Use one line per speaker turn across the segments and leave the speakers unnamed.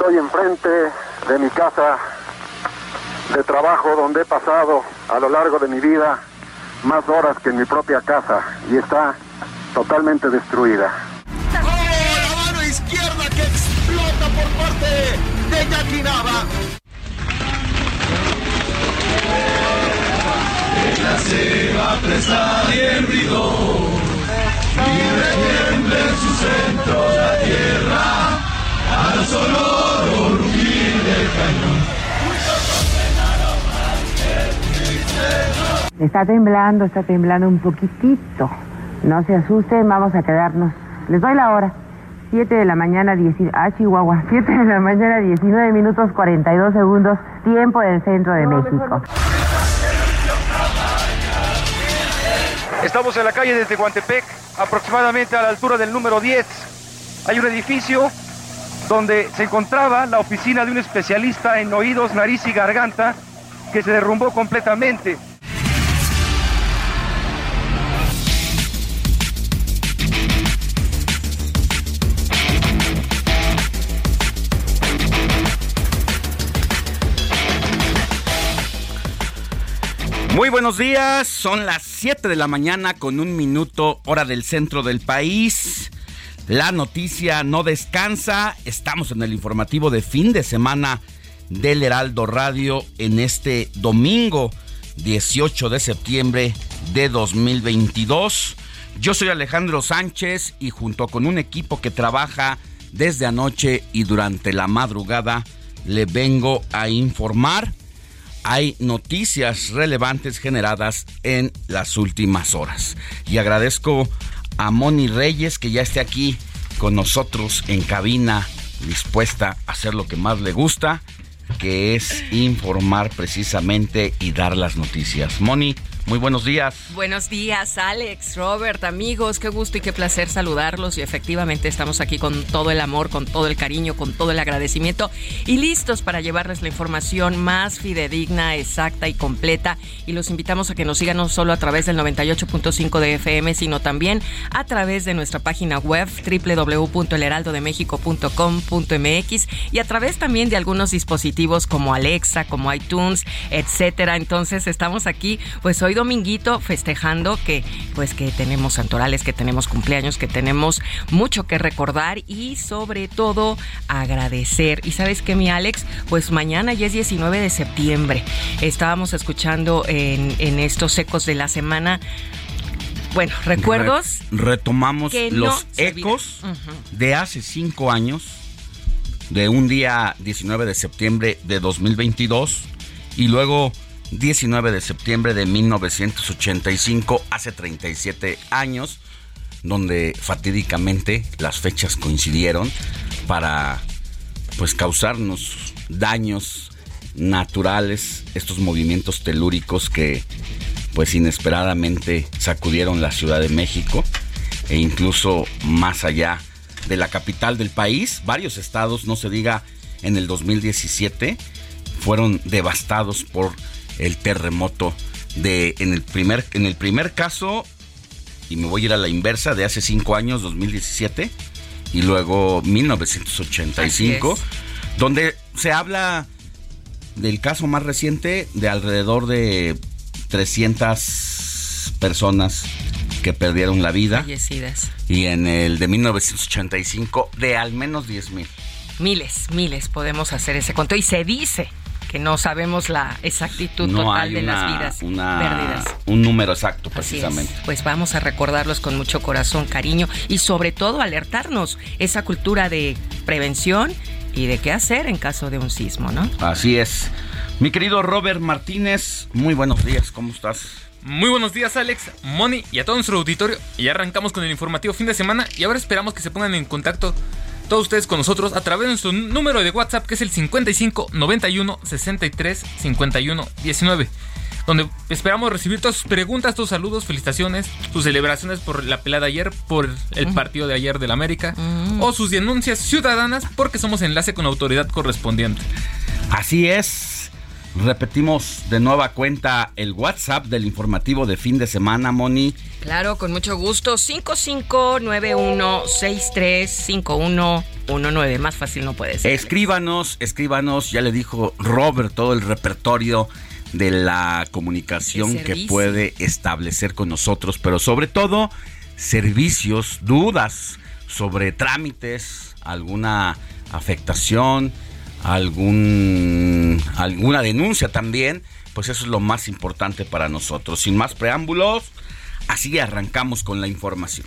Estoy enfrente de mi casa de trabajo donde he pasado a lo largo de mi vida más horas que en mi propia casa y está totalmente destruida.
la mano izquierda que explota por parte de Jackie Nava.
Está temblando, está temblando un poquitito. No se asusten, vamos a quedarnos. Les doy la hora. 7 de la mañana, 10, ah, Chihuahua. 7 de la mañana, 19 minutos 42 segundos, tiempo del centro de México.
Estamos en la calle de Tehuantepec, aproximadamente a la altura del número 10. Hay un edificio donde se encontraba la oficina de un especialista en oídos, nariz y garganta que se derrumbó completamente.
Muy buenos días, son las 7 de la mañana con un minuto hora del centro del país. La noticia no descansa, estamos en el informativo de fin de semana del Heraldo Radio en este domingo 18 de septiembre de 2022. Yo soy Alejandro Sánchez y junto con un equipo que trabaja desde anoche y durante la madrugada le vengo a informar hay noticias relevantes generadas en las últimas horas. Y agradezco a Moni Reyes que ya esté aquí con nosotros en cabina, dispuesta a hacer lo que más le gusta, que es informar precisamente y dar las noticias. Moni, muy buenos días.
Buenos días, Alex, Robert, amigos, qué gusto y qué placer saludarlos. Y efectivamente estamos aquí con todo el amor, con todo el cariño, con todo el agradecimiento y listos para llevarles la información más fidedigna, exacta y completa. Y los invitamos a que nos sigan no solo a través del 98.5 de FM, sino también a través de nuestra página web www.elheraldodemexico.com.mx y a través también de algunos dispositivos como Alexa, como iTunes, etcétera. Entonces estamos aquí, pues hoy dominguito festejando que pues que tenemos santorales, que tenemos cumpleaños, que tenemos mucho que recordar y sobre todo agradecer. Y sabes que mi Alex, pues mañana ya es 19 de septiembre. Estábamos escuchando en, en estos ecos de la semana bueno, recuerdos.
Re- retomamos
que no
los ecos de hace cinco años, de un día 19 de septiembre de 2022 y luego 19 de septiembre de 1985, hace 37 años, donde fatídicamente las fechas coincidieron para pues causarnos daños naturales, estos movimientos telúricos que pues inesperadamente sacudieron la Ciudad de México e incluso más allá de la capital del país, varios estados, no se diga en el 2017, fueron devastados por el terremoto de en el primer en el primer caso y me voy a ir a la inversa de hace cinco años 2017 y luego 1985, donde se habla del caso más reciente de alrededor de 300 personas que perdieron la vida.
Fallecidas.
Y en el de 1985 de al menos 10 mil.
Miles, miles podemos hacer ese cuento. Y se dice que no sabemos la exactitud total de las vidas perdidas.
Un número exacto, precisamente.
Pues vamos a recordarlos con mucho corazón, cariño y sobre todo alertarnos esa cultura de prevención y de qué hacer en caso de un sismo, ¿no?
Así es. Mi querido Robert Martínez, muy buenos días, ¿cómo estás?
Muy buenos días Alex, Moni y a todo nuestro auditorio. Y ya arrancamos con el informativo fin de semana y ahora esperamos que se pongan en contacto todos ustedes con nosotros a través de nuestro número de WhatsApp que es el 55 91 63 51 19 donde esperamos recibir todas sus preguntas, tus saludos, felicitaciones, sus celebraciones por la pelada ayer, por el partido de ayer del América, o sus denuncias ciudadanas, porque somos enlace con la autoridad correspondiente.
Así es. Repetimos de nueva cuenta el WhatsApp del informativo de fin de semana, Moni.
Claro, con mucho gusto. 5591635119. Más fácil no puede ser.
Escríbanos, escríbanos. Ya le dijo Robert todo el repertorio de la comunicación que puede establecer con nosotros, pero sobre todo servicios, dudas sobre trámites, alguna afectación algún, alguna denuncia también, pues eso es lo más importante para nosotros. Sin más preámbulos, así arrancamos con la información.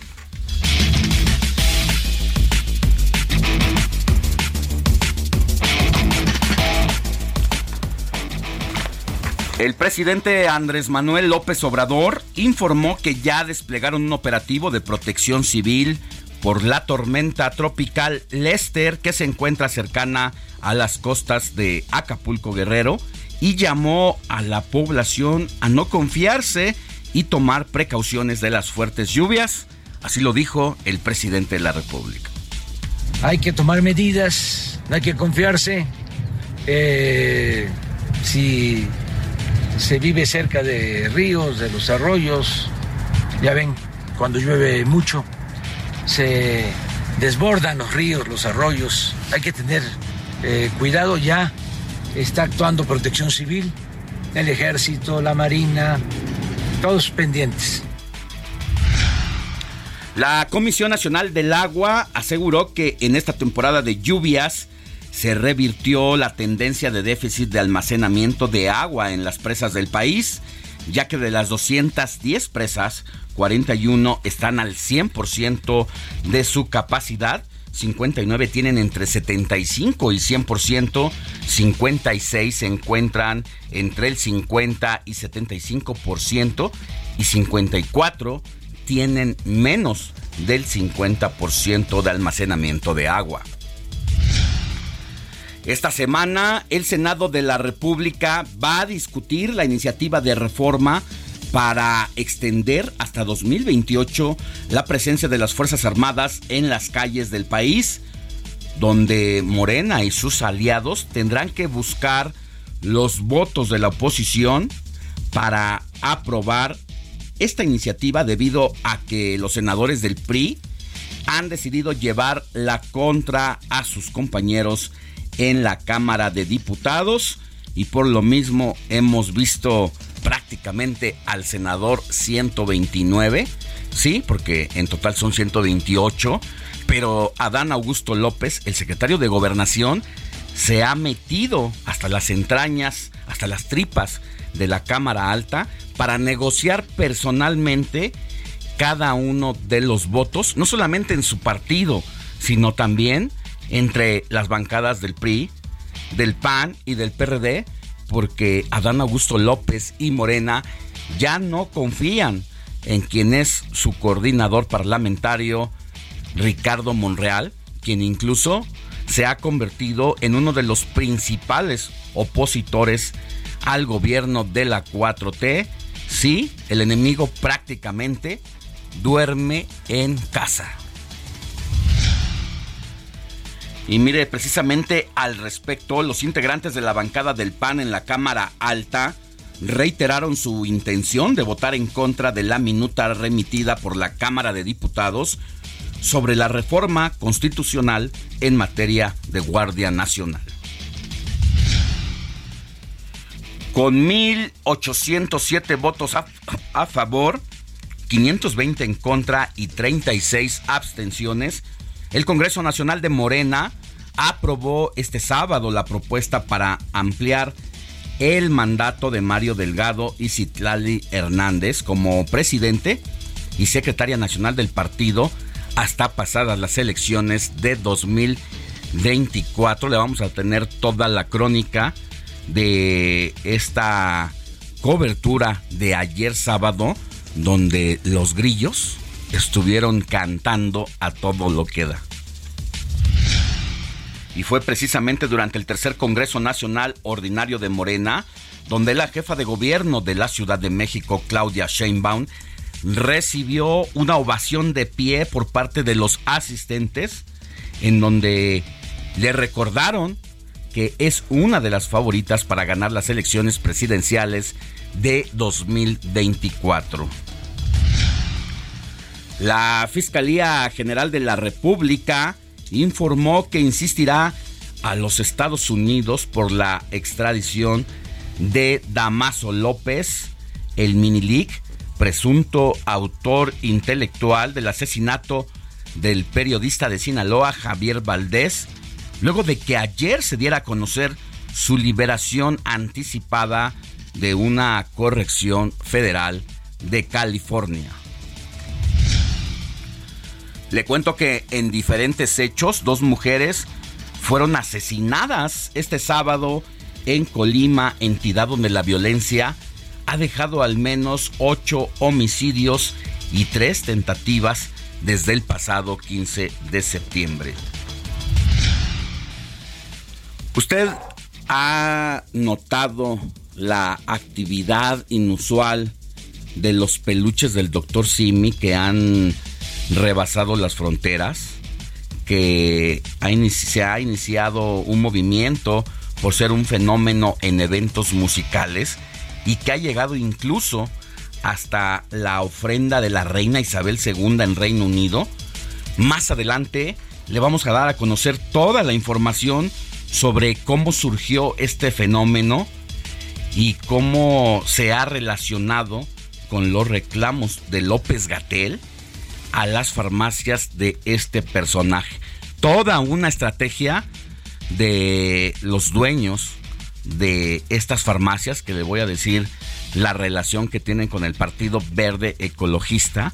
El presidente Andrés Manuel López Obrador informó que ya desplegaron un operativo de protección civil por la tormenta tropical Lester que se encuentra cercana a las costas de Acapulco Guerrero y llamó a la población a no confiarse y tomar precauciones de las fuertes lluvias. Así lo dijo el presidente de la República.
Hay que tomar medidas, no hay que confiarse. Eh, si se vive cerca de ríos, de los arroyos, ya ven, cuando llueve mucho, se desbordan los ríos, los arroyos. Hay que tener eh, cuidado ya está actuando protección civil, el ejército, la marina, todos pendientes.
La Comisión Nacional del Agua aseguró que en esta temporada de lluvias se revirtió la tendencia de déficit de almacenamiento de agua en las presas del país, ya que de las 210 presas, 41 están al 100% de su capacidad 59 tienen entre 75 y 100%, 56 se encuentran entre el 50 y 75% y 54 tienen menos del 50% de almacenamiento de agua. Esta semana el Senado de la República va a discutir la iniciativa de reforma para extender hasta 2028 la presencia de las Fuerzas Armadas en las calles del país, donde Morena y sus aliados tendrán que buscar los votos de la oposición para aprobar esta iniciativa debido a que los senadores del PRI han decidido llevar la contra a sus compañeros en la Cámara de Diputados y por lo mismo hemos visto prácticamente al senador 129, sí, porque en total son 128, pero Adán Augusto López, el secretario de Gobernación, se ha metido hasta las entrañas, hasta las tripas de la Cámara Alta para negociar personalmente cada uno de los votos, no solamente en su partido, sino también entre las bancadas del PRI, del PAN y del PRD, porque Adán Augusto López y Morena ya no confían en quien es su coordinador parlamentario, Ricardo Monreal, quien incluso se ha convertido en uno de los principales opositores al gobierno de la 4T. Sí, el enemigo prácticamente duerme en casa. Y mire, precisamente al respecto, los integrantes de la bancada del PAN en la Cámara Alta reiteraron su intención de votar en contra de la minuta remitida por la Cámara de Diputados sobre la reforma constitucional en materia de Guardia Nacional. Con 1.807 votos a, a favor, 520 en contra y 36 abstenciones, el Congreso Nacional de Morena aprobó este sábado la propuesta para ampliar el mandato de Mario Delgado y Citlali Hernández como presidente y secretaria nacional del partido hasta pasadas las elecciones de 2024. Le vamos a tener toda la crónica de esta cobertura de ayer sábado donde los grillos estuvieron cantando a todo lo que da. Y fue precisamente durante el tercer Congreso Nacional Ordinario de Morena, donde la jefa de gobierno de la Ciudad de México, Claudia Sheinbaum, recibió una ovación de pie por parte de los asistentes, en donde le recordaron que es una de las favoritas para ganar las elecciones presidenciales de 2024. La Fiscalía General de la República informó que insistirá a los Estados Unidos por la extradición de Damaso López, el Minilic, presunto autor intelectual del asesinato del periodista de Sinaloa Javier Valdés, luego de que ayer se diera a conocer su liberación anticipada de una corrección federal de California. Le cuento que en diferentes hechos, dos mujeres fueron asesinadas este sábado en Colima, entidad donde la violencia ha dejado al menos ocho homicidios y tres tentativas desde el pasado 15 de septiembre. ¿Usted ha notado la actividad inusual de los peluches del Dr. Simi que han rebasado las fronteras, que se ha iniciado un movimiento por ser un fenómeno en eventos musicales y que ha llegado incluso hasta la ofrenda de la reina Isabel II en Reino Unido. Más adelante le vamos a dar a conocer toda la información sobre cómo surgió este fenómeno y cómo se ha relacionado con los reclamos de López Gatel a las farmacias de este personaje. Toda una estrategia de los dueños de estas farmacias, que le voy a decir la relación que tienen con el Partido Verde Ecologista,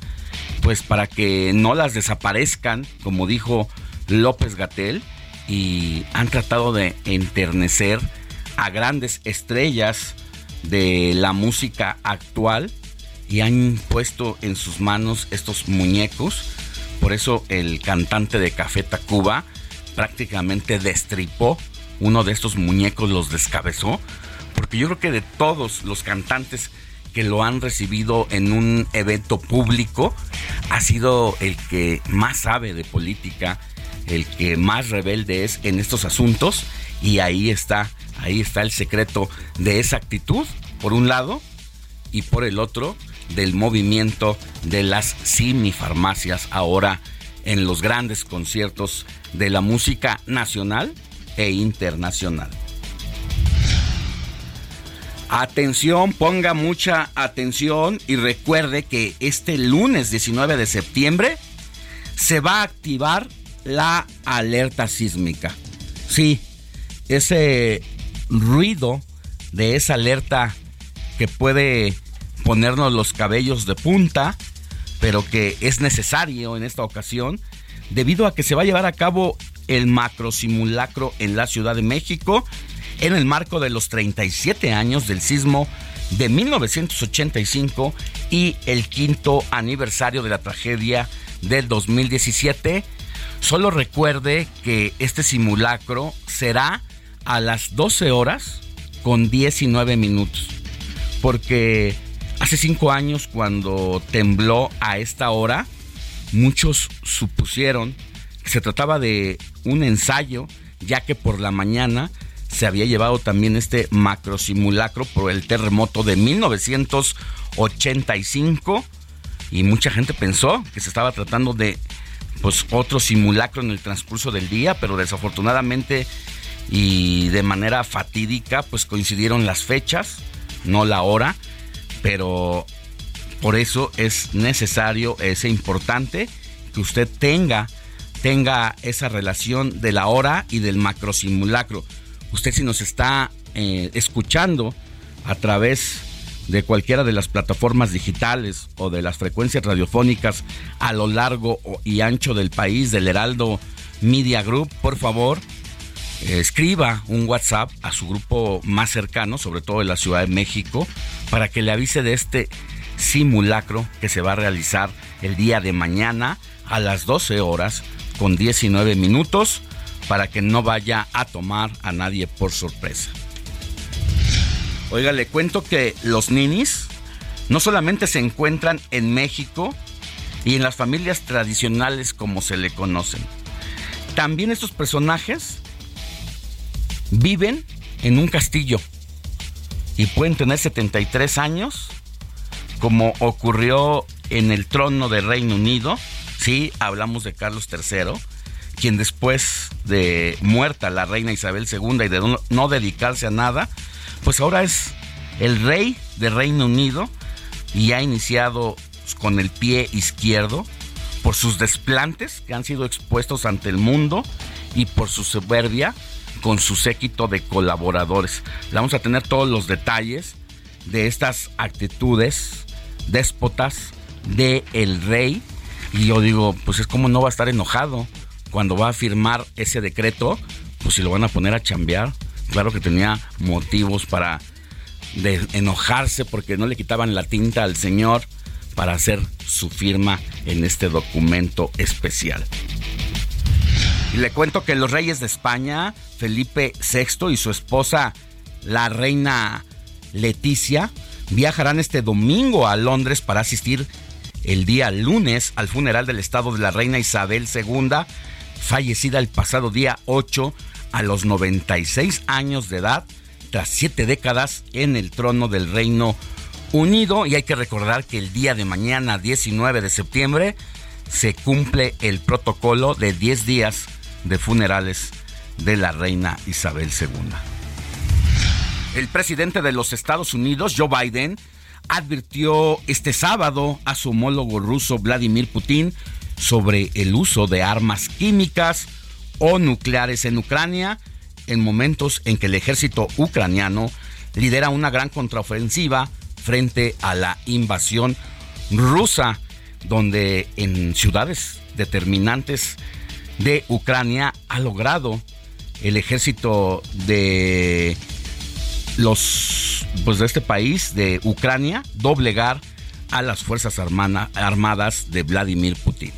pues para que no las desaparezcan, como dijo López Gatel, y han tratado de enternecer a grandes estrellas de la música actual y han puesto en sus manos estos muñecos. Por eso el cantante de Café Tacuba prácticamente destripó uno de estos muñecos, los descabezó. Porque yo creo que de todos los cantantes que lo han recibido en un evento público, ha sido el que más sabe de política, el que más rebelde es en estos asuntos. Y ahí está, ahí está el secreto de esa actitud, por un lado, y por el otro, del movimiento de las simifarmacias ahora en los grandes conciertos de la música nacional e internacional. Atención, ponga mucha atención y recuerde que este lunes 19 de septiembre se va a activar la alerta sísmica. Sí, ese ruido de esa alerta que puede ponernos los cabellos de punta, pero que es necesario en esta ocasión debido a que se va a llevar a cabo el macro simulacro en la Ciudad de México en el marco de los 37 años del sismo de 1985 y el quinto aniversario de la tragedia del 2017. Solo recuerde que este simulacro será a las 12 horas con 19 minutos, porque Hace cinco años, cuando tembló a esta hora, muchos supusieron que se trataba de un ensayo, ya que por la mañana se había llevado también este macro simulacro por el terremoto de 1985 y mucha gente pensó que se estaba tratando de pues otro simulacro en el transcurso del día, pero desafortunadamente y de manera fatídica pues coincidieron las fechas, no la hora, pero por eso es necesario, es importante que usted tenga tenga esa relación de la hora y del macro simulacro. Usted si nos está eh, escuchando a través de cualquiera de las plataformas digitales o de las frecuencias radiofónicas a lo largo y ancho del país del Heraldo Media Group, por favor, escriba un WhatsApp a su grupo más cercano, sobre todo en la Ciudad de México, para que le avise de este simulacro que se va a realizar el día de mañana a las 12 horas con 19 minutos para que no vaya a tomar a nadie por sorpresa. Oiga, le cuento que los ninis no solamente se encuentran en México y en las familias tradicionales como se le conocen. También estos personajes viven en un castillo y pueden tener 73 años, como ocurrió en el trono de Reino Unido. Sí, hablamos de Carlos III, quien después de muerta la reina Isabel II y de no dedicarse a nada, pues ahora es el rey de Reino Unido y ha iniciado con el pie izquierdo por sus desplantes que han sido expuestos ante el mundo y por su soberbia con su séquito de colaboradores. vamos a tener todos los detalles de estas actitudes déspotas de el rey y yo digo, pues es como no va a estar enojado cuando va a firmar ese decreto, pues si lo van a poner a chambear. Claro que tenía motivos para enojarse porque no le quitaban la tinta al señor para hacer su firma en este documento especial. Y le cuento que los reyes de España, Felipe VI y su esposa, la reina Leticia, viajarán este domingo a Londres para asistir el día lunes al funeral del estado de la reina Isabel II, fallecida el pasado día 8 a los 96 años de edad, tras siete décadas en el trono del Reino Unido. Y hay que recordar que el día de mañana, 19 de septiembre, se cumple el protocolo de 10 días de funerales de la reina Isabel II. El presidente de los Estados Unidos, Joe Biden, advirtió este sábado a su homólogo ruso Vladimir Putin sobre el uso de armas químicas o nucleares en Ucrania en momentos en que el ejército ucraniano lidera una gran contraofensiva frente a la invasión rusa, donde en ciudades determinantes de Ucrania ha logrado el ejército de los pues de este país de Ucrania doblegar a las fuerzas armadas de Vladimir Putin.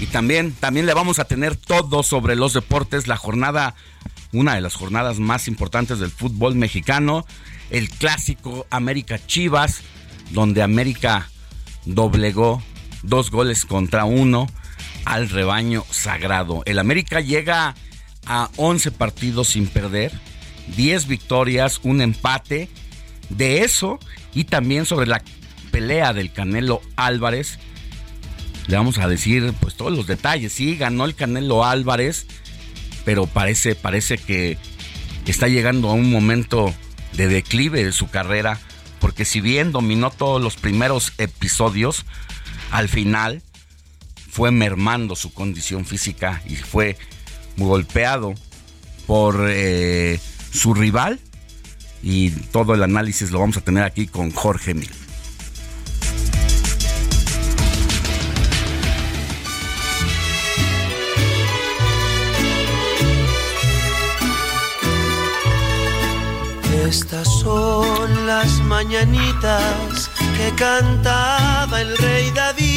Y también, también le vamos a tener todo sobre los deportes, la jornada, una de las jornadas más importantes del fútbol mexicano, el clásico América Chivas, donde América doblegó dos goles contra uno al rebaño sagrado. El América llega a 11 partidos sin perder, 10 victorias, un empate. De eso y también sobre la pelea del Canelo Álvarez le vamos a decir pues todos los detalles. Sí, ganó el Canelo Álvarez, pero parece, parece que está llegando a un momento de declive de su carrera, porque si bien dominó todos los primeros episodios, al final fue mermando su condición física y fue golpeado por eh, su rival. Y todo el análisis lo vamos a tener aquí con Jorge Mil.
Estas son las mañanitas que cantaba el rey David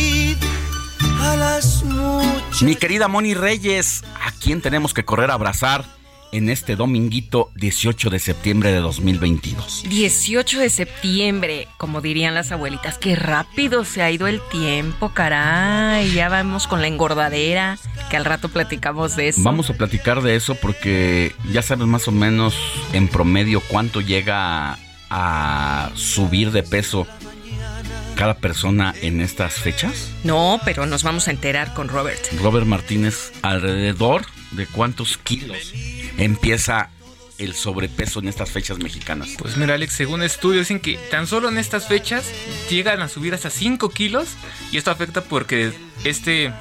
a las muchas.
Mi querida Moni Reyes, ¿a quién tenemos que correr a abrazar? en este dominguito 18 de septiembre de 2022.
18 de septiembre, como dirían las abuelitas, qué rápido se ha ido el tiempo, caray, ya vamos con la engordadera, que al rato platicamos de eso.
Vamos a platicar de eso porque ya sabes más o menos en promedio cuánto llega a subir de peso cada persona en estas fechas?
No, pero nos vamos a enterar con Robert.
Robert Martínez, alrededor de cuántos kilos empieza el sobrepeso en estas fechas mexicanas.
Pues mira, Alex, según estudios dicen que tan solo en estas fechas llegan a subir hasta 5 kilos y esto afecta porque este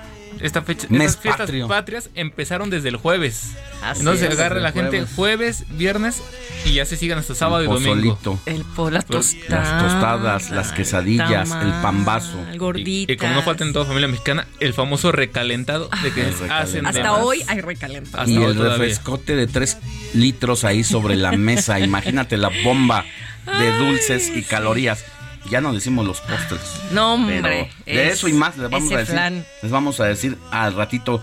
esta fecha,
Mes
estas fiestas
patrio.
patrias empezaron desde el jueves.
Así
Entonces
es.
agarra la
el
gente
jueves.
viernes y ya se sigan hasta sábado y
El
domingo.
pozolito.
El po, las
Pues,
tostadas.
Las tostadas, las quesadillas, el pambazo.
Gorditas.
Y, y como no falta en toda familia mexicana, el famoso recalentado de que
El
hacen
Hasta hoy hay recalentado.
Hasta
y el
todavía.
refrescote de 3 litros ahí sobre la mesa. Imagínate la bomba de dulces y calorías. Ya no decimos los postres.
No,
Pero
hombre.
de
es
eso y más les vamos a decir. Les vamos a decir al ratito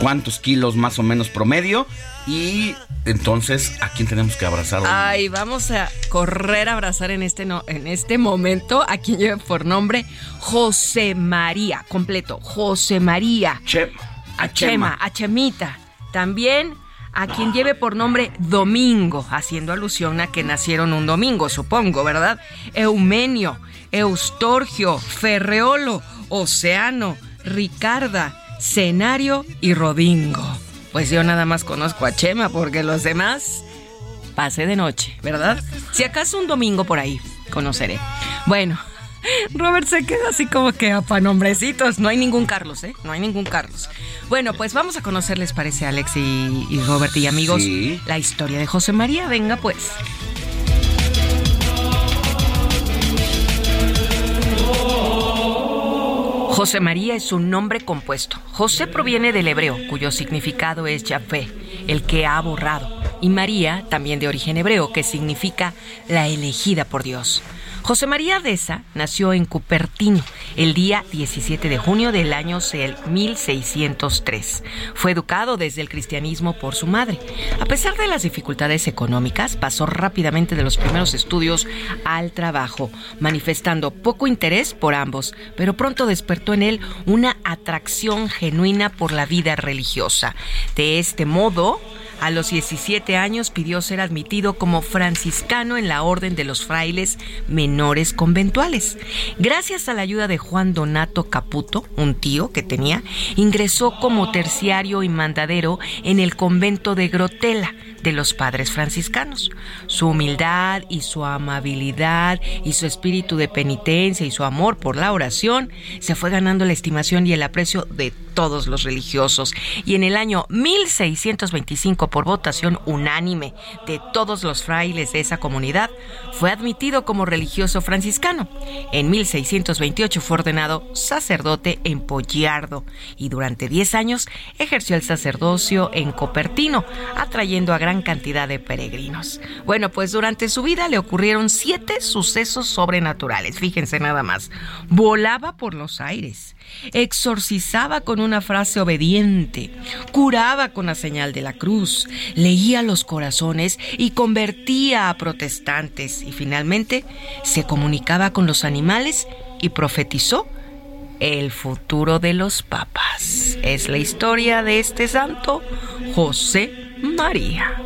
cuántos kilos más o menos promedio. Y entonces, ¿a quién tenemos que abrazar hoy?
Ay, vamos a correr a abrazar en este, no, en este momento a quien lleve por nombre José María, completo, José María.
Che-
a Chema, a Chemita. También a quien lleve por nombre Domingo, haciendo alusión a que nacieron un domingo, supongo, ¿verdad? Eumenio, Eustorgio, Ferreolo, Oceano, Ricarda, Cenario y Rodingo. Pues yo nada más conozco a Chema porque los demás pasé de noche, ¿verdad? Si acaso un domingo por ahí conoceré. Bueno, Robert se queda así como que a pa' nombrecitos. No hay ningún Carlos, ¿eh? No hay ningún Carlos. Bueno, pues vamos a conocer, ¿les parece, Alex y, y Robert y amigos?
Sí.
La historia de José María. Venga, pues. José María es un nombre compuesto. José proviene del hebreo, cuyo significado es Yahvé, el que ha borrado, y María, también de origen hebreo, que significa la elegida por Dios. José María Deza nació en Cupertino el día 17 de junio del año 1603. Fue educado desde el cristianismo por su madre. A pesar de las dificultades económicas, pasó rápidamente de los primeros estudios al trabajo, manifestando poco interés por ambos, pero pronto despertó en él una atracción genuina por la vida religiosa. De este modo, a los 17 años pidió ser admitido como franciscano en la Orden de los Frailes Menores Conventuales. Gracias a la ayuda de Juan Donato Caputo, un tío que tenía, ingresó como terciario y mandadero en el convento de Grotela de los padres franciscanos. Su humildad y su amabilidad y su espíritu de penitencia y su amor por la oración se fue ganando la estimación y el aprecio de todos los religiosos. Y en el año 1625, por votación unánime de todos los frailes de esa comunidad, fue admitido como religioso franciscano. En 1628 fue ordenado sacerdote en Pollardo y durante 10 años ejerció el sacerdocio en Copertino, atrayendo a gran cantidad de peregrinos. Bueno, pues durante su vida le ocurrieron siete sucesos sobrenaturales, fíjense nada más. Volaba por los aires, exorcizaba con una frase obediente, curaba con la señal de la cruz, leía los corazones y convertía a protestantes y finalmente se comunicaba con los animales y profetizó el futuro de los papas. Es la historia de este santo, José María.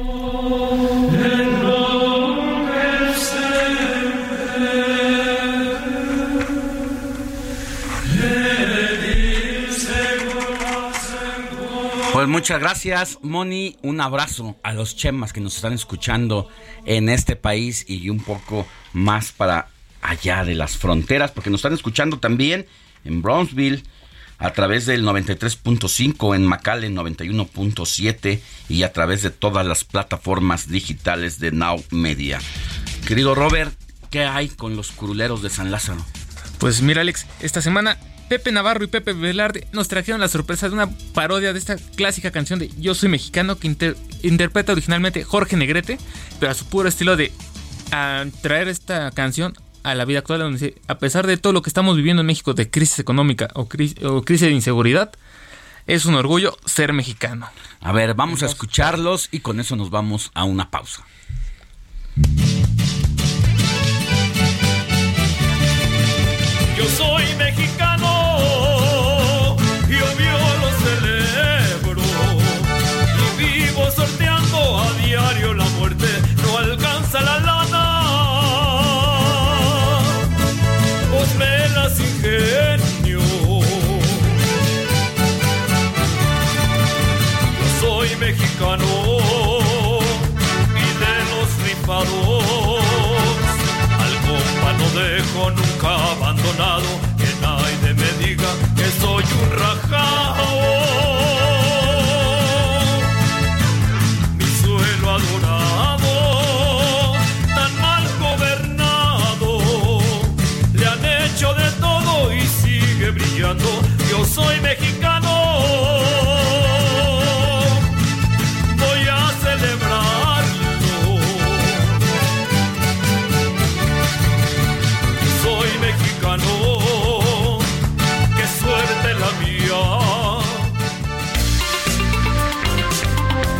Pues muchas gracias, Moni. Un abrazo a los chemas que nos están escuchando en este país y un poco más para allá de las fronteras, porque nos están escuchando también en Brownsville a través del 93.5, en McAllen 91.7 y a través de todas las plataformas digitales de Now Media. Querido Robert, ¿qué hay con los curuleros de San Lázaro?
Pues mira, Alex, esta semana Pepe Navarro y Pepe Velarde nos trajeron la sorpresa de una parodia de esta clásica canción de Yo soy mexicano que inter- interpreta originalmente Jorge Negrete, pero a su puro estilo de traer esta canción a la vida actual, donde dice, a pesar de todo lo que estamos viviendo en México de crisis económica o, cris- o crisis de inseguridad, es un orgullo ser mexicano.
A ver, vamos a escucharlos y con eso nos vamos a una pausa.
Yo soy mexicano, y de los rifados. Al compa no dejo nunca abandonado, que nadie me diga que soy un rajao.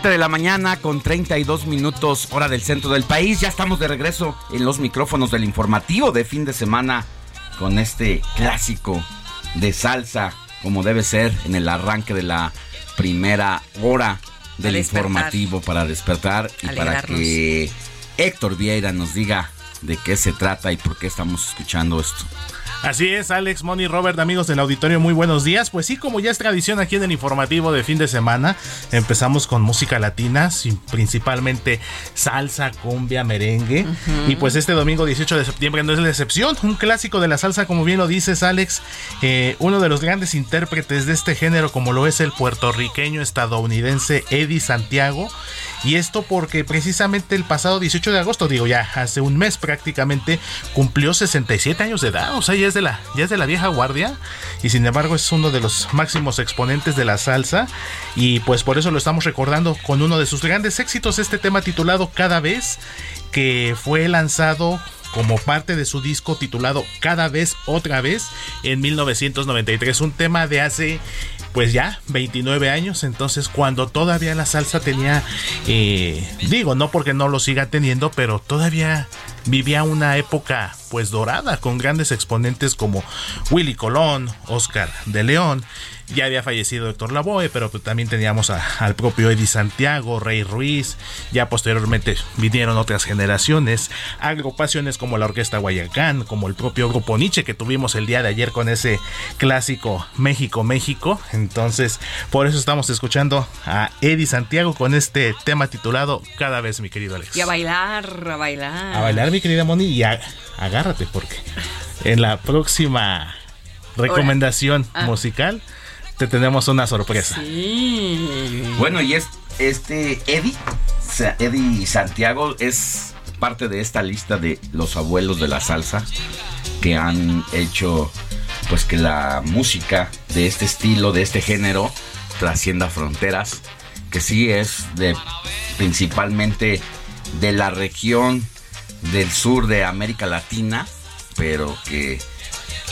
7 de la mañana con 32 minutos hora del centro del país. Ya estamos de regreso en los micrófonos del informativo de fin de semana con este clásico de salsa como debe ser en el arranque de la primera hora del informativo para despertar y para que Héctor Vieira nos diga de qué se trata y por qué estamos escuchando esto.
Así es, Alex, Moni, Robert, amigos del auditorio, muy buenos días. Pues sí, como ya es tradición aquí en el informativo de fin de semana, empezamos con música latina, principalmente salsa, cumbia, merengue. Y pues este domingo 18 de septiembre no es la excepción, un clásico de la salsa, como bien lo dices, Alex, eh, uno de los grandes intérpretes de este género, como lo es el puertorriqueño estadounidense Eddie Santiago. Y esto porque precisamente el pasado 18 de agosto, digo ya hace un mes prácticamente, cumplió 67 años de edad. O sea, ya es de la, ya es de la vieja guardia. Y sin embargo es uno de los máximos exponentes de la salsa. Y pues por eso lo estamos recordando con uno de sus grandes éxitos, este tema titulado Cada vez, que fue lanzado como parte de su disco titulado Cada vez otra vez en 1993. Un tema de hace pues ya 29 años, entonces cuando todavía la salsa tenía, eh, digo, no porque no lo siga teniendo, pero todavía vivía una época pues dorada con grandes exponentes como Willy Colón, Oscar de León. Ya había fallecido Héctor Lavoe, pero pues también teníamos a- al propio Eddie Santiago, Rey Ruiz. Ya posteriormente vinieron otras generaciones, agrupaciones como la Orquesta Guayacán, como el propio Grupo Nietzsche que tuvimos el día de ayer con ese clásico México, México. Entonces, por eso estamos escuchando a Eddie Santiago con este tema titulado Cada vez, mi querido Alex.
Y a bailar, a bailar.
A bailar, mi querida Moni, y a- agárrate porque en la próxima recomendación
Ah.
musical te tenemos una sorpresa.
Bueno, y es este Eddie, Eddie Santiago es parte de esta lista de los abuelos de la salsa que han hecho pues que la música de este estilo, de este género, trascienda fronteras, que sí es de principalmente de la región del sur de América Latina, pero que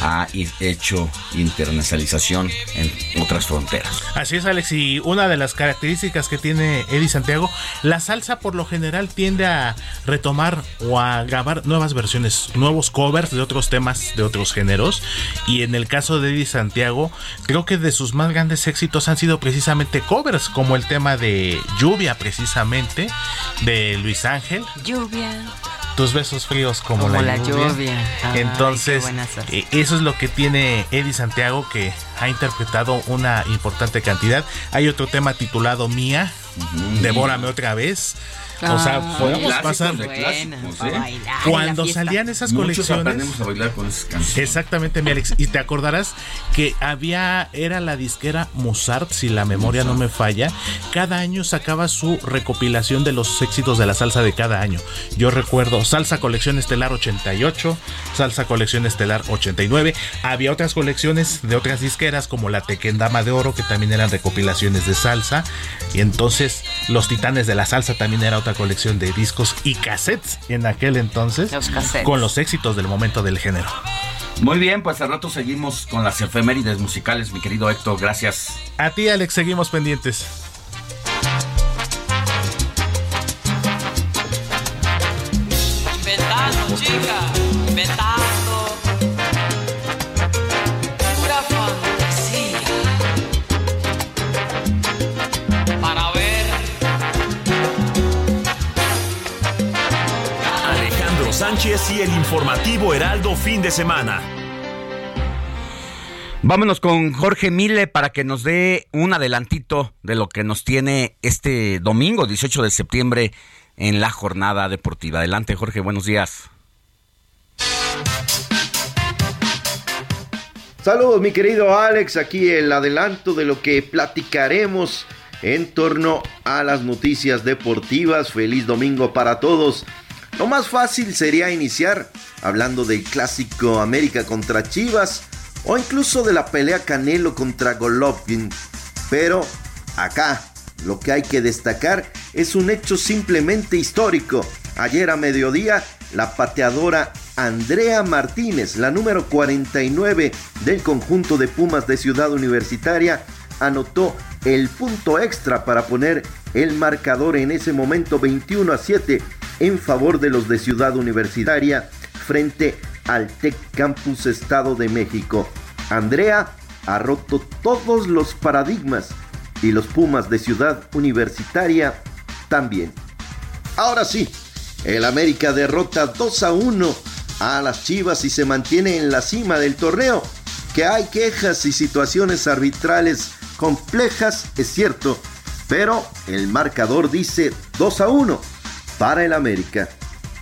ha hecho internacionalización en otras fronteras.
Así es, Alex, y una de las características que tiene Eddie Santiago, la salsa por lo general tiende a retomar o a grabar nuevas versiones, nuevos covers de otros temas de otros géneros. Y en el caso de Eddie Santiago, creo que de sus más grandes éxitos han sido precisamente covers, como el tema de Lluvia, precisamente, de Luis Ángel.
Lluvia.
Tus besos fríos como,
Como
la,
la
lluvia.
lluvia. Ay,
Entonces, eh, eso es lo que tiene Eddie Santiago, que ha interpretado una importante cantidad. Hay otro tema titulado Mía, Devórame otra vez. O sea,
Ah,
podemos
clásicos
pasar.
de clásicos, ¿eh?
bailar
Cuando salían esas
Muchos
colecciones.
aprendemos a bailar con esas canciones.
Exactamente, mi Alex. Y te acordarás que había, era la disquera Mozart, si la memoria no me falla. Cada año sacaba su recopilación de los éxitos de la salsa de cada año. Yo recuerdo Salsa Colección Estelar 88, Salsa Colección Estelar 89. Había otras colecciones de otras disqueras como la Tequendama de Oro, que también eran recopilaciones de salsa. Y entonces Los Titanes de la Salsa también era otra colección de discos y cassettes en aquel entonces.
Los cassettes.
Con los éxitos del momento del género.
Muy bien, pues al rato seguimos con las efemérides musicales, mi querido Héctor, gracias.
A ti, Alex, seguimos pendientes.
Inventando, chica, inventando.
Sánchez y el informativo Heraldo fin de semana.
Vámonos con Jorge Mile para que nos dé un adelantito de lo que nos tiene este domingo, 18 de septiembre, en la jornada deportiva. Adelante, Jorge, buenos días.
Saludos mi querido Alex, aquí el adelanto de lo que platicaremos en torno a las noticias deportivas. Feliz domingo para todos. Lo más fácil sería iniciar hablando del clásico América contra Chivas o incluso de la pelea Canelo contra Golovkin. Pero acá lo que hay que destacar es un hecho simplemente histórico. Ayer a mediodía, la pateadora Andrea Martínez, la número 49 del conjunto de Pumas de Ciudad Universitaria, anotó el punto extra para poner el marcador en ese momento 21 a 7 en favor de los de Ciudad Universitaria frente al Tec Campus Estado de México. Andrea ha roto todos los paradigmas y los Pumas de Ciudad Universitaria también. Ahora sí, el América derrota 2 a 1 a las Chivas y se mantiene en la cima del torneo. Que hay quejas y situaciones arbitrales complejas, es cierto, pero el marcador dice 2 a 1 para el América.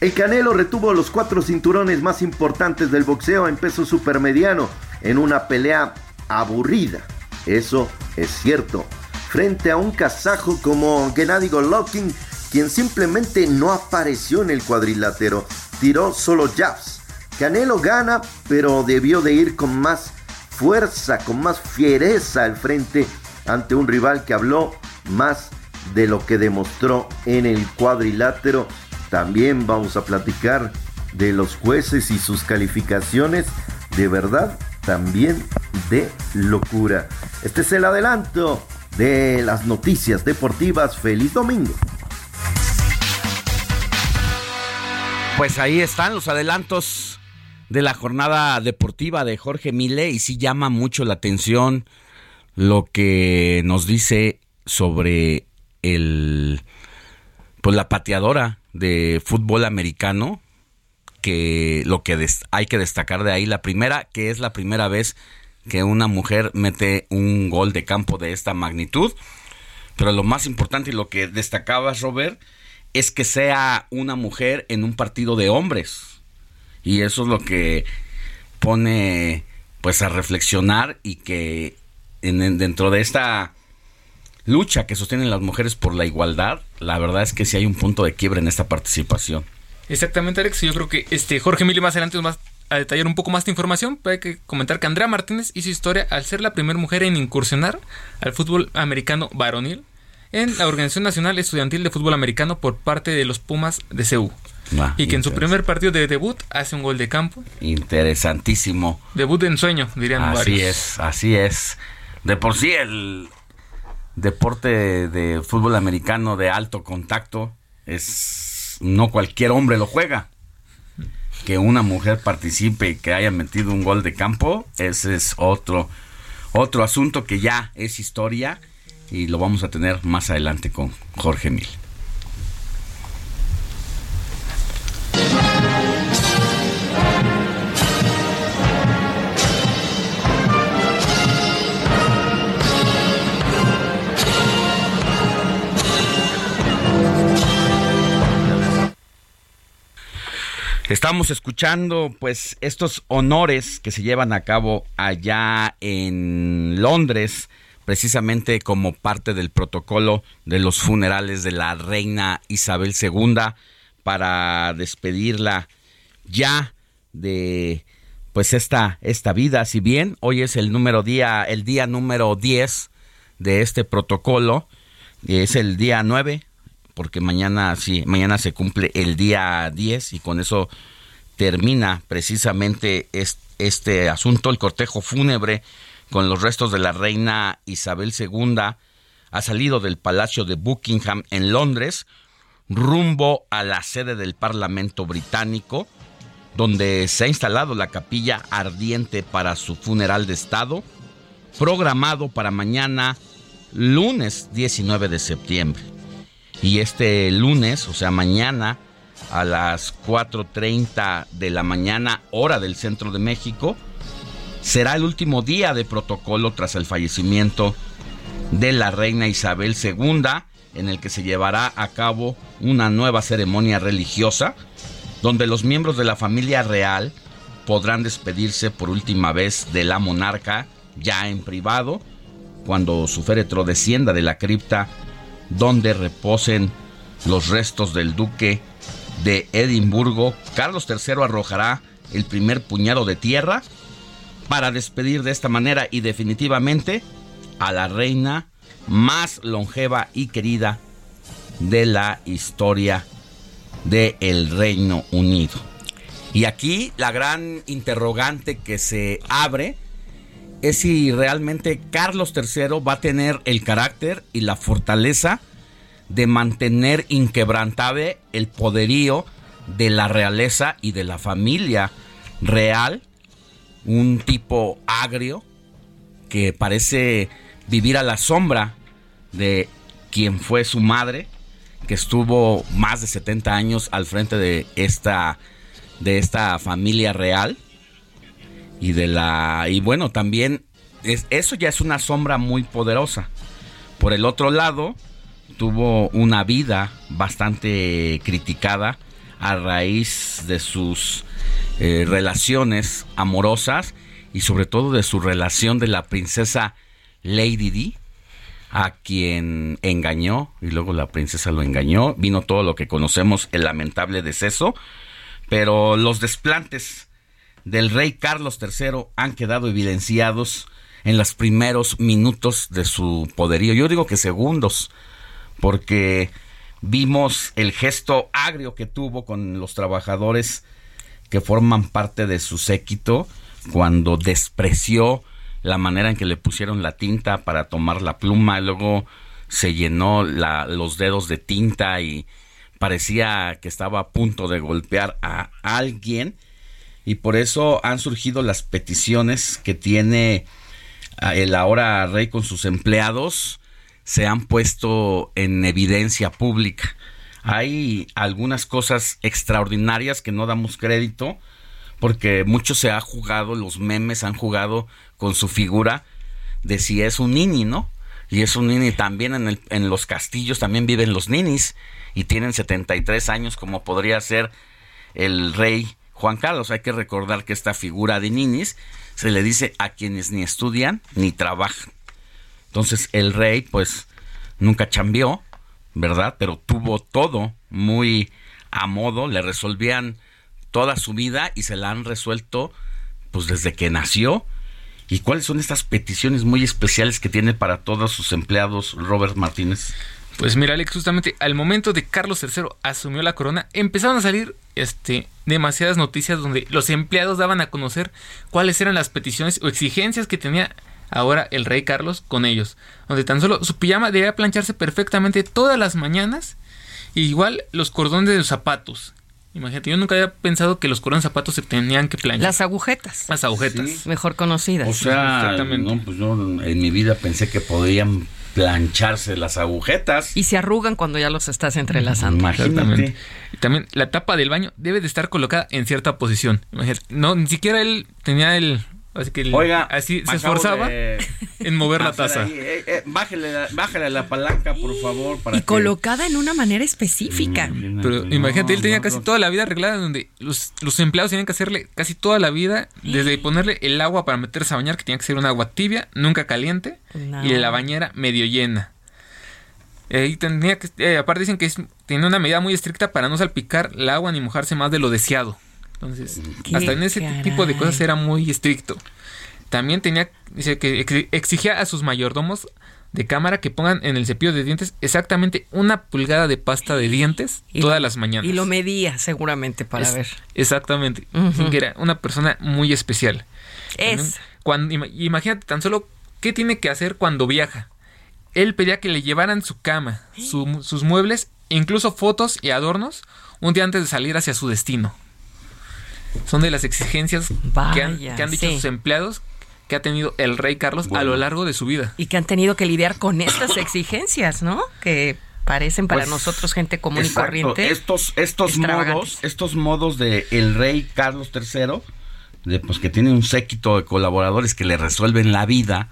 El Canelo retuvo los cuatro cinturones más importantes del boxeo en peso supermediano en una pelea aburrida. Eso es cierto. Frente a un kazajo como Gennady Golovkin, quien simplemente no apareció en el cuadrilátero, tiró solo jabs. Canelo gana, pero debió de ir con más fuerza, con más fiereza al frente ante un rival que habló más de lo que demostró en el cuadrilátero. También vamos a platicar de los jueces y sus calificaciones. De verdad, también de locura. Este es el adelanto de las noticias deportivas. Feliz domingo.
Pues ahí están los adelantos de la jornada deportiva de Jorge Mile y sí llama mucho la atención lo que nos dice sobre el pues la pateadora de fútbol americano que lo que hay que destacar de ahí la primera que es la primera vez que una mujer mete un gol de campo de esta magnitud. Pero lo más importante y lo que destacabas Robert es que sea una mujer en un partido de hombres. Y eso es lo que pone pues a reflexionar y que en- en- dentro de esta lucha que sostienen las mujeres por la igualdad, la verdad es que sí hay un punto de quiebre en esta participación.
Exactamente, Alex. Yo creo que este Jorge Mili más adelante nos va a detallar un poco más de información. Pero hay que comentar que Andrea Martínez hizo historia al ser la primera mujer en incursionar al fútbol americano varonil en la Organización Nacional Estudiantil de Fútbol Americano por parte de los Pumas de CEU.
Ah,
y que en su primer partido de debut hace un gol de campo.
Interesantísimo.
Debut en sueño, dirían
Así
varios.
es, así es. De por sí el deporte de fútbol americano de alto contacto es no cualquier hombre lo juega. Que una mujer participe y que haya metido un gol de campo, ese es otro otro asunto que ya es historia y lo vamos a tener más adelante con Jorge Mil. Estamos escuchando pues estos honores que se llevan a cabo allá en Londres, precisamente como parte del protocolo de los funerales de la reina Isabel II para despedirla ya de pues esta esta vida, si bien hoy es el número día el día número 10 de este protocolo, es el día 9 porque mañana sí, mañana se cumple el día 10 y con eso termina precisamente es- este asunto, el cortejo fúnebre con los restos de la reina Isabel II ha salido del Palacio de Buckingham en Londres rumbo a la sede del Parlamento británico donde se ha instalado la capilla ardiente para su funeral de Estado, programado para mañana lunes 19 de septiembre. Y este lunes, o sea, mañana a las 4.30 de la mañana, hora del centro de México, será el último día de protocolo tras el fallecimiento de la reina Isabel II, en el que se llevará a cabo una nueva ceremonia religiosa, donde los miembros de la familia real podrán despedirse por última vez de la monarca ya en privado, cuando su féretro descienda de la cripta donde reposen los restos del duque de Edimburgo, Carlos III arrojará el primer puñado de tierra para despedir de esta manera y definitivamente a la reina más longeva y querida de la historia del Reino Unido. Y aquí la gran interrogante que se abre es si realmente Carlos III va a tener el carácter y la fortaleza de mantener inquebrantable el poderío de la realeza y de la familia real, un tipo agrio que parece vivir a la sombra de quien fue su madre, que estuvo más de 70 años al frente de esta de esta familia real y de la y bueno también es- eso ya es una sombra muy poderosa. Por el otro lado tuvo una vida bastante criticada a raíz de sus eh, relaciones amorosas y sobre todo de su relación de la princesa Lady Di a quien engañó y luego la princesa lo engañó. Vino todo lo que conocemos el lamentable deceso pero los desplantes del rey Carlos III han quedado evidenciados en los primeros minutos de su poderío. Yo digo que segundos, porque vimos el gesto agrio que tuvo con los trabajadores que forman parte de su séquito cuando despreció la manera en que le pusieron la tinta para tomar la pluma, luego se llenó los dedos de tinta y parecía que estaba a punto de golpear a alguien y por eso han surgido las peticiones que tiene ah, el ahora rey con sus empleados se han puesto en evidencia pública. Hay algunas cosas extraordinarias que no damos crédito porque mucho se ha jugado, los memes han jugado con su figura de si es un nini, ¿no? Y es un nini también en, el- en los castillos, también viven los ninis y tienen 73 años como podría ser el rey Juan Carlos. Hay que recordar que esta figura de ninis se le dice a quienes ni estudian ni trabajan. Entonces el rey pues nunca cambió, ¿verdad? Pero tuvo todo muy a modo, le resolvían toda su vida y se la han resuelto pues desde que nació. ¿Y cuáles son estas peticiones muy especiales que tiene para todos sus empleados Robert Martínez?
Pues mira, Alex, justamente al momento de Carlos III asumió la corona, empezaron a salir este, demasiadas noticias donde los empleados daban a conocer cuáles eran las peticiones o exigencias que tenía ahora el rey Carlos con ellos. Donde tan solo su pijama debía plancharse perfectamente todas las mañanas. Y igual los cordones de los zapatos. Imagínate, yo nunca había pensado que los cordones de zapatos se tenían que planchar.
Las agujetas.
Las agujetas.
Mejor conocidas.
O sea,
Exactamente.
no, pues yo en mi vida pensé que podían plancharse las agujetas.
Y se arrugan cuando ya los estás entrelazando.
Exactamente. Y también la tapa del baño debe de estar colocada en cierta posición. Imagínate, no, ni siquiera él tenía el... Así que el-
Oiga,
así se esforzaba
de
en mover la taza.
ahí, eh, eh, bájale, la, bájale la palanca, por favor. Para
Y
que-
colocada en una manera específica.
Pero imagínate, él tenía casi toda la vida arreglada donde los, los empleados tenían que hacerle casi toda la vida, desde ponerle el agua para meterse a bañar, que tenía que ser un agua tibia, nunca caliente,
No.
y la bañera medio llena. Eh, y tenía que, eh, aparte dicen que es, tiene una medida muy estricta para no salpicar el agua ni mojarse más de lo deseado. Entonces,
Qué
hasta en ese
caray.
tipo de cosas era muy estricto. También tenía, dice que ex- exigía a sus mayordomos de cámara que pongan en el cepillo de dientes exactamente una pulgada de pasta de dientes
Y
todas las mañanas.
Y lo medía seguramente para
Es-
ver.
Exactamente. Que era una persona muy especial.
Es.
También, Cuando, ima- imagínate tan solo qué tiene que hacer cuando viaja. Él pedía que le llevaran su cama, su- sus muebles, e incluso fotos y adornos un día antes de salir hacia su destino. Son de las exigencias que han, que han dicho
sí.
sus empleados que ha tenido el rey Carlos a lo largo de su vida.
Y que han tenido que lidiar con estas exigencias, ¿no? Que parecen para
Pues,
nosotros gente común y corriente.
Estos, estos modos, estos modos de el rey Carlos III, de, pues que tiene un séquito de colaboradores que le resuelven la vida,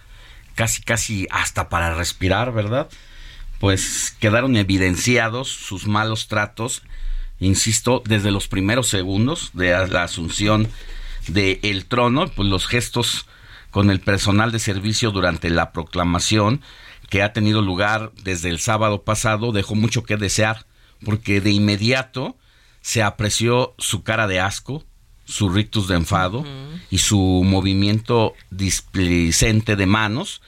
casi casi hasta para respirar, ¿verdad? Pues quedaron evidenciados sus malos tratos, insisto, desde los primeros segundos de la asunción del trono, pues los gestos con el personal de servicio durante la proclamación que ha tenido lugar desde el sábado pasado dejó mucho que desear, porque de inmediato se apreció su cara de asco, su rictus de enfado y su movimiento displicente de manos.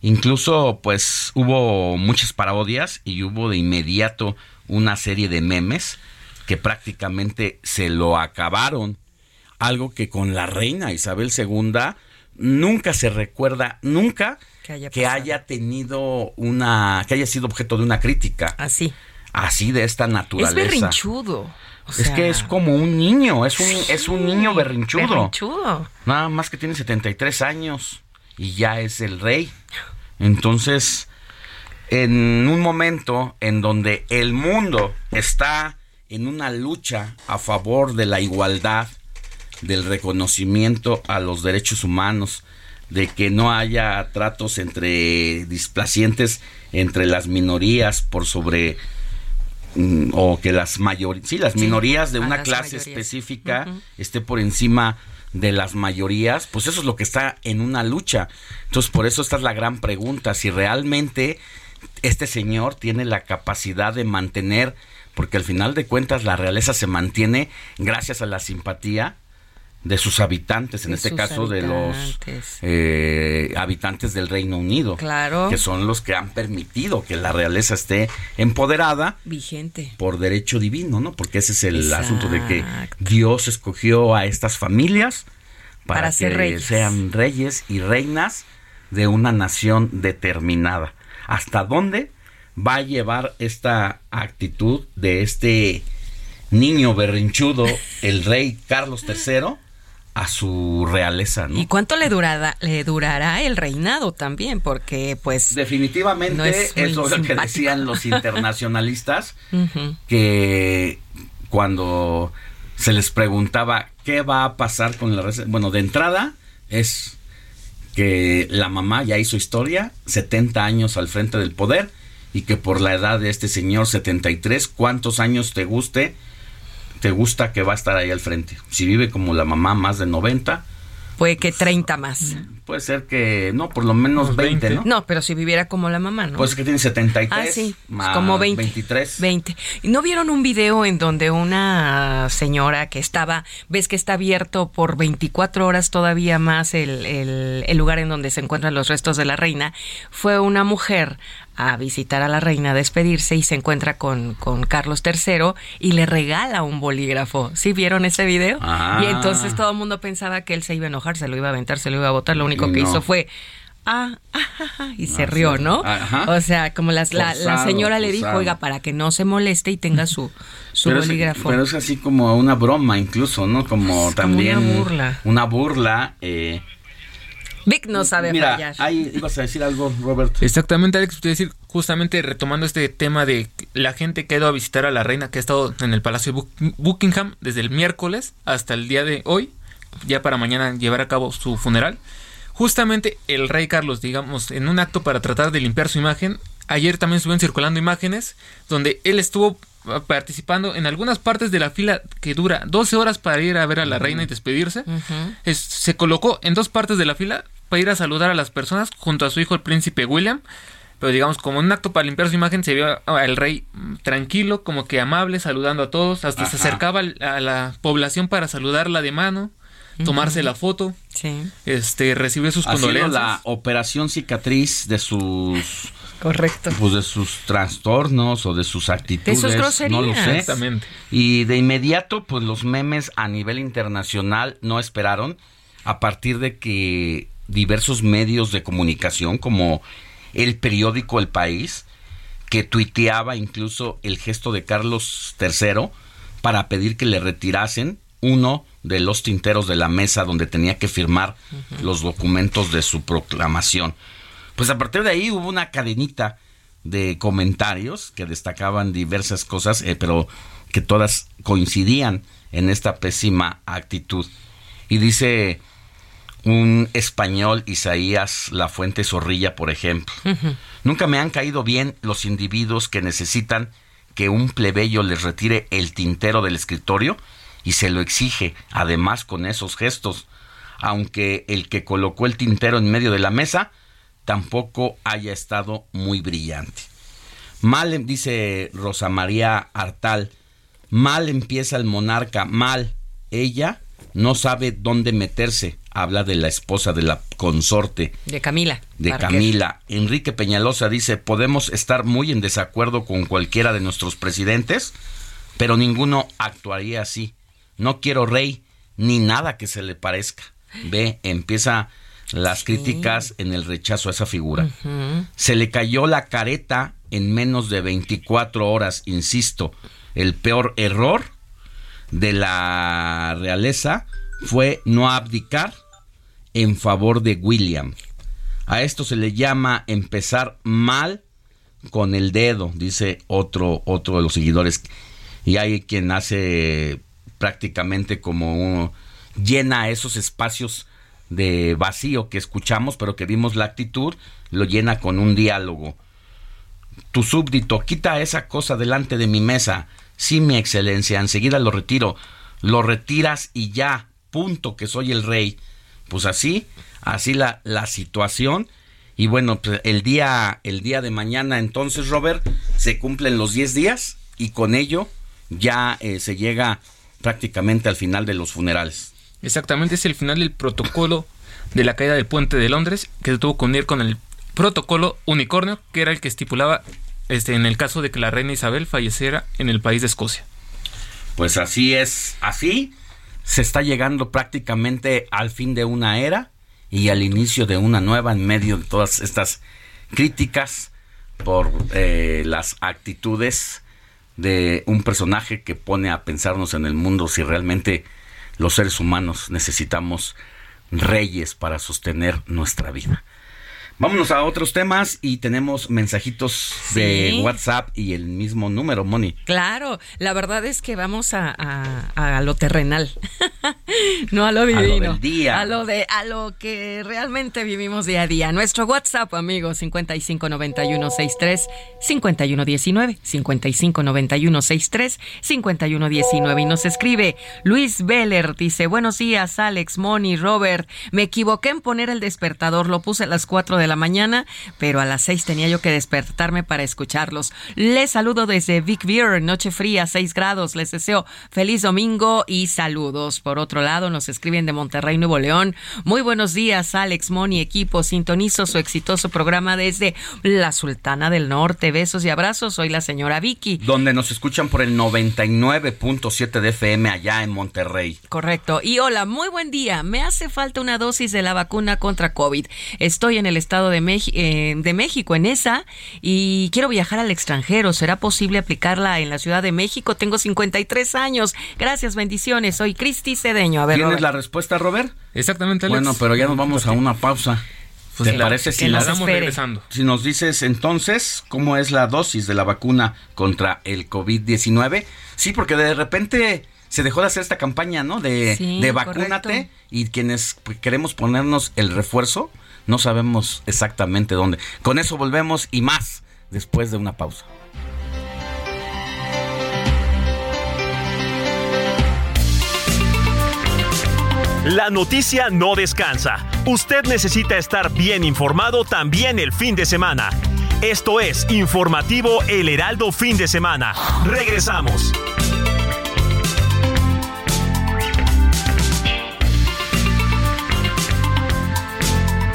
Incluso, pues, hubo muchas parodias y hubo de inmediato una serie de memes que prácticamente se lo acabaron. Algo que con la reina Isabel II nunca se recuerda, nunca
Que haya
que
pasado.
haya tenido una, que haya sido objeto de una crítica.
Así.
Así de esta
Es
naturaleza.
berrinchudo. O
es que es como un niño, es un, es un niño berrinchudo.
berrinchudo.
Nada más que tiene 73 años y ya es el rey. Entonces, en un momento en donde el mundo está en una lucha a favor de la igualdad, del reconocimiento a los derechos humanos, de que no haya tratos entre displacientes entre las minorías por sobre mm, o que las mayorías, sí, las
Sí,
minorías de una
las
clase
mayorías.
específica esté por encima de las mayorías, pues eso es lo que está en una lucha. Entonces, por eso esta es la gran pregunta, si realmente este señor tiene la capacidad de mantener, porque al final de cuentas la realeza se mantiene gracias a la simpatía de sus habitantes, en
De
este caso de los
habitantes.
eh, habitantes del Reino Unido,
Claro.
que son los que han permitido que la realeza esté empoderada
Vigente.
por derecho divino, ¿no? Porque ese es el
Exacto.
asunto de que Dios escogió a estas familias para,
Para
que
ser reyes.
sean reyes y reinas de una nación determinada. ¿Hasta dónde va a llevar esta actitud de este niño berrinchudo, el rey Carlos III, a su realeza, ¿no?
¿Y cuánto le durará, le durará el reinado también? Porque, pues.
Definitivamente,
no es muy
eso es lo que decían los internacionalistas, que cuando se les preguntaba qué va a pasar con la res- bueno, de entrada es que la mamá ya hizo historia, 70 años al frente del poder y que por la edad de este señor 73, cuántos años te guste, te gusta que va a estar ahí al frente. Si vive como la mamá más de 90,
Puede que 30 más.
puede ser que no, por lo menos 20, ¿no?
No, pero si viviera como la mamá, ¿no?
Pues es que tiene 73
Ah, sí,
más
como 20.
23.
20. ¿Y ¿No vieron un video en donde una señora que estaba, ves que está abierto por 24 horas todavía más el, el- el lugar en donde se encuentran los restos de la reina, fue una mujer a visitar a la reina, a despedirse y se encuentra con, con Carlos III y le regala un bolígrafo. ¿Sí vieron ese video?
Ah.
Y entonces todo el mundo pensaba que él se iba a enojar, se lo iba a aventar, se lo iba a botar. Lo único que
no.
hizo fue... Ah, ah, ah, ah", y se
Ah,
rió. ¿no?
Ajá.
O sea, como las- la, señora le dijo,
forzado.
oiga, para que no se moleste y tenga su, su
pero, es,
bolígrafo.
pero es así como una broma incluso, ¿no? Como también
una burla.
Una burla. eh,
Vic no sabe
mira,
fallar.
ahí ibas a decir algo, Robert.
Exactamente, Alex, te decir, justamente retomando este tema de la gente que ha ido a visitar a la reina, que ha estado en el Palacio de Buck- Buckingham desde el miércoles hasta el día de hoy, ya para mañana llevar a cabo su funeral. Justamente el rey Carlos, digamos, en un acto para tratar de limpiar su imagen, ayer también estuvieron circulando imágenes donde él estuvo ah, participando en algunas partes de la fila que dura 12 horas para ir a ver a la reina y despedirse. Es- se colocó en dos partes de la fila para ir a saludar a las personas junto a su hijo el príncipe William. Pero digamos, como un acto para limpiar su imagen, se vio al rey tranquilo, como que amable, saludando a todos. Hasta se acercaba a la población para saludarla de mano, tomarse la foto,
Sí.
este, recibir sus
Haciendo
condolencias.
la operación cicatriz de sus
Correcto.
pues de sus trastornos o de sus actitudes,
De sus groserías.
no lo sé.
Exactamente.
Y de inmediato, pues los memes a nivel internacional no esperaron a partir de que diversos medios de comunicación como el periódico El País, que tuiteaba incluso el gesto de Carlos III para pedir que le retirasen uno de los tinteros de la mesa donde tenía que firmar los documentos de su proclamación. Pues a partir de ahí hubo una cadenita de comentarios que destacaban diversas cosas, eh, pero que todas coincidían en esta pésima actitud. Y dice un español, Isaías La Fuente Zorrilla, por ejemplo. Nunca me han caído bien los individuos que necesitan que un plebeyo les retire el tintero del escritorio y se lo exige, además con esos gestos, aunque el que colocó el tintero en medio de la mesa tampoco haya estado muy brillante. Mal, em- dice Rosa María Artal, mal empieza el monarca, mal. Ella no sabe dónde meterse. Habla de la esposa de la consorte
De Camila.
de
Parker.
Camila. Enrique Peñalosa dice, podemos estar muy en desacuerdo con cualquiera de nuestros presidentes, pero ninguno actuaría así. No quiero rey ni nada que se le parezca. Ve, empieza las críticas en el rechazo a esa figura. Se le cayó la careta en menos de 24 horas, insisto. El peor error de la realeza fue no abdicar en favor de William. A esto se le llama empezar mal con el dedo, dice otro, otro de los seguidores. Y hay quien hace prácticamente como un- llena esos espacios de vacío que escuchamos, pero que vimos la actitud, lo llena con un diálogo. Tu súbdito, quita esa cosa delante de mi mesa. Sí, mi excelencia, enseguida lo retiro. Lo retiras y ya, punto, que soy el rey. Pues así, así la, la situación. Y bueno, pues el día, el día de mañana entonces, Robert, se cumplen los 10 días y con ello ya eh, se llega prácticamente al final de los funerales.
Exactamente, es el final del protocolo de la caída del puente de Londres, que se tuvo que unir con el protocolo unicornio, que era el que estipulaba este, en el caso de que la reina Isabel falleciera en el país de Escocia.
Pues así es, así se está llegando prácticamente al fin de una era y al inicio de una nueva en medio de todas estas críticas por eh, las actitudes de un personaje que pone a pensarnos en el mundo si realmente los seres humanos necesitamos reyes para sostener nuestra vida. Vámonos a otros temas y tenemos mensajitos de. WhatsApp y el mismo número, Moni.
Claro, la verdad es que vamos a, a- a lo terrenal, no a lo
A lo
divino,
del día.
a lo de a lo que realmente vivimos día a día. Nuestro WhatsApp, amigos, 559163 5119, 559163 5119 y nos escribe Luis Beller dice, "Buenos días, Alex, Moni, Robert. Me equivoqué en poner el despertador, lo puse a las 4 de de la mañana, pero a las 6 tenía yo que despertarme para escucharlos. Les saludo desde Vic Beer, noche fría, 6 grados. Les deseo feliz domingo y saludos. Por otro lado, nos escriben de Monterrey, Nuevo León. Muy buenos días, Alex, Moni, equipo. Sintonizo su exitoso programa desde la Sultana del Norte. Besos y abrazos. Soy la señora Vicky.
Donde nos escuchan por el 99.7 de FM allá en Monterrey.
Correcto. Y hola, muy buen día. Me hace falta una dosis de la vacuna contra COVID. Estoy en el estado de, Meji- eh, de México, en esa, y quiero viajar al extranjero. ¿Será posible aplicarla en la Ciudad de México? Tengo 53 años. Gracias, bendiciones. Soy Cristi Cedeño. A ver,
¿Tienes
Robert.
la respuesta, Robert?
Exactamente, Alex.
Bueno, pero ya nos vamos a una pausa.
Pues
¿Te
la-
parece
que
si
damos regresando.
Si nos dices entonces cómo es la dosis de la vacuna contra el COVID-19. Sí, porque de repente se dejó de hacer esta campaña, ¿no? De,
Sí,
de vacúnate
correcto.
y quienes pues, queremos ponernos el refuerzo no sabemos exactamente dónde. Con eso volvemos y más después de una pausa.
La noticia no descansa. Usted necesita estar bien informado también el fin de semana. Esto es Informativo El Heraldo Fin de Semana. Regresamos.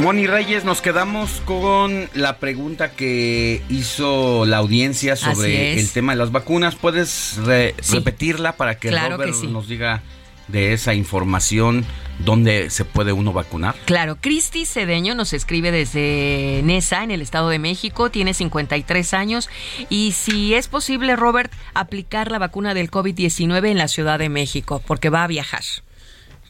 Moni Reyes, nos quedamos con la pregunta que hizo la audiencia sobre el tema de las vacunas. ¿Puedes re-
Sí.
repetirla para que
Claro
Robert
que sí.
nos diga de esa información dónde se puede uno vacunar?
Claro, Cristi Cedeño nos escribe desde Nesa, en el Estado de México, tiene 53 años y si es posible, Robert, aplicar la vacuna del COVID-19 en la Ciudad de México, porque va a viajar.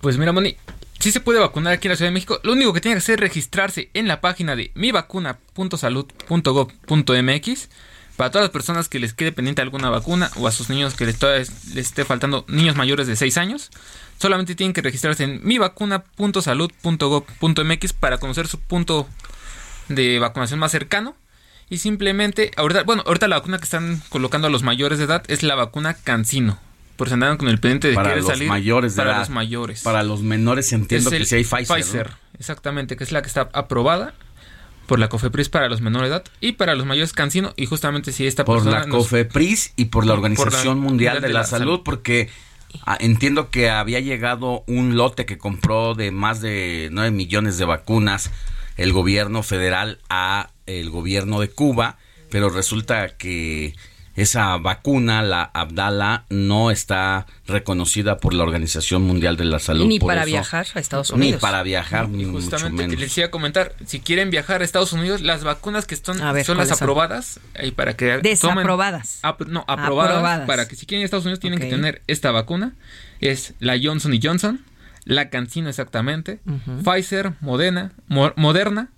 Pues mira, Moni, sí se puede vacunar aquí en la Ciudad de México. Lo único que tiene que hacer es registrarse en la página de mivacuna.salud.gov.mx para todas las personas que les quede pendiente alguna vacuna o a sus niños que les, todavía les esté faltando, niños mayores de 6 años. Solamente tienen que registrarse en mivacuna.salud.gov.mx para conocer su punto de vacunación más cercano. Y simplemente, ahorita, bueno, ahorita la vacuna que están colocando a los mayores de edad es la vacuna Cancino. Por si andaban con el pendiente de
Para
querer
los
salir.
mayores de
Para
edad.
los mayores.
Para los menores entiendo
Es
que sí hay Pfizer. ¿no?
exactamente, que es la que está aprobada por la COFEPRIS para los menores de edad y para los mayores Cancino. Y justamente si esta
Por
persona
la
nos-
COFEPRIS y por la
por la
Organización Mundial de la, Salud, porque ah, entiendo que había llegado un lote que compró de más de 9 millones de vacunas el gobierno federal a el gobierno de Cuba, pero resulta que esa vacuna, la Abdala, no está reconocida por la Organización Mundial de la Salud.
Ni
por
para
eso-
viajar a Estados
Ni
Unidos.
para viajar, ni mucho
Justamente que
menos.
les iba a comentar, si quieren viajar a Estados Unidos, las vacunas que están
ver,
son las aprobadas ahí para que tomen-
Desaprobadas.
Ap- no, aprobadas,
Aprobadas.
para que si quieren ir a Estados Unidos tienen que tener esta vacuna. Es la Johnson y Johnson, la Cancino exactamente. Pfizer, Moderna, Mo- Moderna,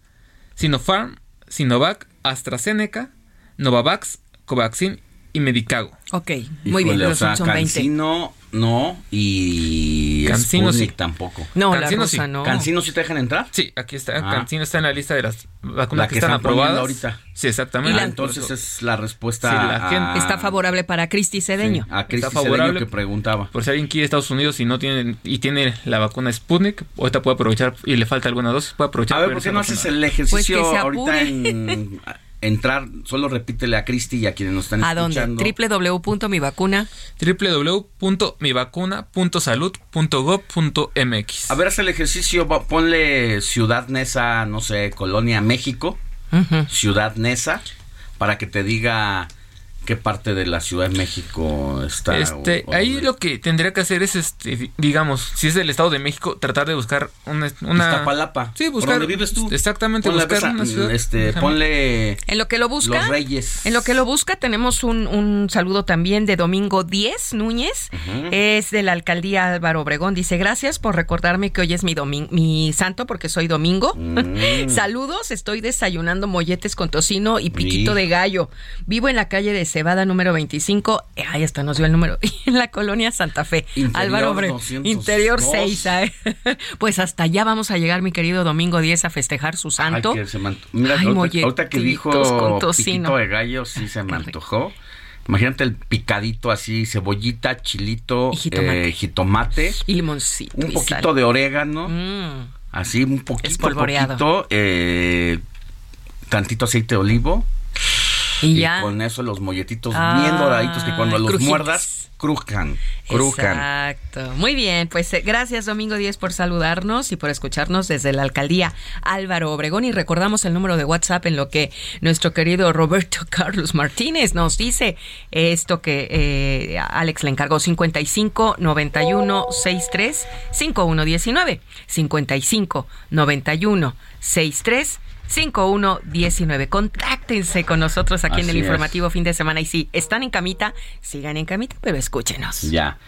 Sinopharm, Sinovac, AstraZeneca, Novavax, Covaxin y Medicago.
Ok, muy bien,
Híjole, o
los
sea,
son 20.
Cancino no y
Cancino
Sputnik
sí.
tampoco.
No, la
Cancino
rusa
sí.
no.
¿Cancino sí te dejan entrar?
Sí, aquí está.
Ah.
Cancino está en la lista de las vacunas
La
que,
que
están
están
aprobadas.
ahorita.
Sí, exactamente.
Y la-
Ah, entonces es la respuesta
Sí, la gente-
a,
Está favorable para Cristi Cedeño.
a Cristi
Está favorable.
Cedeño que preguntaba.
Por si alguien quiere ir a Estados Unidos y no tiene y tiene la vacuna Sputnik, ahorita puede aprovechar y le falta alguna dosis, puede aprovechar.
A ver, ¿por qué no haces el ejercicio
Pues que se
ahorita en entrar? Solo repítele a Cristi y a quienes nos están
¿A dónde?
escuchando.
www.mivacuna.
www.mivacuna.salud.gov.mx
A ver, haz el ejercicio, ponle Ciudad Nesa, no sé, Colonia México,
Ujú.
Ciudad Nesa, para que te diga qué parte de la Ciudad de México está.
Este,
o- o
ahí
dónde.
lo que tendría que hacer es, este, di- digamos, si es del Estado de México, tratar de buscar una... una
Iztapalapa.
Sí,
¿Por
buscar...
dónde vives tú?
Exactamente,
Ponle,
buscar
esa-
una ciudad.
este, ponle
En lo que lo busca.
Los Reyes.
En lo que lo busca tenemos un, un saludo también de Domingo 10 Núñez. Es de la alcaldía Álvaro Obregón. Dice, gracias por recordarme que hoy es mi, domin- mi santo porque soy domingo.
Mm.
Saludos, estoy desayunando molletes con tocino y piquito
Sí.
de gallo. Vivo en la calle de Cebada número 25. Eh, Ahí está, nos dio el número. En la colonia Santa Fe.
Interior
Álvaro Obregón.
202.
Interior 6. ¿eh? Pues hasta allá vamos a llegar, mi querido Domingo 10, a festejar su santo.
Ay, que se Mira,
Ay,
ahorita, ahorita que dijo piquito de gallo, sí se me antojó. Imagínate el picadito así, cebollita, chilito,
Y jitomate.
eh, jitomate,
Y limoncito.
un
y
poquito
sal.
de orégano,
Mm.
así un poquito,
Espolvoreado.
poquito, eh, tantito aceite de olivo.
Y ya.
con eso los molletitos
Ah,
bien doraditos que cuando los muerdas, crujan, crujan.
Exacto. Muy bien, pues eh, gracias Domingo 10 por saludarnos y por escucharnos desde la alcaldía Álvaro Obregón y recordamos el número de WhatsApp en lo que nuestro querido Roberto Carlos Martínez nos dice esto que eh, Alex le encargó 55 91 63 5119 55 91 63 5119. Contáctense con nosotros aquí en el
es.
informativo fin de semana. Y si están en camita, sigan en camita, pero escúchenos.
Ya.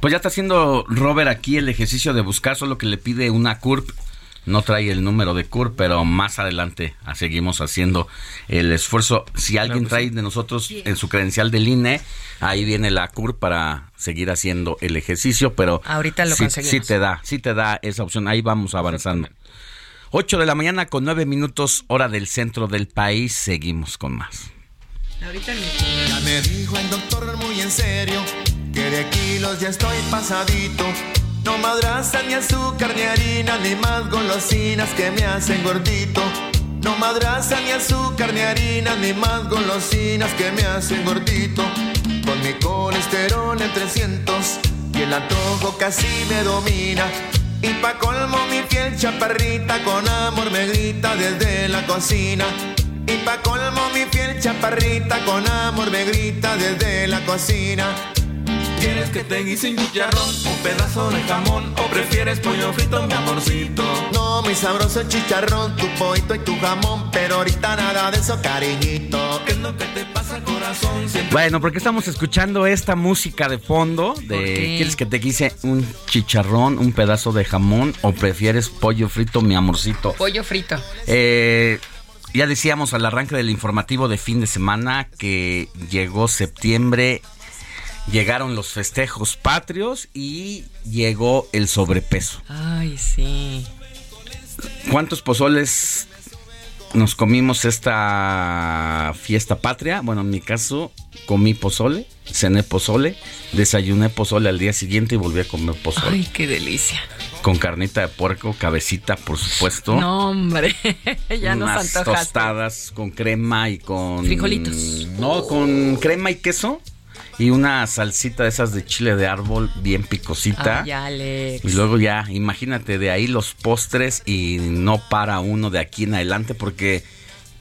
Pues ya está haciendo Robert aquí el ejercicio de buscar, solo que le pide una CURP. No trae el número de CURP, pero más adelante ah, seguimos haciendo el esfuerzo. Si alguien trae de nosotros en su credencial del INE, ahí viene la CURP para seguir haciendo el ejercicio, pero
Ahorita lo
sí,
conseguimos.
sí te da, sí te da esa opción. Ahí vamos avanzando. 8 de la mañana con 9 minutos, hora del centro del país. Seguimos con más.
Ya me dijo el doctor muy en serio que de kilos ya estoy pasadito. No madraza ni azúcar ni harina ni más golosinas que me hacen gordito. No madraza ni azúcar ni harina ni más golosinas que me hacen gordito. Con mi colesterol en 300 y el antojo casi me domina. Y pa' colmo mi piel chaparrita con amor me grita desde la cocina. Y pa' colmo mi piel chaparrita con amor me grita desde la cocina. ¿Quieres que te guise un chicharrón, un pedazo de jamón o prefieres pollo frito, mi amorcito? No, mi sabroso chicharrón, tu pollito y tu jamón, pero ahorita nada de eso, cariñito. ¿Qué es lo que te pasa, corazón? Siempre
Bueno, porque estamos escuchando esta música de fondo de? ¿quieres que te quise un chicharrón, un pedazo de jamón o prefieres pollo frito, mi amorcito?
Pollo frito.
Eh, ya decíamos al arranque del informativo de fin de semana que llegó septiembre, llegaron los festejos patrios y llegó el sobrepeso.
Ay, sí.
¿Cuántos pozoles nos comimos esta fiesta patria? Bueno, en mi caso comí pozole, cené pozole, desayuné pozole al día siguiente y volví a comer pozole.
Ay, qué delicia.
Con carnita de puerco, cabecita, por supuesto.
No, hombre. ya nos
unas
antojaste.
tostadas con crema y con
Frijolitos.
No, con crema y queso y una salsita de esas de chile de árbol bien picosita.
Ay, Alex.
Y luego ya, imagínate de ahí los postres y no para uno de aquí en adelante porque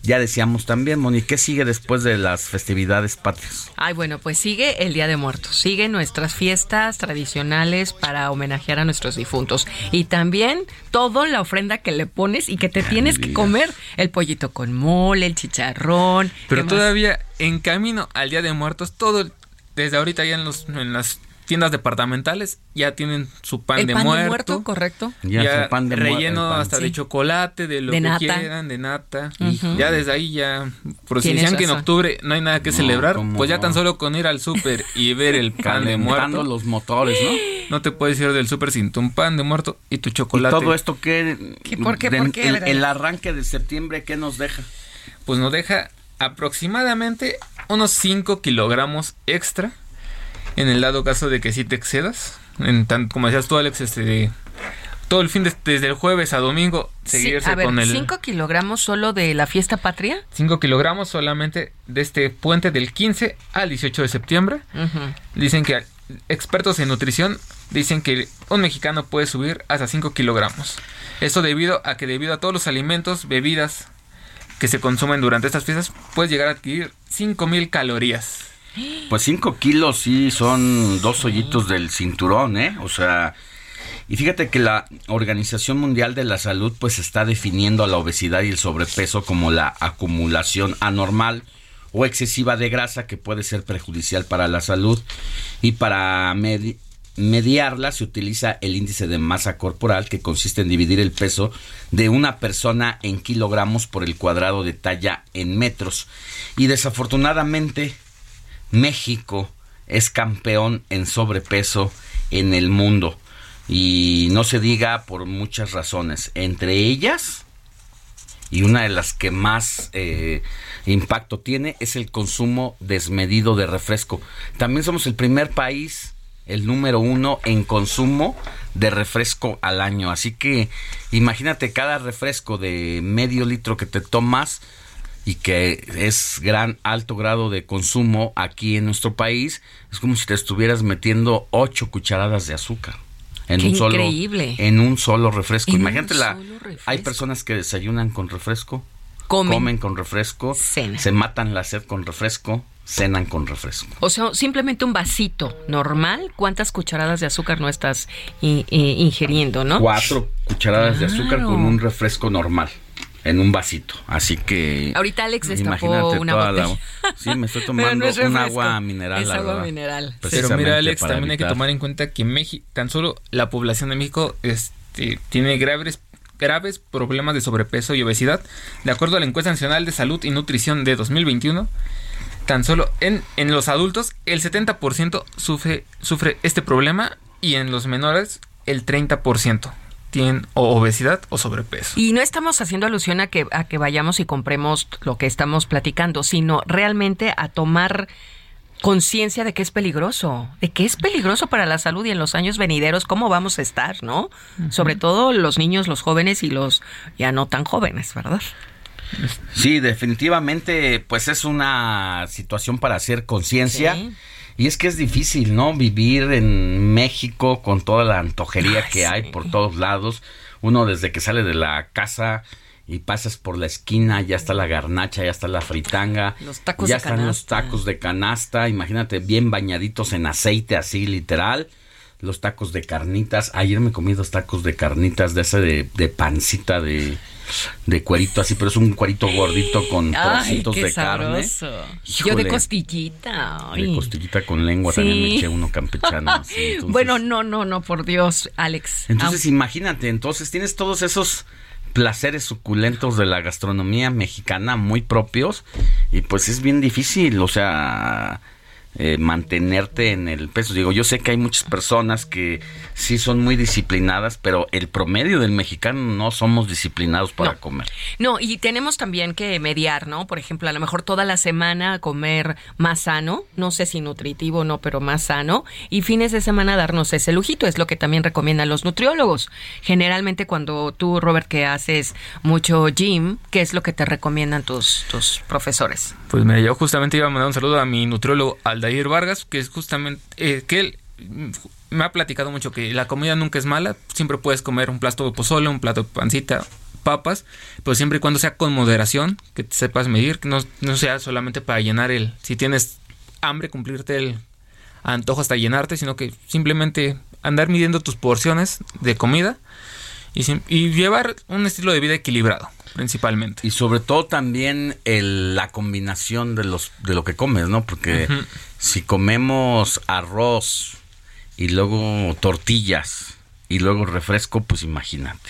ya decíamos también, Moni, ¿qué sigue después de las festividades patrias?
Ay, bueno, pues sigue el Día de Muertos, sigue nuestras fiestas tradicionales para homenajear a nuestros difuntos y también toda la ofrenda que le pones y que te tienes que comer, el pollito con mole, el chicharrón.
Pero todavía en camino al Día de Muertos, todo desde ahorita ya en, los, en las tiendas departamentales ya tienen su pan,
el
de,
pan
muerto,
de muerto, correcto.
Ya
Ya,
su pan de
relleno
pan.
hasta
Sí.
de chocolate, de lo
De
que
nata.
quieran, de nata. Ya desde ahí ya, por si decían que en octubre no hay nada que
No,
celebrar,
¿cómo
pues ya
no?
tan solo con ir al súper y ver el pan de muerto,
los motores, ¿no?
no te puedes ir del súper sin tu pan de muerto y tu
Y
chocolate.
todo esto que
¿Qué, por qué,
de-
por qué,
el, el arranque de septiembre qué nos deja?
pues nos deja aproximadamente unos 5 kilogramos extra en el dado caso de que sí te excedas. En tan, como decías tú, Alex, este, todo el fin de- desde el jueves a domingo
Sí,
seguirse
a ver,
con el
5 kilogramos solo de la fiesta patria.
5 kilogramos solamente de este puente del 15 al 18 de septiembre. Dicen que expertos en nutrición dicen que un mexicano puede subir hasta 5 kilogramos. Eso debido a que debido a todos los alimentos, bebidas que se consumen durante estas fiestas, puedes llegar a adquirir 5000 calorías.
Pues 5 kilos sí son dos hoyitos del cinturón, ¿eh? O sea, y fíjate que la Organización Mundial de la Salud pues está definiendo a la obesidad y el sobrepeso como la acumulación anormal o excesiva de grasa que puede ser perjudicial para la salud y para mediarla se utiliza el índice de masa corporal que consiste en dividir el peso de una persona en kilogramos por el cuadrado de talla en metros y desafortunadamente México es campeón en sobrepeso en el mundo. Y no se diga por muchas razones. Entre ellas, y una de las que más eh, impacto tiene, es el consumo desmedido de refresco. También somos el primer país, el número uno en consumo de refresco al año. Así que imagínate cada refresco de medio litro que te tomas y que es gran alto grado de consumo aquí en nuestro país, es como si te estuvieras metiendo ocho cucharadas de azúcar en
Qué
un solo
increíble.
en un solo refresco.
En
Imagínate la
refresco.
hay personas que desayunan con refresco,
Comen.
con refresco, se matan la sed con refresco, cenan con refresco.
O sea, simplemente un vasito normal, ¿cuántas cucharadas de azúcar no estás ingiriendo, no?
Cuatro cucharadas de azúcar con un refresco normal. En un vasito. Así que.
Ahorita Alex destapó una
toda la-
botella.
Sí, me estoy
Pero
tomando
no es
un agua mineral.
es agua
verdad.
mineral.
Pero mira, Alex, también hay que tomar en cuenta que México, tan solo la población de México este, tiene graves, graves problemas de sobrepeso y obesidad. De acuerdo a la encuesta nacional de salud y nutrición de 2021, tan solo en, en los adultos el 70% sufre, sufre este problema y en los menores el 30% tienen o obesidad o sobrepeso.
Y no estamos haciendo alusión a que, a que vayamos y compremos lo que estamos platicando, sino realmente a tomar conciencia de que es peligroso, de que es peligroso para la salud y en los años venideros cómo vamos a estar, ¿no? Sobre todo los niños, los jóvenes y los ya no tan jóvenes, ¿verdad?
Sí, definitivamente, pues es una situación para hacer conciencia.
Sí.
Y es que es difícil, ¿no? Vivir en México con toda la antojería
Ay,
que hay
sí.
por todos lados. Uno desde que sale de la casa y pasas por la esquina, ya está la garnacha, ya está la fritanga.
Los tacos
ya
de
están los tacos de canasta. Imagínate, bien bañaditos en aceite, así literal. Los tacos de carnitas. Ayer me comí dos tacos de carnitas de ese de, de pancita de, de cuerito así, pero es un cuerito gordito con trocitos de carne.
Yo de costillita.
De costillita con lengua
Sí.
también me eché uno campechano. así, entonces-
Bueno, no, no, no, por Dios, Alex.
Entonces imagínate, entonces tienes todos esos placeres suculentos de la gastronomía mexicana muy propios y pues es bien difícil, o sea, eh, mantenerte en el peso. Digo, yo sé que hay muchas personas que sí son muy disciplinadas, pero el promedio del mexicano no somos disciplinados para comer.
No, y tenemos también que mediar, ¿no? Por ejemplo, a lo mejor toda la semana comer más sano, no sé si nutritivo o no, pero más sano, y fines de semana darnos ese lujito, es lo que también recomiendan los nutriólogos. Generalmente cuando tú, Robert, que haces mucho gym, ¿qué es lo que te recomiendan tus, tus profesores?
Pues mira, yo justamente iba a mandar un saludo a mi nutriólogo Aldair Vargas, que es justamente eh, que él me ha platicado mucho que la comida nunca es mala, siempre puedes comer un plato de pozole, un plato de pancita, papas, pero siempre y cuando sea con moderación, que te sepas medir, que no, no sea solamente para llenar el, si tienes hambre, cumplirte el antojo hasta llenarte, sino que simplemente andar midiendo tus porciones de comida y llevar un estilo de vida equilibrado, principalmente.
Y sobre todo también el- la combinación de los de lo que comes, ¿no? Porque si comemos arroz y luego tortillas y luego refresco, pues imagínate.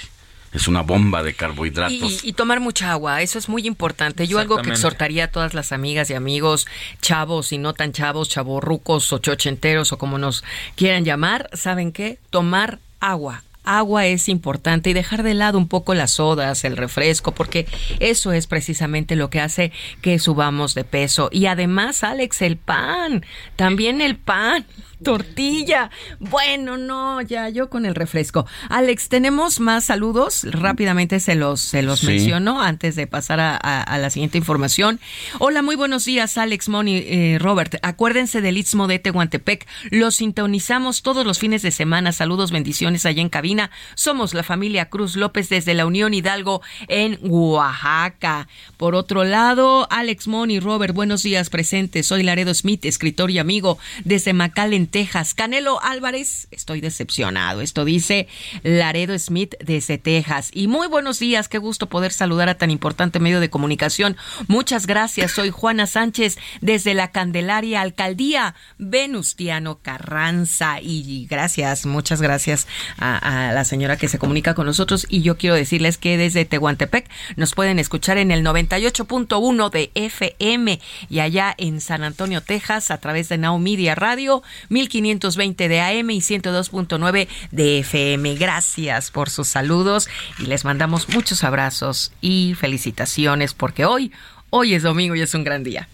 Es una bomba de carbohidratos.
Y, y tomar mucha agua, eso es muy importante. Yo algo que exhortaría a todas las amigas y amigos, chavos y no tan chavos, chavorrucos o chochenteros o como nos quieran llamar, ¿saben qué? Tomar agua. Agua es importante y dejar de lado un poco las sodas, el refresco, porque eso es precisamente lo que hace que subamos de peso. Y además, Alex, el pan, también el pan, tortilla. Bueno, no, ya yo con el refresco. Alex, tenemos más saludos. Rápidamente se los, se los
Sí.
menciono antes de pasar a, a- a la siguiente información. Hola, muy buenos días, Alex, Moni, eh, Robert. Acuérdense del Istmo de Tehuantepec. Los sintonizamos todos los fines de semana. Saludos, bendiciones allá en cabina. Somos la familia Cruz López desde la Unión Hidalgo en Oaxaca. Por otro lado, Alex, Moni, Robert, buenos días presentes. Soy Laredo Smith, escritor y amigo desde McAllen, Texas. Canelo Álvarez, estoy decepcionado. Esto dice Laredo Smith desde Texas. Y muy buenos días, qué gusto poder saludar a tan importante medio de comunicación. Muchas gracias, soy Juana Sánchez desde la Candelaria Alcaldía Venustiano Carranza. Y gracias, muchas gracias a, a la señora que se comunica con nosotros. Y yo quiero decirles que desde Tehuantepec nos pueden escuchar en el 98.1 de FM y allá en San Antonio, Texas, a través de Now Media Radio, 1520 de AM y 102.9 de FM. Gracias por sus saludos y les mandamos muchos abrazos y felicitaciones porque hoy, hoy es domingo y es un gran día.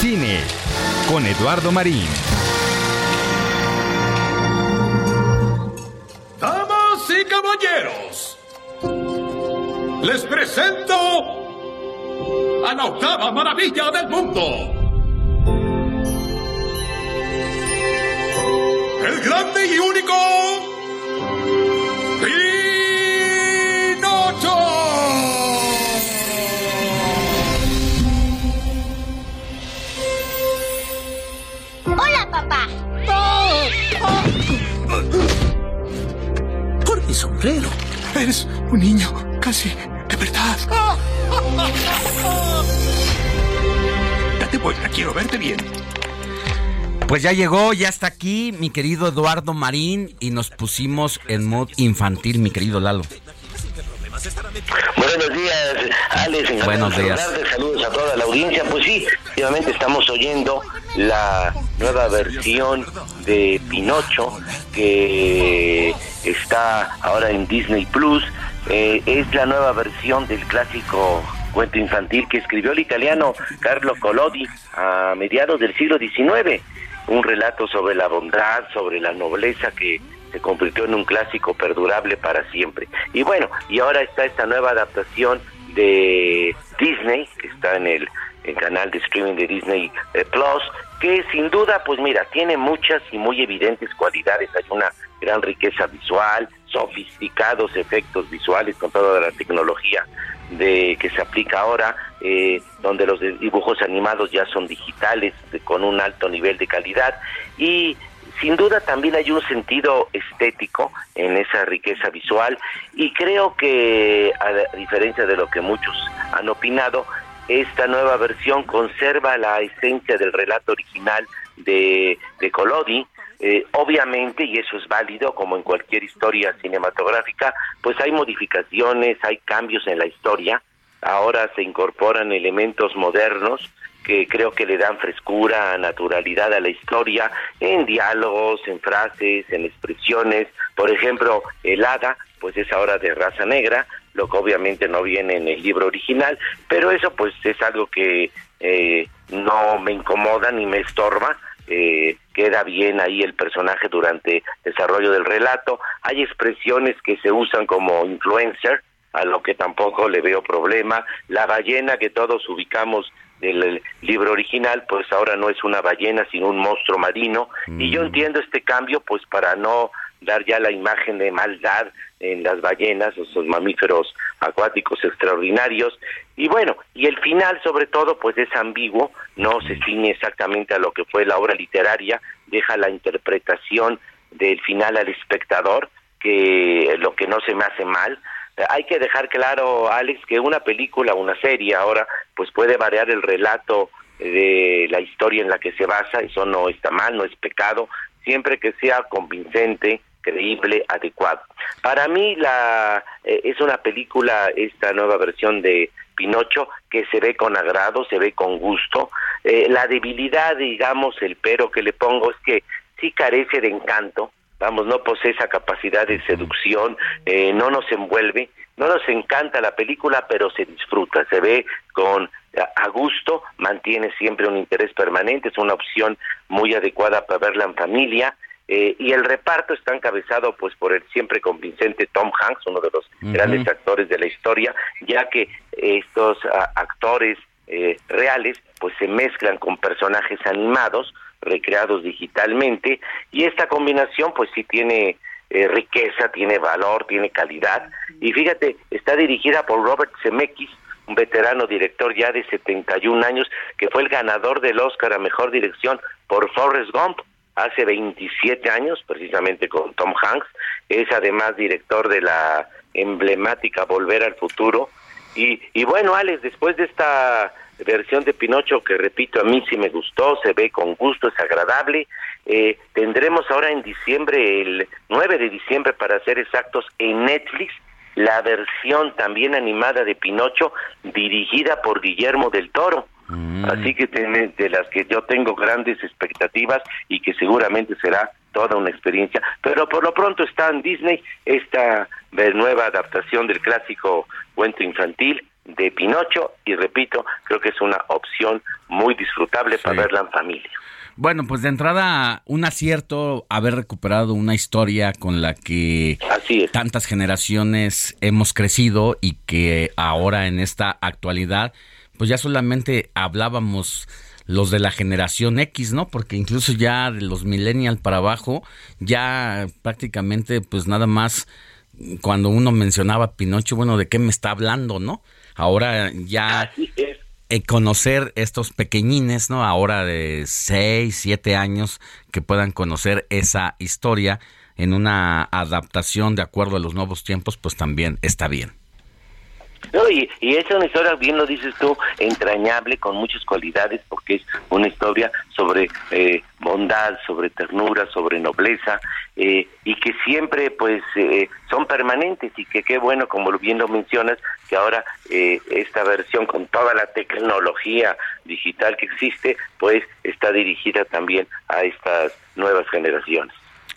Cine con Eduardo Marín.
Damas y caballeros, les presento a la octava maravilla del mundo. El grande y único Pinocho.
Hola, papá.
Por mi sombrero. Eres un niño casi de verdad. Date vuelta, quiero verte bien.
Pues ya llegó, ya está aquí mi querido Eduardo Marín y nos pusimos en mood infantil, mi querido Lalo.
Buenos días, Alex.
Buenos días.
Saludos a toda la audiencia. Pues sí, efectivamente estamos oyendo la nueva versión de Pinocho que está ahora en Disney Plus. Eh, es la nueva versión del clásico cuento infantil que escribió el italiano Carlo Collodi a mediados del siglo XIX. Un relato sobre la bondad, sobre la nobleza que se convirtió en un clásico perdurable para siempre. Y bueno, y ahora está esta nueva adaptación de Disney, que está en el, canal de streaming de Disney eh, Plus, que sin duda, pues mira, tiene muchas y muy evidentes cualidades. Hay una gran riqueza visual, sofisticados efectos visuales con toda la tecnología de que se aplica ahora, eh, donde los dibujos animados ya son digitales, con un alto nivel de calidad y sin duda también hay un sentido estético en esa riqueza visual y creo que a diferencia de lo que muchos han opinado, esta nueva versión conserva la esencia del relato original de, de Collodi. Eh, obviamente, y eso es válido como en cualquier historia cinematográfica, pues hay modificaciones, hay cambios en la historia. Ahora se incorporan elementos modernos que creo que le dan frescura, naturalidad a la historia, en diálogos, en frases, en expresiones. Por ejemplo, el hada, pues es ahora de raza negra, lo que obviamente no viene en el libro original, pero eso pues es algo que eh, no me incomoda ni me estorba. eh, queda bien ahí el personaje durante el desarrollo del relato. Hay expresiones que se usan como influencer, a lo que tampoco le veo problema. La ballena que todos ubicamos del el libro original, pues ahora no es una ballena, sino un monstruo marino. Y yo entiendo este cambio, pues para no dar ya la imagen de maldad en las ballenas, esos mamíferos acuáticos extraordinarios. Y bueno, y el final sobre todo, pues es ambiguo, no se ciñe exactamente a lo que fue la obra literaria, deja la interpretación del final al espectador, que lo que no se me hace mal, hay que dejar claro, Alex, que una película, una serie ahora, pues puede variar el relato de la historia en la que se basa, eso no está mal, no es pecado, siempre que sea convincente, creíble, adecuado. Para mí la eh, es una película esta nueva versión de Pinocho que se ve con agrado, se ve con gusto. Eh, la debilidad, digamos, el pero que le pongo es que sí carece de encanto, vamos, no posee esa capacidad de seducción, eh, no nos envuelve, no nos encanta la película, pero se disfruta, se ve con a- a gusto, mantiene siempre un interés permanente, es una opción muy adecuada para verla en familia. eh, y el reparto está encabezado pues por el siempre convincente Tom Hanks, uno de los grandes actores de la historia, ya que estos ah, actores eh, reales pues se mezclan con personajes animados recreados digitalmente y esta combinación pues sí tiene eh, riqueza, tiene valor, tiene calidad y fíjate, está dirigida por Robert Zemeckis, un veterano director ya de 71 años, que fue el ganador del Oscar a Mejor Dirección por Forrest Gump hace 27 años, precisamente con Tom Hanks. Es además director de la emblemática Volver al Futuro. Y, y bueno, Alex, después de esta versión de Pinocho que repito a mí sí me gustó, se ve con gusto, es agradable. Eh, tendremos ahora en diciembre, el 9 de diciembre para ser exactos, en Netflix la versión también animada de Pinocho dirigida por Guillermo del Toro. Así que tiene- de las que yo tengo grandes expectativas y que seguramente será toda una experiencia. Pero por lo pronto está en Disney esta nueva adaptación del clásico cuento infantil de Pinocho y repito, creo que es una opción muy disfrutable para verla en familia.
Bueno, pues de entrada, un acierto haber recuperado una historia con la que tantas generaciones hemos crecido y que ahora en esta actualidad, pues ya solamente hablábamos los de la generación X, ¿no? Porque incluso ya de los millennial para abajo, ya prácticamente pues nada más cuando uno mencionaba Pinocho, bueno, ¿de qué me está hablando, no? Ahora ya eh, conocer estos pequeñines, ¿no? Ahora de 6, 7 años que puedan conocer esa historia en una adaptación de acuerdo a los nuevos tiempos, pues también está bien.
No, y, y es una historia, bien lo dices tú, entrañable, con muchas cualidades, porque es una historia sobre eh, bondad, sobre ternura, sobre nobleza, eh, y que siempre pues eh, son permanentes y que qué bueno, como bien lo mencionas, que ahora eh, esta versión con toda la tecnología digital que existe, pues está dirigida también a estas nuevas generaciones.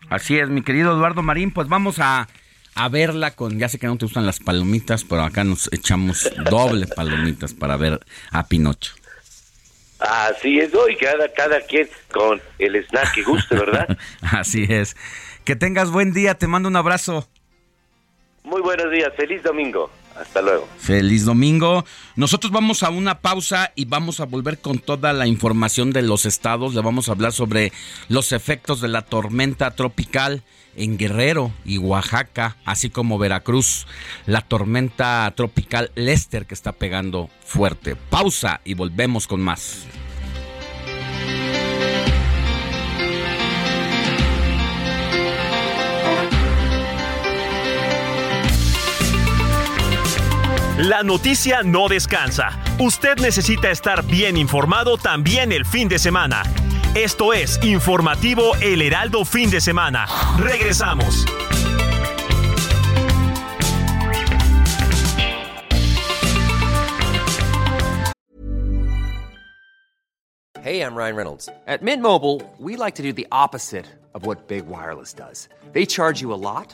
Así es, mi querido Eduardo Marín, pues vamos a, a verla con, ya sé que no te gustan las palomitas, pero acá nos echamos doble palomitas para ver a Pinocho.
Así es, hoy cada, cada quien con el snack que guste, ¿verdad?
Así es. Que tengas buen día, te mando un abrazo.
Muy buenos días, feliz domingo. Hasta luego.
Feliz domingo. Nosotros vamos a una pausa y vamos a volver con toda la información de los estados. Le vamos a hablar sobre los efectos de la tormenta tropical en Guerrero y Oaxaca, así como Veracruz. La tormenta tropical Lester que está pegando fuerte. Pausa y volvemos con más.
La noticia no descansa. Usted necesita estar bien informado también el fin de semana. Esto es Informativo El Heraldo Fin de Semana. Regresamos.
Hey, I'm Ryan Reynolds. At Mint Mobile, we like to do the opposite of what Big Wireless does. They charge you a lot,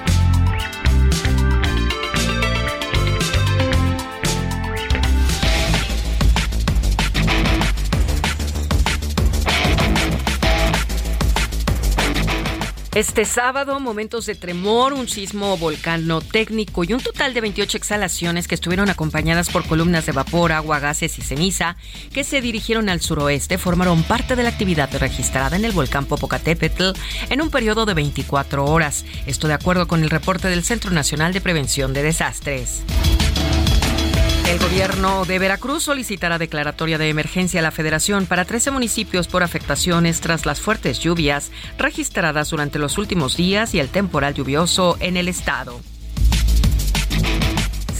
Este sábado, momentos de tremor, un sismo volcanotécnico y un total de 28 exhalaciones que estuvieron acompañadas por columnas de vapor, agua, gases y ceniza que se dirigieron al suroeste formaron parte de la actividad registrada en el volcán Popocatépetl en un periodo de 24 horas. Esto de acuerdo con el reporte del Centro Nacional de Prevención de Desastres. El gobierno de Veracruz solicitará declaratoria de emergencia a la federación para 13 municipios por afectaciones tras las fuertes lluvias registradas durante los últimos días y el temporal lluvioso en el estado.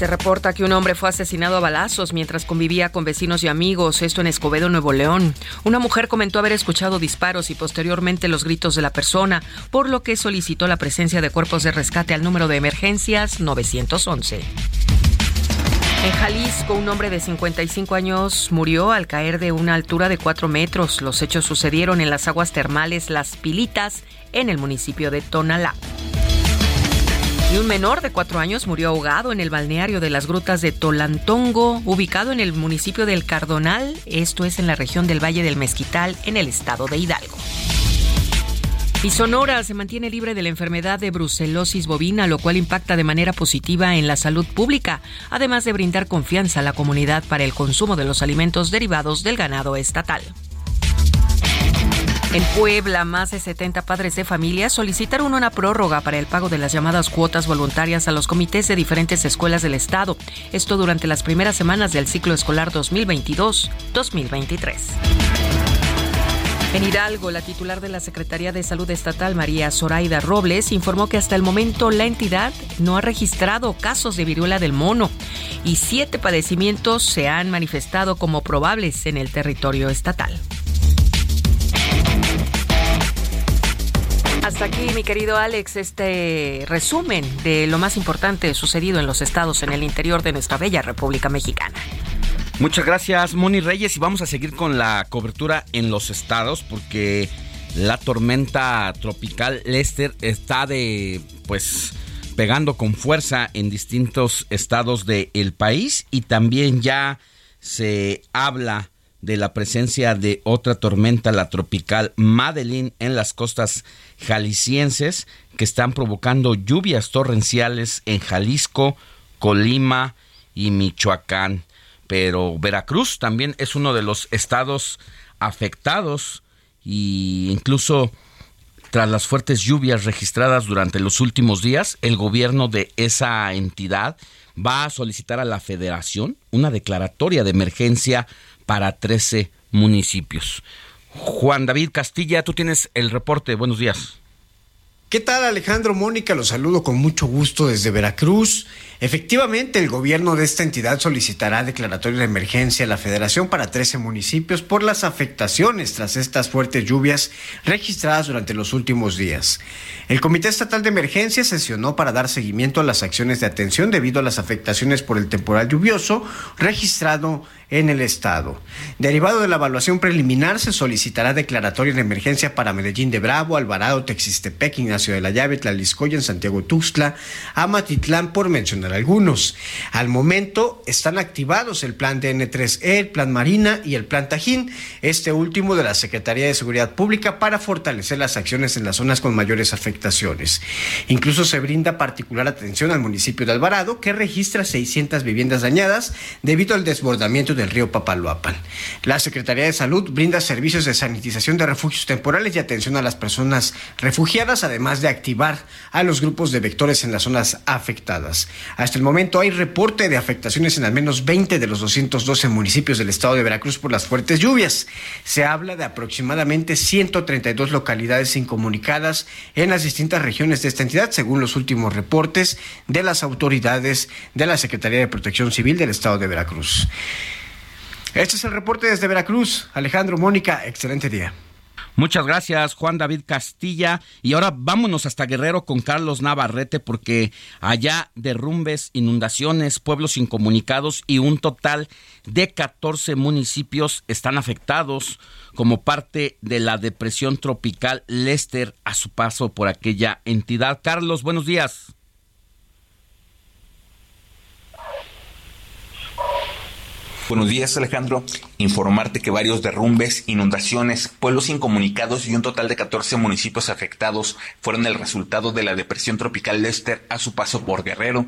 Se reporta que un hombre fue asesinado a balazos mientras convivía con vecinos y amigos, esto en Escobedo, Nuevo León. Una mujer comentó haber escuchado disparos y posteriormente los gritos de la persona, por lo que solicitó la presencia de cuerpos de rescate al número de emergencias 911. En Jalisco, un hombre de 55 años murió al caer de una altura de 4 metros. Los hechos sucedieron en las aguas termales Las Pilitas, en el municipio de Tonalá. Y un menor de cuatro años murió ahogado en el balneario de las grutas de Tolantongo, ubicado en el municipio del Cardonal, esto es en la región del Valle del Mezquital, en el estado de Hidalgo. Y Sonora se mantiene libre de la enfermedad de brucelosis bovina, lo cual impacta de manera positiva en la salud pública, además de brindar confianza a la comunidad para el consumo de los alimentos derivados del ganado estatal. En Puebla, más de 70 padres de familia solicitaron una prórroga para el pago de las llamadas cuotas voluntarias a los comités de diferentes escuelas del Estado. Esto durante las primeras semanas del ciclo escolar 2022-2023. En Hidalgo, la titular de la Secretaría de Salud Estatal, María Zoraida Robles, informó que hasta el momento la entidad no ha registrado casos de viruela del mono y siete padecimientos se han manifestado como probables en el territorio estatal. Hasta aquí, mi querido Alex, este resumen de lo más importante sucedido en los estados en el interior de nuestra bella República Mexicana.
Muchas gracias, Moni Reyes, y vamos a seguir con la cobertura en los estados porque la tormenta tropical Lester está de, pues, pegando con fuerza en distintos estados del país y también ya se habla de la presencia de otra tormenta, la tropical Madeline, en las costas jaliscienses, que están provocando lluvias torrenciales en Jalisco, Colima y Michoacán. Pero Veracruz también es uno de los estados afectados y incluso tras las fuertes lluvias registradas durante los últimos días, el gobierno de esa entidad va a solicitar a la federación una declaratoria de emergencia para 13 municipios. Juan David Castilla, tú tienes el reporte. Buenos días.
¿Qué tal Alejandro Mónica? Los saludo con mucho gusto desde Veracruz. Efectivamente, el gobierno de esta entidad solicitará declaratoria de emergencia a la federación para 13 municipios por las afectaciones tras estas fuertes lluvias registradas durante los últimos días. El Comité Estatal de Emergencia sesionó para dar seguimiento a las acciones de atención debido a las afectaciones por el temporal lluvioso registrado en el estado. Derivado de la evaluación preliminar, se solicitará declaratoria de emergencia para Medellín de Bravo, Alvarado, Texistepec, Ignacio de la Llave, Tlaliscoya, en Santiago Tuxtla, Amatitlán, por mencionar algunos. Al momento están activados el plan DN3E, el plan Marina y el plan Tajín, este último de la Secretaría de Seguridad Pública para fortalecer las acciones en las zonas con mayores afectaciones. Incluso se brinda particular atención al municipio de Alvarado, que registra 600 viviendas dañadas debido al desbordamiento del río Papaloapan. La Secretaría de Salud brinda servicios de sanitización de refugios temporales y atención a las personas refugiadas, además de activar a los grupos de vectores en las zonas afectadas. Hasta el momento hay reporte de afectaciones en al menos 20 de los 212 municipios del estado de Veracruz por las fuertes lluvias. Se habla de aproximadamente 132 localidades incomunicadas en las distintas regiones de esta entidad, según los últimos reportes de las autoridades de la Secretaría de Protección Civil del estado de Veracruz. Este es el reporte desde Veracruz. Alejandro, Mónica, excelente día.
Muchas gracias, Juan David Castilla. Y ahora vámonos hasta Guerrero con Carlos Navarrete, porque allá derrumbes, inundaciones, pueblos incomunicados y un total de 14 municipios están afectados como parte de la depresión tropical Lester a su paso por aquella entidad. Carlos, buenos días.
Buenos días Alejandro, informarte que varios derrumbes, inundaciones, pueblos incomunicados y un total de 14 municipios afectados fueron el resultado de la depresión tropical Lester a su paso por Guerrero.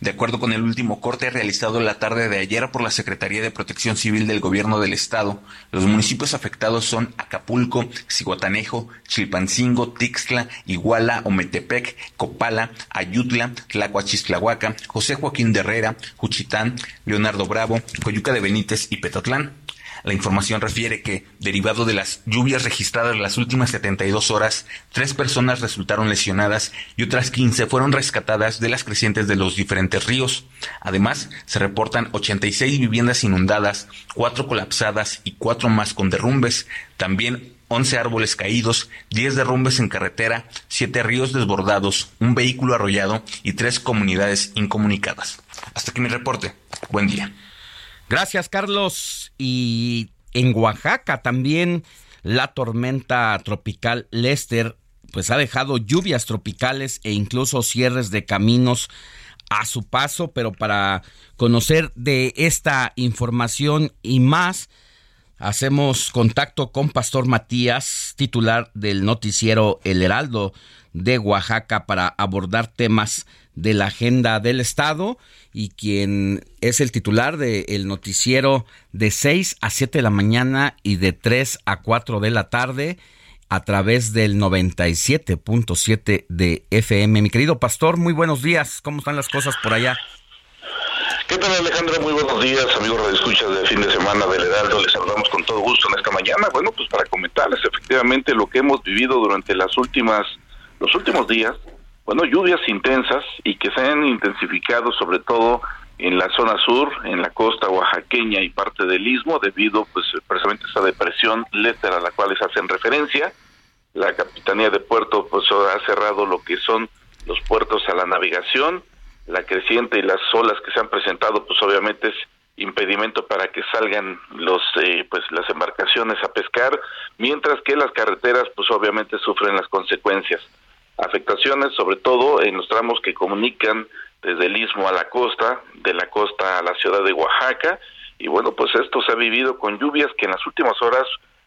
De acuerdo con el último corte realizado la tarde de ayer por la Secretaría de Protección Civil del Gobierno del Estado, los municipios afectados son Acapulco, Cihuatanejo, Chilpancingo, Tixtla, Iguala, Ometepec, Copala, Ayutla, Tlacuachistlahuaca, José Joaquín de Herrera, Juchitán, Leonardo Bravo, Coyuca de Benítez y Petotlán. La información refiere que, derivado de las lluvias registradas en las últimas 72 horas, tres personas resultaron lesionadas y otras 15 fueron rescatadas de las crecientes de los diferentes ríos. Además, se reportan 86 viviendas inundadas, cuatro colapsadas y cuatro más con derrumbes. También 11 árboles caídos, 10 derrumbes en carretera, 7 ríos desbordados, un vehículo arrollado y tres comunidades incomunicadas. Hasta aquí mi reporte. Buen día.
Gracias, Carlos. Y en Oaxaca también la tormenta tropical Lester pues ha dejado lluvias tropicales e incluso cierres de caminos a su paso, pero para conocer de esta información y más, hacemos contacto con Pastor Matías, titular del noticiero El Heraldo de Oaxaca, para abordar temas de la agenda del Estado y quien es el titular del noticiero de 6 a 7 de la mañana y de 3 a 4 de la tarde a través del 97.7 de FM. Mi querido pastor, muy buenos días. ¿Cómo están las cosas por allá?
¿Qué tal Alejandro? Muy buenos días, amigos de escuchas de fin de semana del Heraldo. Les saludamos con todo gusto en esta mañana. Bueno, pues para comentarles efectivamente lo que hemos vivido durante las últimas, los últimos días. Bueno, lluvias intensas y que se han intensificado sobre todo en la zona sur, en la costa oaxaqueña y parte del istmo, debido pues precisamente a esa depresión Lester a la cual les hacen referencia. La Capitanía de Puerto pues ha cerrado lo que son los puertos a la navegación, la creciente y las olas que se han presentado pues obviamente es impedimento para que salgan los eh, pues las embarcaciones a pescar, mientras que las carreteras pues obviamente sufren las consecuencias. Afectaciones sobre todo en los tramos que comunican desde el istmo a la costa, de la costa a la ciudad de Oaxaca, y bueno, pues esto se ha vivido con lluvias que en las últimas horas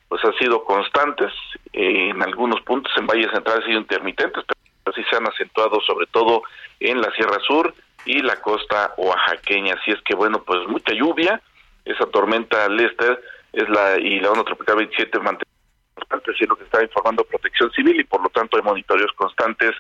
pues han sido constantes, eh, en algunos puntos en valles centrales sido intermitentes, pero así se han acentuado sobre todo en la Sierra Sur y la costa oaxaqueña, así es que bueno, pues mucha lluvia, esa tormenta Lester es la y la onda tropical 27 mantiene así es lo que está informando Protección Civil y por lo tanto hay monitoreos constantes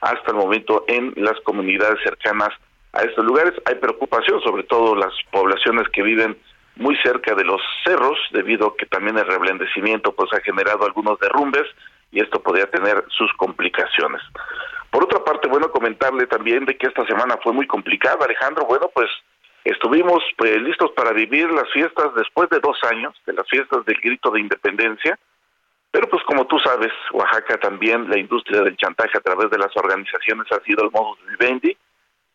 hasta el momento en las comunidades cercanas a estos lugares. Hay preocupación, sobre todo las poblaciones que viven muy cerca de los cerros, debido a que también el reblandecimiento pues ha generado algunos derrumbes y esto podría tener sus complicaciones. Por otra parte, bueno, comentarle también de que esta semana fue muy complicada, Alejandro. Bueno, pues estuvimos pues, listos para vivir las fiestas después de dos años, de las fiestas del grito de independencia, pero pues como tú sabes, Oaxaca también, la industria del chantaje a través de las organizaciones ha sido el modus vivendi.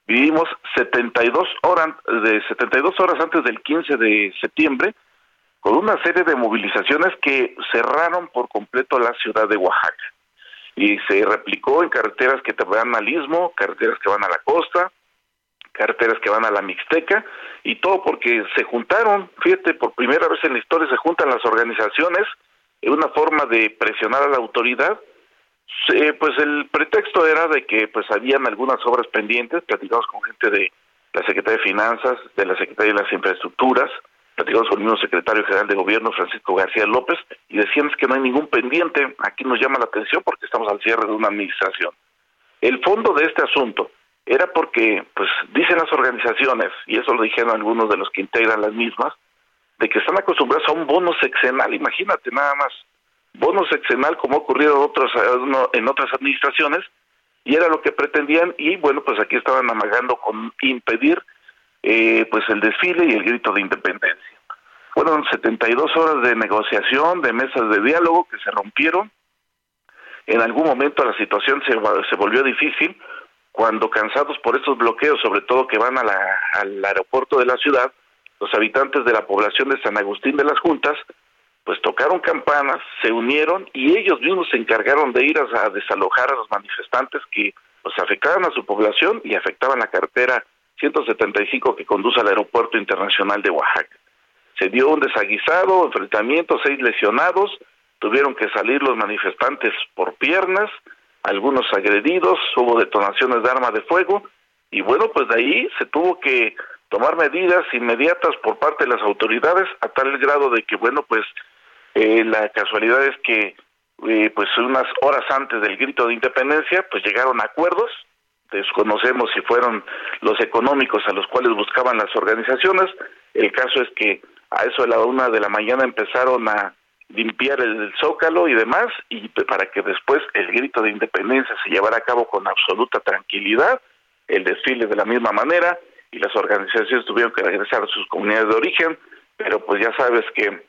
Vivimos 72 horas, de 72 horas antes del 15 de septiembre con una serie de movilizaciones que cerraron por completo la ciudad de Oaxaca. Y se replicó en carreteras que van al istmo, carreteras que van a la costa, carreteras que van a la Mixteca, y todo porque se juntaron, fíjate, por primera vez en la historia se juntan las organizaciones una forma de presionar a la autoridad. Eh, pues el pretexto era de que pues habían algunas obras pendientes, platicamos con gente de la Secretaría de Finanzas, de la Secretaría de las Infraestructuras, platicamos con el mismo secretario general de gobierno, Francisco García López, y decíamos que no hay ningún pendiente. Aquí nos llama la atención porque estamos al cierre de una administración. El fondo de este asunto era porque, pues, dicen las organizaciones, y eso lo dijeron algunos de los que integran las mismas, de que están acostumbrados a un bono sexenal, imagínate nada más, bono sexenal como ha ocurrido en otras, administraciones, y era lo que pretendían, y bueno, pues aquí estaban amagando con impedir eh, pues el desfile y el grito de independencia. Fueron 72 horas de negociación, de mesas de diálogo que se rompieron. En algún momento la situación se, se volvió difícil cuando cansados por estos bloqueos, sobre todo que van al aeropuerto de la ciudad, los habitantes de la población de San Agustín de las Juntas, pues tocaron campanas, se unieron y ellos mismos se encargaron de ir a, desalojar a los manifestantes que pues afectaban a su población y afectaban la carretera 175 que conduce al Aeropuerto Internacional de Oaxaca. Se dio un desaguisado, enfrentamiento, seis lesionados, tuvieron que salir los manifestantes por piernas, algunos agredidos, hubo detonaciones de arma de fuego y bueno, pues de ahí se tuvo que tomar medidas inmediatas por parte de las autoridades a tal grado de que bueno, pues eh, la casualidad es que eh, pues unas horas antes del grito de independencia pues llegaron a acuerdos desconocemos si fueron los económicos a los cuales buscaban las organizaciones. El caso es que a eso de la una de la mañana empezaron a limpiar el zócalo y demás, y para que después el grito de independencia se llevara a cabo con absoluta tranquilidad, el desfile de la misma manera, y las organizaciones tuvieron que regresar a sus comunidades de origen, pero pues ya sabes que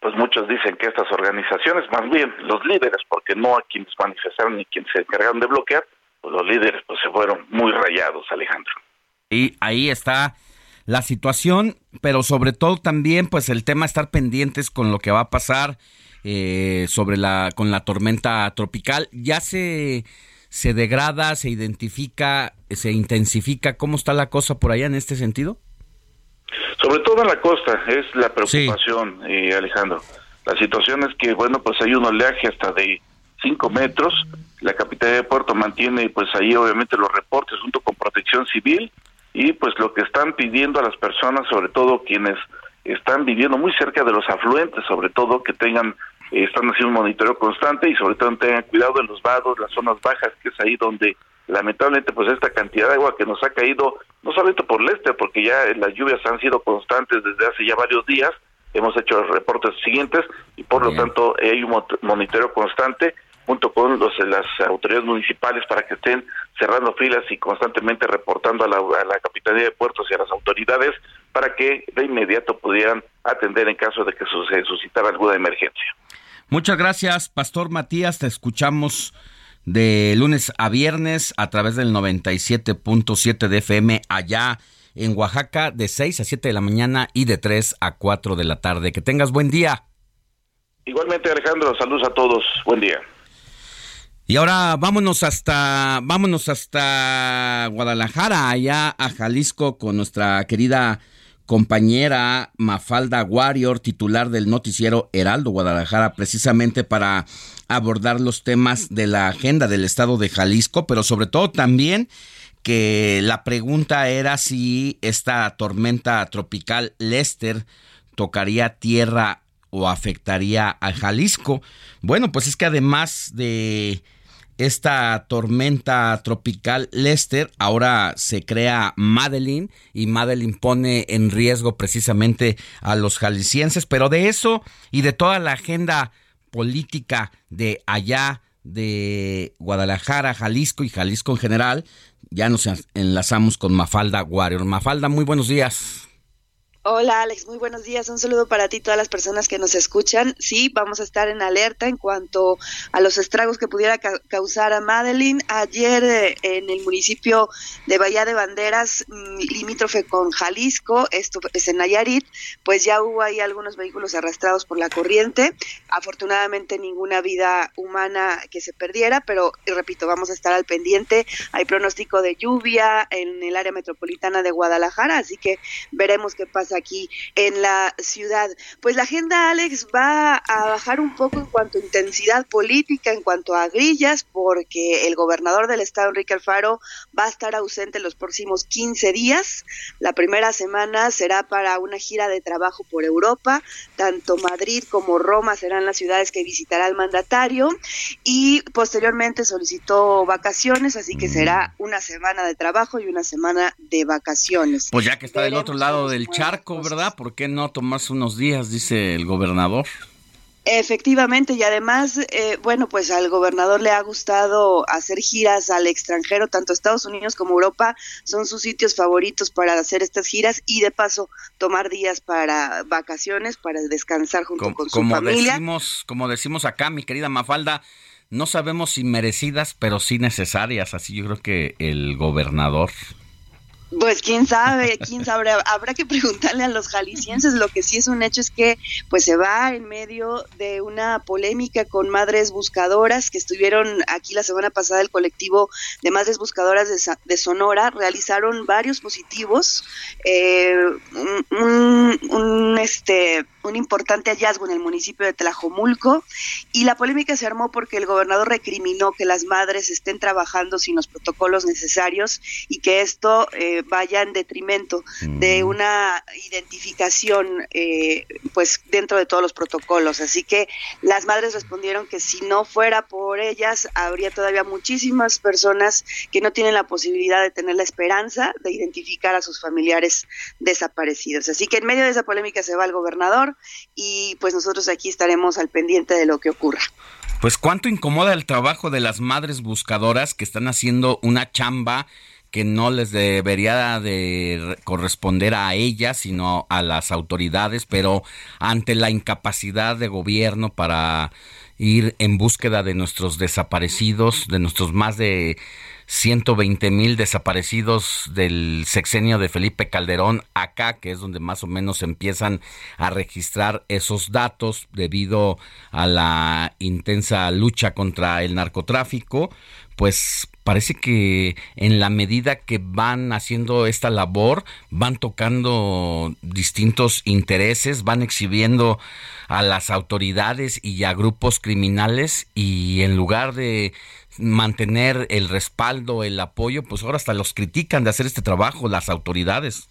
pues muchos dicen que estas organizaciones, más bien los líderes, porque no a quienes manifestaron ni quienes se encargaron de bloquear, pues los líderes pues se fueron muy rayados, Alejandro.
Y ahí está la situación, pero sobre todo también pues el tema estar pendientes con lo que va a pasar eh, sobre la con la tormenta tropical. ¿Ya se, se degrada, se identifica, se intensifica? ¿Cómo está la cosa por allá en este sentido?
Sobre todo en la costa, es la preocupación, eh, Alejandro. La situación es que, bueno, pues hay un oleaje hasta de 5 metros. La Capitanía de Puerto mantiene, pues ahí obviamente los reportes junto con Protección Civil y pues lo que están pidiendo a las personas, sobre todo quienes están viviendo muy cerca de los afluentes, sobre todo que tengan, eh, están haciendo un monitoreo constante y sobre todo tengan cuidado en los vados, las zonas bajas, que es ahí donde lamentablemente pues esta cantidad de agua que nos ha caído, no solamente por el este, porque ya las lluvias han sido constantes desde hace ya varios días, hemos hecho los reportes siguientes y por lo tanto hay un monitoreo constante junto con los, las autoridades municipales para que estén cerrando filas y constantemente reportando a la, a la Capitanía de Puertos y a las autoridades para que de inmediato pudieran atender en caso de que se suscitara alguna emergencia.
Muchas gracias, Pastor Matías. Te escuchamos de lunes a viernes a través del 97.7 de FM allá en Oaxaca de 6 a 7 de la mañana y de 3 a 4 de la tarde. Que tengas buen día.
Igualmente Alejandro, saludos a todos, buen día.
Y ahora vámonos hasta vámonos hasta Guadalajara, allá a Jalisco con nuestra querida compañera Mafalda Warrior, titular del noticiero Heraldo Guadalajara, precisamente para abordar los temas de la agenda del estado de Jalisco, pero sobre todo también que la pregunta era si esta tormenta tropical Lester tocaría tierra o afectaría a Jalisco. Bueno, pues es que además de esta tormenta tropical Lester, ahora se crea Madeline y Madeline pone en riesgo precisamente a los jaliscienses, pero de eso y de toda la agenda política de allá de Guadalajara, Jalisco y Jalisco en general, ya nos enlazamos con Mafalda Warrior. Mafalda, muy buenos días.
Hola Alex, muy buenos días. Un saludo para ti y todas las personas que nos escuchan. Sí, vamos a estar en alerta en cuanto a los estragos que pudiera ca causar a Madeline. Ayer eh, en el municipio de Bahía de Banderas, mm, limítrofe con Jalisco, esto es en Nayarit, pues ya hubo ahí algunos vehículos arrastrados por la corriente. Afortunadamente ninguna vida humana que se perdiera, pero repito, vamos a estar al pendiente. Hay pronóstico de lluvia en el área metropolitana de Guadalajara, así que veremos qué pasa aquí en la ciudad. Pues la agenda, Alex, va a bajar un poco en cuanto a intensidad política, en cuanto a grillas, porque el gobernador del estado, Enrique Alfaro, va a estar ausente los próximos 15 días. La primera semana será para una gira de trabajo por Europa. Tanto Madrid como Roma serán las ciudades que visitará el mandatario y posteriormente solicitó vacaciones, así que será una semana de trabajo y una semana de vacaciones.
Pues ya que está del otro lado del charco, ¿verdad? ¿Por qué no tomarse unos días, dice el gobernador?
Efectivamente, y además, eh, bueno, pues al gobernador le ha gustado hacer giras al extranjero, tanto Estados Unidos como Europa son sus sitios favoritos para hacer estas giras y de paso tomar días para vacaciones, para descansar junto
como,
con su
como
familia.
decimos, como decimos acá, mi querida Mafalda, no sabemos si merecidas, pero sí necesarias. Así yo creo que el gobernador.
Pues quién sabe, quién sabe, habrá que preguntarle a los jaliscienses, lo que sí es un hecho es que pues se va en medio de una polémica con madres buscadoras que estuvieron aquí la semana pasada el colectivo de madres buscadoras de, de Sonora, realizaron varios positivos, eh, un, este un importante hallazgo en el municipio de Tlajomulco y la polémica se armó porque el gobernador recriminó que las madres estén trabajando sin los protocolos necesarios y que esto eh, vaya en detrimento de una identificación eh, pues dentro de todos los protocolos. Así que las madres respondieron que si no fuera por ellas habría todavía muchísimas personas que no tienen la posibilidad de tener la esperanza de identificar a sus familiares desaparecidos. Así que en medio de esa polémica se va el gobernador y pues nosotros aquí estaremos al pendiente de lo que ocurra.
Pues cuánto incomoda el trabajo de las madres buscadoras que están haciendo una chamba que no les debería de corresponder a ellas, sino a las autoridades, pero ante la incapacidad de gobierno para ir en búsqueda de nuestros desaparecidos, de nuestros más de 120 mil desaparecidos del sexenio de Felipe Calderón acá, que es donde más o menos empiezan a registrar esos datos debido a la intensa lucha contra el narcotráfico, pues parece que en la medida que van haciendo esta labor, van tocando distintos intereses, van exhibiendo a las autoridades y a grupos criminales y en lugar de mantener el respaldo, el apoyo, pues ahora hasta los critican de hacer este trabajo las autoridades.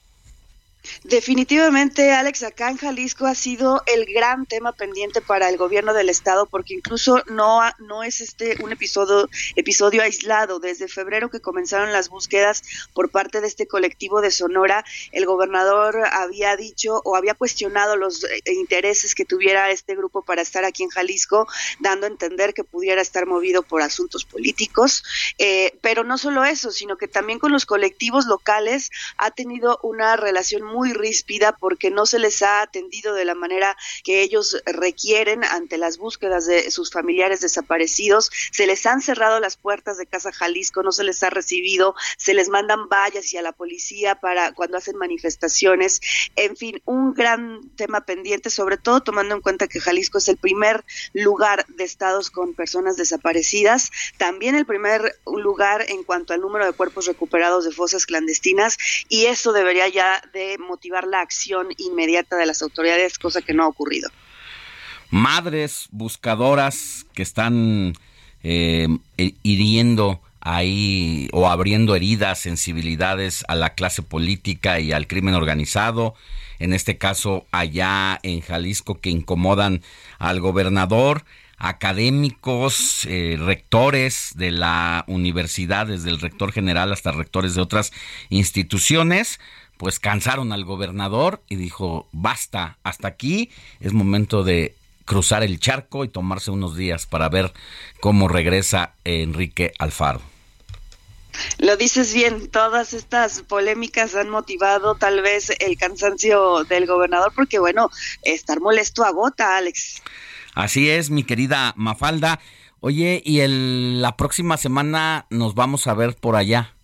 Definitivamente, Alex, acá en Jalisco ha sido el gran tema pendiente para el gobierno del estado, porque incluso no, no es este un episodio, episodio aislado. Desde febrero que comenzaron las búsquedas por parte de este colectivo de Sonora, el gobernador había dicho o había cuestionado los eh, intereses que tuviera este grupo para estar aquí en Jalisco, dando a entender que pudiera estar movido por asuntos políticos. Eh, pero no solo eso, sino que también con los colectivos locales ha tenido una relación muy ríspida porque no se les ha atendido de la manera que ellos requieren ante las búsquedas de sus familiares desaparecidos. Se les han cerrado las puertas de Casa Jalisco, no se les ha recibido, se les mandan vallas y a la policía para cuando hacen manifestaciones. En fin, un gran tema pendiente, sobre todo tomando en cuenta que Jalisco es el primer lugar de estados con personas desaparecidas, también el primer lugar en cuanto al número de cuerpos recuperados de fosas clandestinas y eso debería ya de motivar la acción inmediata de las autoridades, cosa que no ha ocurrido.
Madres buscadoras que están eh, hiriendo ahí o abriendo heridas, sensibilidades a la clase política y al crimen organizado, en este caso allá en Jalisco que incomodan al gobernador académicos, eh, rectores de la universidad, desde el rector general hasta rectores de otras instituciones, pues cansaron al gobernador y dijo, basta, hasta aquí es momento de cruzar el charco y tomarse unos días para ver cómo regresa Enrique Alfaro.
Lo dices bien, todas estas polémicas han motivado tal vez el cansancio del gobernador porque bueno, estar molesto agota, Alex.
Así es, mi querida Mafalda. Oye, y el, la próxima semana nos vamos a ver por allá.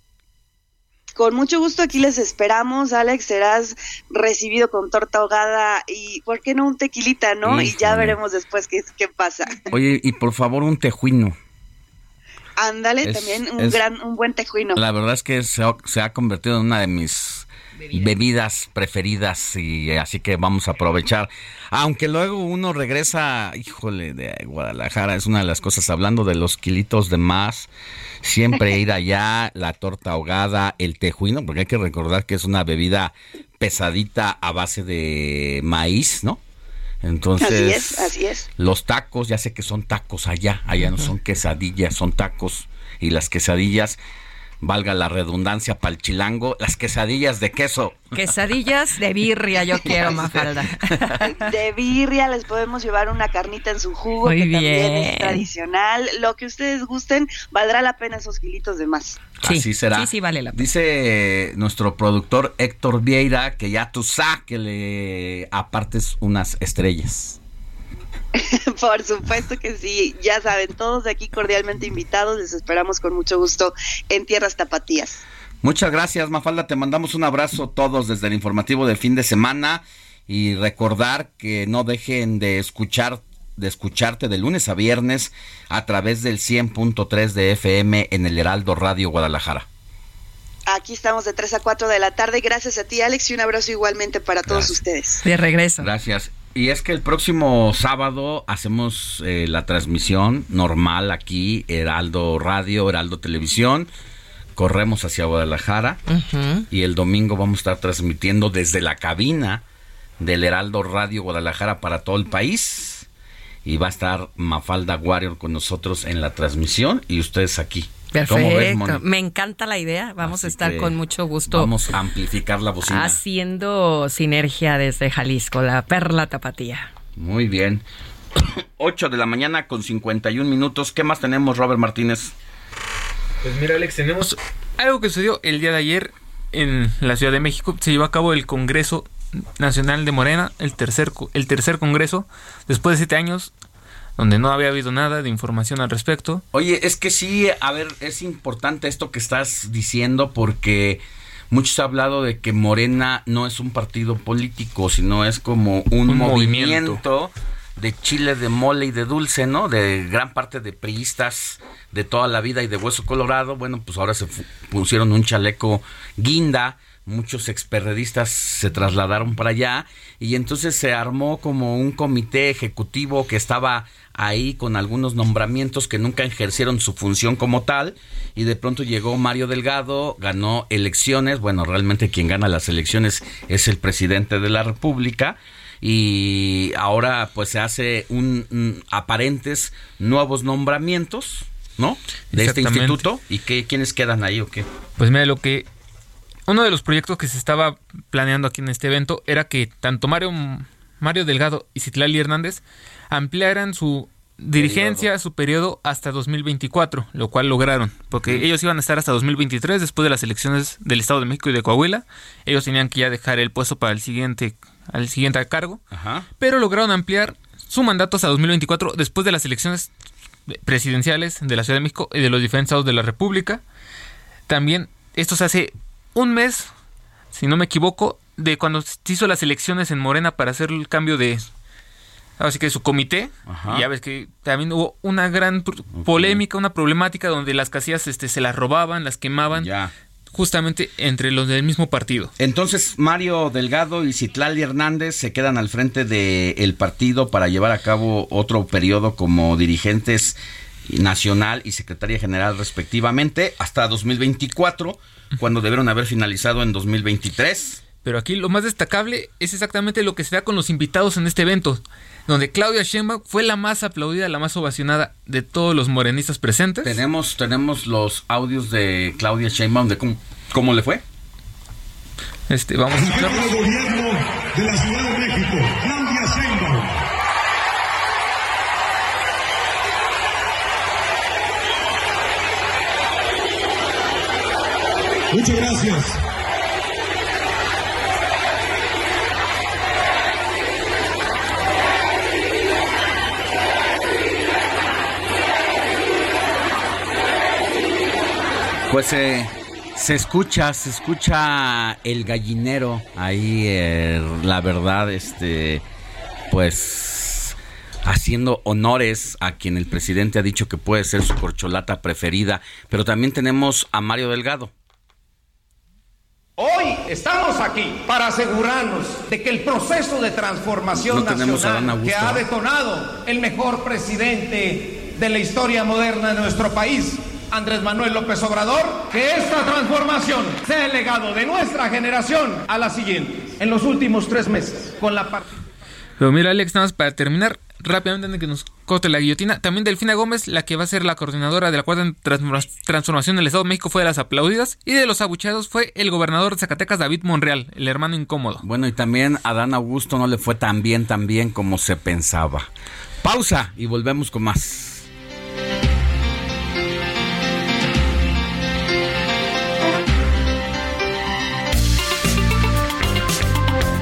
Con mucho gusto aquí les esperamos, Alex, serás recibido con torta ahogada y, ¿por qué no un tequilita, no? Y ya veremos después qué, qué pasa.
Oye, y por favor un tejuino.
Ándale, también un gran, un buen tejuino.
La verdad es que se ha, se ha convertido en una de mis bebidas. bebidas preferidas y así que vamos a aprovechar. Aunque luego uno regresa, híjole, de Guadalajara, es una de las cosas, hablando de los kilitos de más, siempre ir allá, la torta ahogada, el tejuino, porque hay que recordar que es una bebida pesadita a base de maíz, ¿no? Entonces,
así es, así es.
Los tacos, ya sé que son tacos allá, allá no son quesadillas, son tacos. Y las quesadillas, valga la redundancia para el chilango, las quesadillas de queso.
Quesadillas de birria, yo quiero, Mafalda.
De birria, les podemos llevar una carnita en su jugo,
Muy
que también
bien.
es tradicional. Lo que ustedes gusten, valdrá la pena esos kilitos de más.
Así será.
sí, sí, vale la pena.
Dice nuestro productor Héctor Vieira que ya tú sabes que le apartes unas estrellas.
Por supuesto que sí, ya saben, todos aquí cordialmente invitados, les esperamos con mucho gusto en Tierras Tapatías.
Muchas gracias, Mafalda. Te mandamos un abrazo todos desde el informativo de fin de semana y recordar que no dejen de escuchar de escucharte de lunes a viernes a través del 100.3 de FM en el Heraldo Radio Guadalajara.
Aquí estamos de 3 a 4 de la tarde. Gracias a ti, Alex, y un abrazo igualmente para todos
Gracias.
ustedes.
De regreso.
Gracias. Y es que el próximo sábado hacemos eh, la transmisión normal aquí, Heraldo Radio, Heraldo Televisión. Corremos hacia Guadalajara y el domingo vamos a estar transmitiendo desde la cabina del Heraldo Radio Guadalajara para todo el país. Y va a estar Mafalda Warrior con nosotros en la transmisión y ustedes aquí. ¿Cómo ves,
Perfecto. Me encanta la idea. Vamos a estar con mucho gusto
Vamos a amplificar la bocina.
haciendo sinergia desde Jalisco, la perla tapatía.
Muy bien. 8 de la mañana con 51 minutos. ¿Qué más tenemos, Robert Martínez?
Pues mira, Alex, tenemos algo que sucedió el día de ayer en la Ciudad de México, se llevó a cabo el Congreso Nacional de Morena, el tercer, el tercer Congreso, después de siete años, donde no había habido nada de información al respecto.
Oye, es que sí, a ver, es importante esto que estás diciendo porque muchos han hablado de que Morena no es un partido político, sino es como un,
Un
movimiento,
movimiento.
de chile, de mole y de dulce, ¿no? De gran parte de priistas de toda la vida y de hueso colorado. Bueno, pues ahora se pusieron un chaleco guinda. Muchos experredistas se trasladaron para allá y entonces se armó como un comité ejecutivo que estaba ahí con algunos nombramientos que nunca ejercieron su función como tal y de pronto llegó Mario Delgado, ganó elecciones, bueno, realmente quien gana las elecciones es el presidente de la República y ahora pues se hace un, un aparentes nuevos nombramientos, ¿no? De este instituto y qué quiénes quedan ahí o qué?
Pues mira, lo que uno de los proyectos que se estaba planeando aquí en este evento era que tanto Mario Mario Delgado y Citlali Hernández ampliaran su dirigencia, su periodo hasta 2024, lo cual lograron, porque ellos iban a estar hasta 2023 después de las elecciones del Estado de México y de Coahuila. Ellos tenían que ya dejar el puesto para el siguiente al siguiente cargo,
Ajá.
pero lograron ampliar su mandato hasta 2024 después de las elecciones presidenciales de la Ciudad de México y de los diferentes estados de la República. También esto se hace un mes, si no me equivoco, de cuando se hizo las elecciones en Morena para hacer el cambio de así que su comité.
Ajá.
Y ya ves que también hubo una gran polémica, una problemática donde las casillas este, se las robaban, las quemaban, justamente entre los del mismo partido.
Entonces Mario Delgado y Citlali Hernández se quedan al frente del partido para llevar a cabo otro periodo como dirigentes nacional y secretaria general respectivamente hasta 2024, cuando debieron haber finalizado en 2023.
Pero aquí lo más destacable es exactamente lo que se da con los invitados en este evento, donde Claudia Sheinbaum fue la más aplaudida, la más ovacionada de todos los morenistas presentes.
Tenemos tenemos los audios de Claudia Sheinbaum de cómo, cómo le fue.
Este, vamos a escucharlos.
gobierno de la Ciudad de México, Muchas gracias.
Pues eh, se escucha, se escucha el gallinero ahí, eh, la verdad, este, pues haciendo honores a quien el presidente ha dicho que puede ser su corcholata preferida, pero también tenemos a Mario Delgado.
Hoy estamos aquí para asegurarnos de que el proceso de transformación
No
nacional que ha
¿no?
detonado el mejor presidente de la historia moderna de nuestro país, Andrés Manuel López Obrador, que esta transformación sea el legado de nuestra generación a la siguiente. En los últimos tres meses, con la parte
Pero mira, Alex, nada más para terminar, rápidamente antes de que nos corte la guillotina, también Delfina Gómez, la que va a ser la coordinadora de la cuarta transforma- transformación del Estado de México, fue de las aplaudidas, y de los abucheados fue el gobernador de Zacatecas, David Monreal, el hermano incómodo.
Bueno, y también a Dan Augusto no le fue tan bien, tan bien como se pensaba. Pausa y volvemos con más.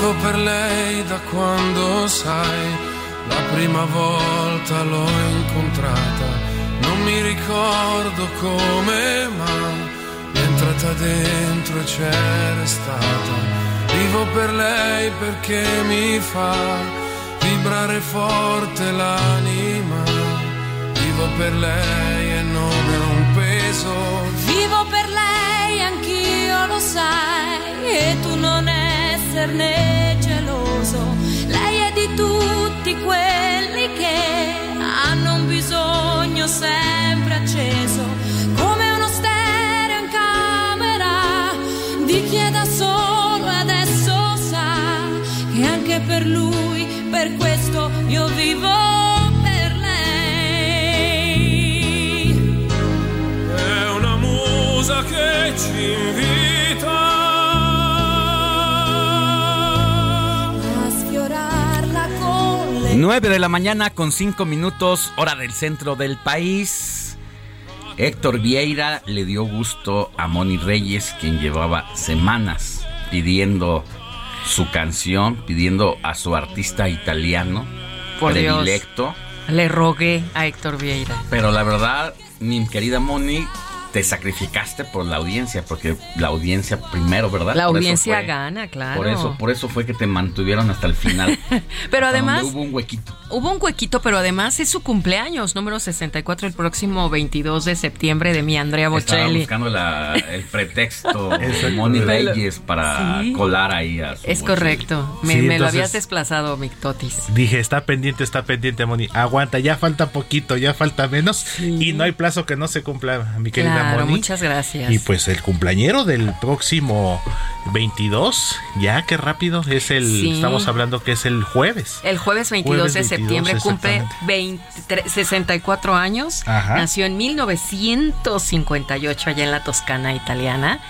Vivo per lei da quando sai, la prima volta l'ho incontrata, non mi ricordo come, ma mi è entrata dentro e c'era stata. Vivo per lei perché mi fa vibrare forte l'anima, vivo per lei e non è un peso.
Vivo per lei, anch'io lo sai, e tu non esserne geloso. tutti quelli che hanno un bisogno sempre acceso, come uno stereo in camera di chi è da solo adesso sa che anche per lui, per questo io vivo lei.
È che ci invita
9 de la mañana con 5 minutos, hora del centro del país. Héctor Vieira le dio gusto a Moni Reyes, quien llevaba semanas pidiendo su canción, pidiendo a su artista italiano
Por Dios.
predilecto.
Le rogué a Héctor Vieira.
Pero la verdad, mi querida Moni, te sacrificaste por la audiencia, porque la audiencia primero, ¿verdad?
La
Por
audiencia
fue-
gana, claro.
Por eso, por eso fue que te mantuvieron hasta el final.
Pero además
hubo un huequito.
hubo un huequito, pero además es su cumpleaños, número 64, el próximo 22 de septiembre de mi Andrea
Estaba
Bocelli.
buscando la- el pretexto de. Moni Reyes para
Sí.
colar ahí a su
Es
Bocelli.
correcto. Me,
Sí,
me lo habías desplazado, mi Totis.
Dije, está pendiente, está pendiente, Moni. Aguanta, ya falta poquito, ya falta menos. Y no hay plazo que no se cumpla, mi querida
Claro,
Moni.
muchas gracias.
Y pues el cumpleañero del próximo 22, ya qué rápido, es el,
Sí.
estamos hablando que es el jueves.
El jueves 22
Jueves
de
22,
septiembre cumple
exactamente.
23 64 años.
Ajá.
Nació en 1958 allá en la Toscana italiana.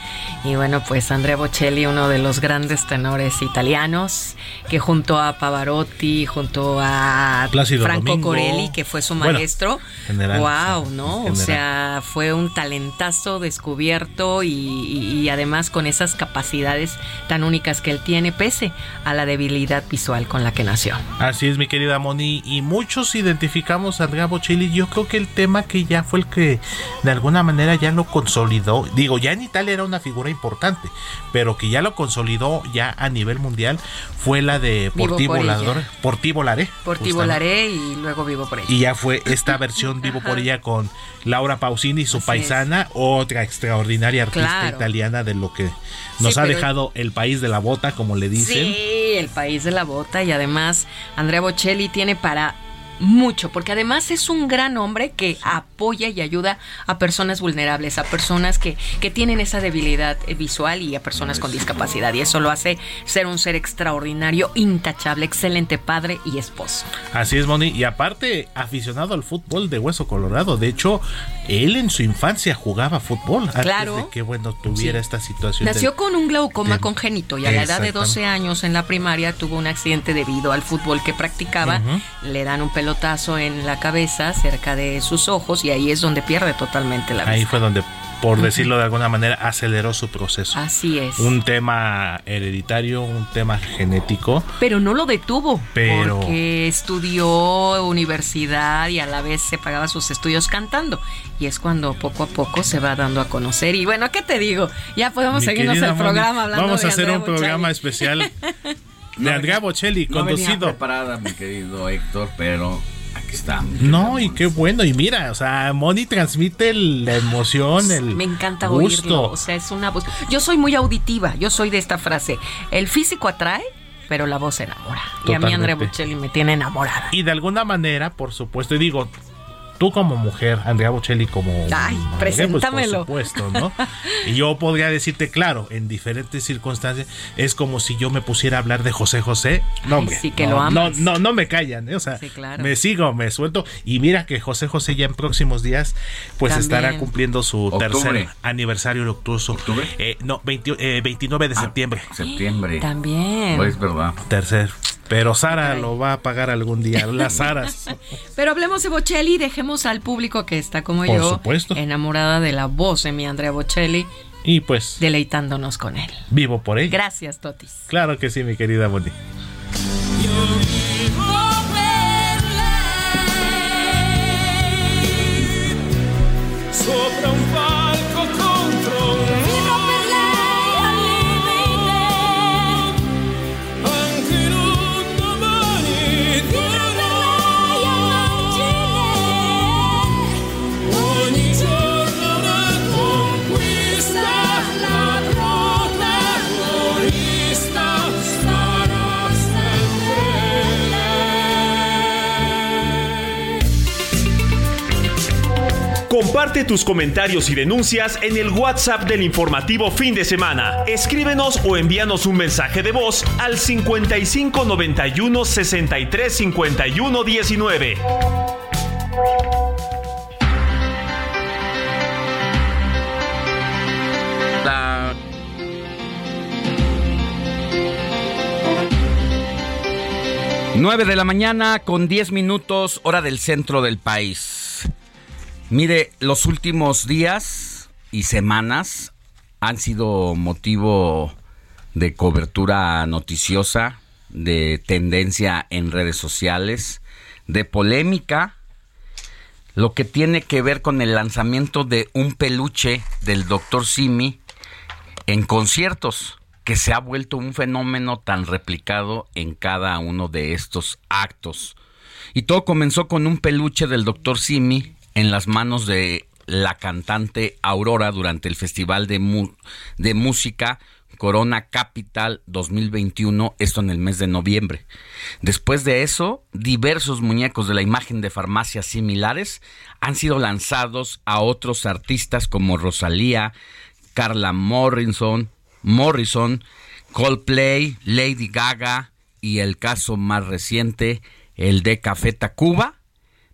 Y bueno, pues Andrea Bocelli, uno de los grandes tenores italianos, que junto a Pavarotti, junto a
Plácido
Franco
Domingo.
Corelli, que fue su
Bueno,
maestro.
general,
wow, ¿no? O sea, fue un talentazo descubierto y, y- y además con esas capacidades tan únicas que él tiene, pese a la debilidad visual con la que nació.
Así es, mi querida Moni. Y muchos identificamos a Andrea Bocelli. Yo creo que el tema que ya fue el que de alguna manera ya lo consolidó. Digo, ya en Italia era una figura importante, pero que ya lo consolidó ya a nivel mundial fue la de
Vivo
Portivo
por ella.
Volador. Portivo Laré.
Por ti
justamente.
volaré y luego vivo por ella.
Y ya fue esta versión Vivo por ella con Laura Pausini, su paisana, otra extraordinaria artista
Claro.
italiana de lo que nos
Sí,
ha dejado el país de la bota, como le dicen.
Sí, el país de la bota y además Andrea Bocelli tiene para mucho, porque además es un gran hombre que apoya y ayuda a personas vulnerables, a personas que, que tienen esa debilidad eh, visual y a personas con discapacidad. Y eso lo hace ser un ser extraordinario, intachable, excelente padre y esposo.
Así es, Moni. Y aparte, aficionado al fútbol de hueso colorado. De hecho, él en su infancia jugaba fútbol. Antes
Claro.
de que, bueno, tuviera
Sí.
esta situación.
Nació
del-
con un glaucoma
del-
congénito y a la edad de 12
Exactamente.
años en la primaria tuvo un accidente debido al fútbol que practicaba. Le dan un pelotazo en la cabeza cerca de sus ojos y ahí es donde pierde totalmente la
Ahí
vista.
fue donde, por decirlo de alguna manera, aceleró su proceso.
Así es.
Un tema hereditario, un tema genético.
Pero no lo detuvo
Pero-
porque estudió universidad y a la vez se pagaba sus estudios cantando. Y es cuando poco a poco se va dando a conocer. Y bueno, ¿qué te digo? Ya podemos
Mi
seguirnos el
Moni,
programa hablando
Vamos
de
a hacer
Andrea
un programa especial de Andrea Bocelli,
No venía
conducido.
preparada, mi querido Héctor, pero está.
No, y qué bueno. Y mira, o sea, Moni transmite el- la emoción, el
Me encanta
gusto.
oírlo. O sea, es una voz. Yo soy muy auditiva. Yo soy de esta frase. El físico atrae, pero la voz enamora. Y a mí Andrea. Bocelli me tiene enamorada.
Y de alguna manera, por supuesto, y digo, tú como mujer, Andrea Bocelli como
Ay,
mujer,
preséntamelo.
Pues, por supuesto, ¿no? y yo podría decirte, claro, en diferentes circunstancias, es como si yo me pusiera a hablar de José José. No,
Ay,
hombre,
sí que
no,
lo
no,
amas.
no, no me callan, ¿eh? o sea,
Sí, claro.
me sigo, me suelto. Y mira que José José ya en próximos días, pues
También.
estará cumpliendo su
Octubre.
tercer aniversario luctuoso. Eh, no, 20 eh, 29 de septiembre.
Septiembre.
También.
No es verdad.
Tercer. Pero Sara lo va a pagar algún día. Las Saras.
Pero hablemos de Bocelli y dejemos al público que está como
Por
yo,
supuesto.
enamorada de la voz de mi Andrea Bocelli,
Y pues,
deleitándonos con él.
vivo por ella.
Gracias, Totis.
Claro que sí, mi querida Bonnie.
Sopra un
Comparte tus comentarios y denuncias en el WhatsApp del informativo fin de semana. Escríbenos o envíanos un mensaje de voz al 55 91 63 51 19.
La 9 de la mañana con 10 minutos, hora del centro del país. Mire, los últimos días y semanas han sido motivo de cobertura noticiosa, de tendencia en redes sociales, de polémica, lo que tiene que ver con el lanzamiento de un peluche del doctor Simi en conciertos que se ha vuelto un fenómeno tan replicado en cada uno de estos actos. Y todo comenzó con un peluche del doctor Simi en las manos de la cantante Aurora durante el Festival de, de Música Corona Capital 2021, esto en el mes de noviembre. Después de eso, diversos muñecos de la imagen de farmacias similares han sido lanzados a otros artistas como Rosalía, Carla Morrison, Morrison, Coldplay, Lady Gaga y el caso más reciente, el de Café Tacuba.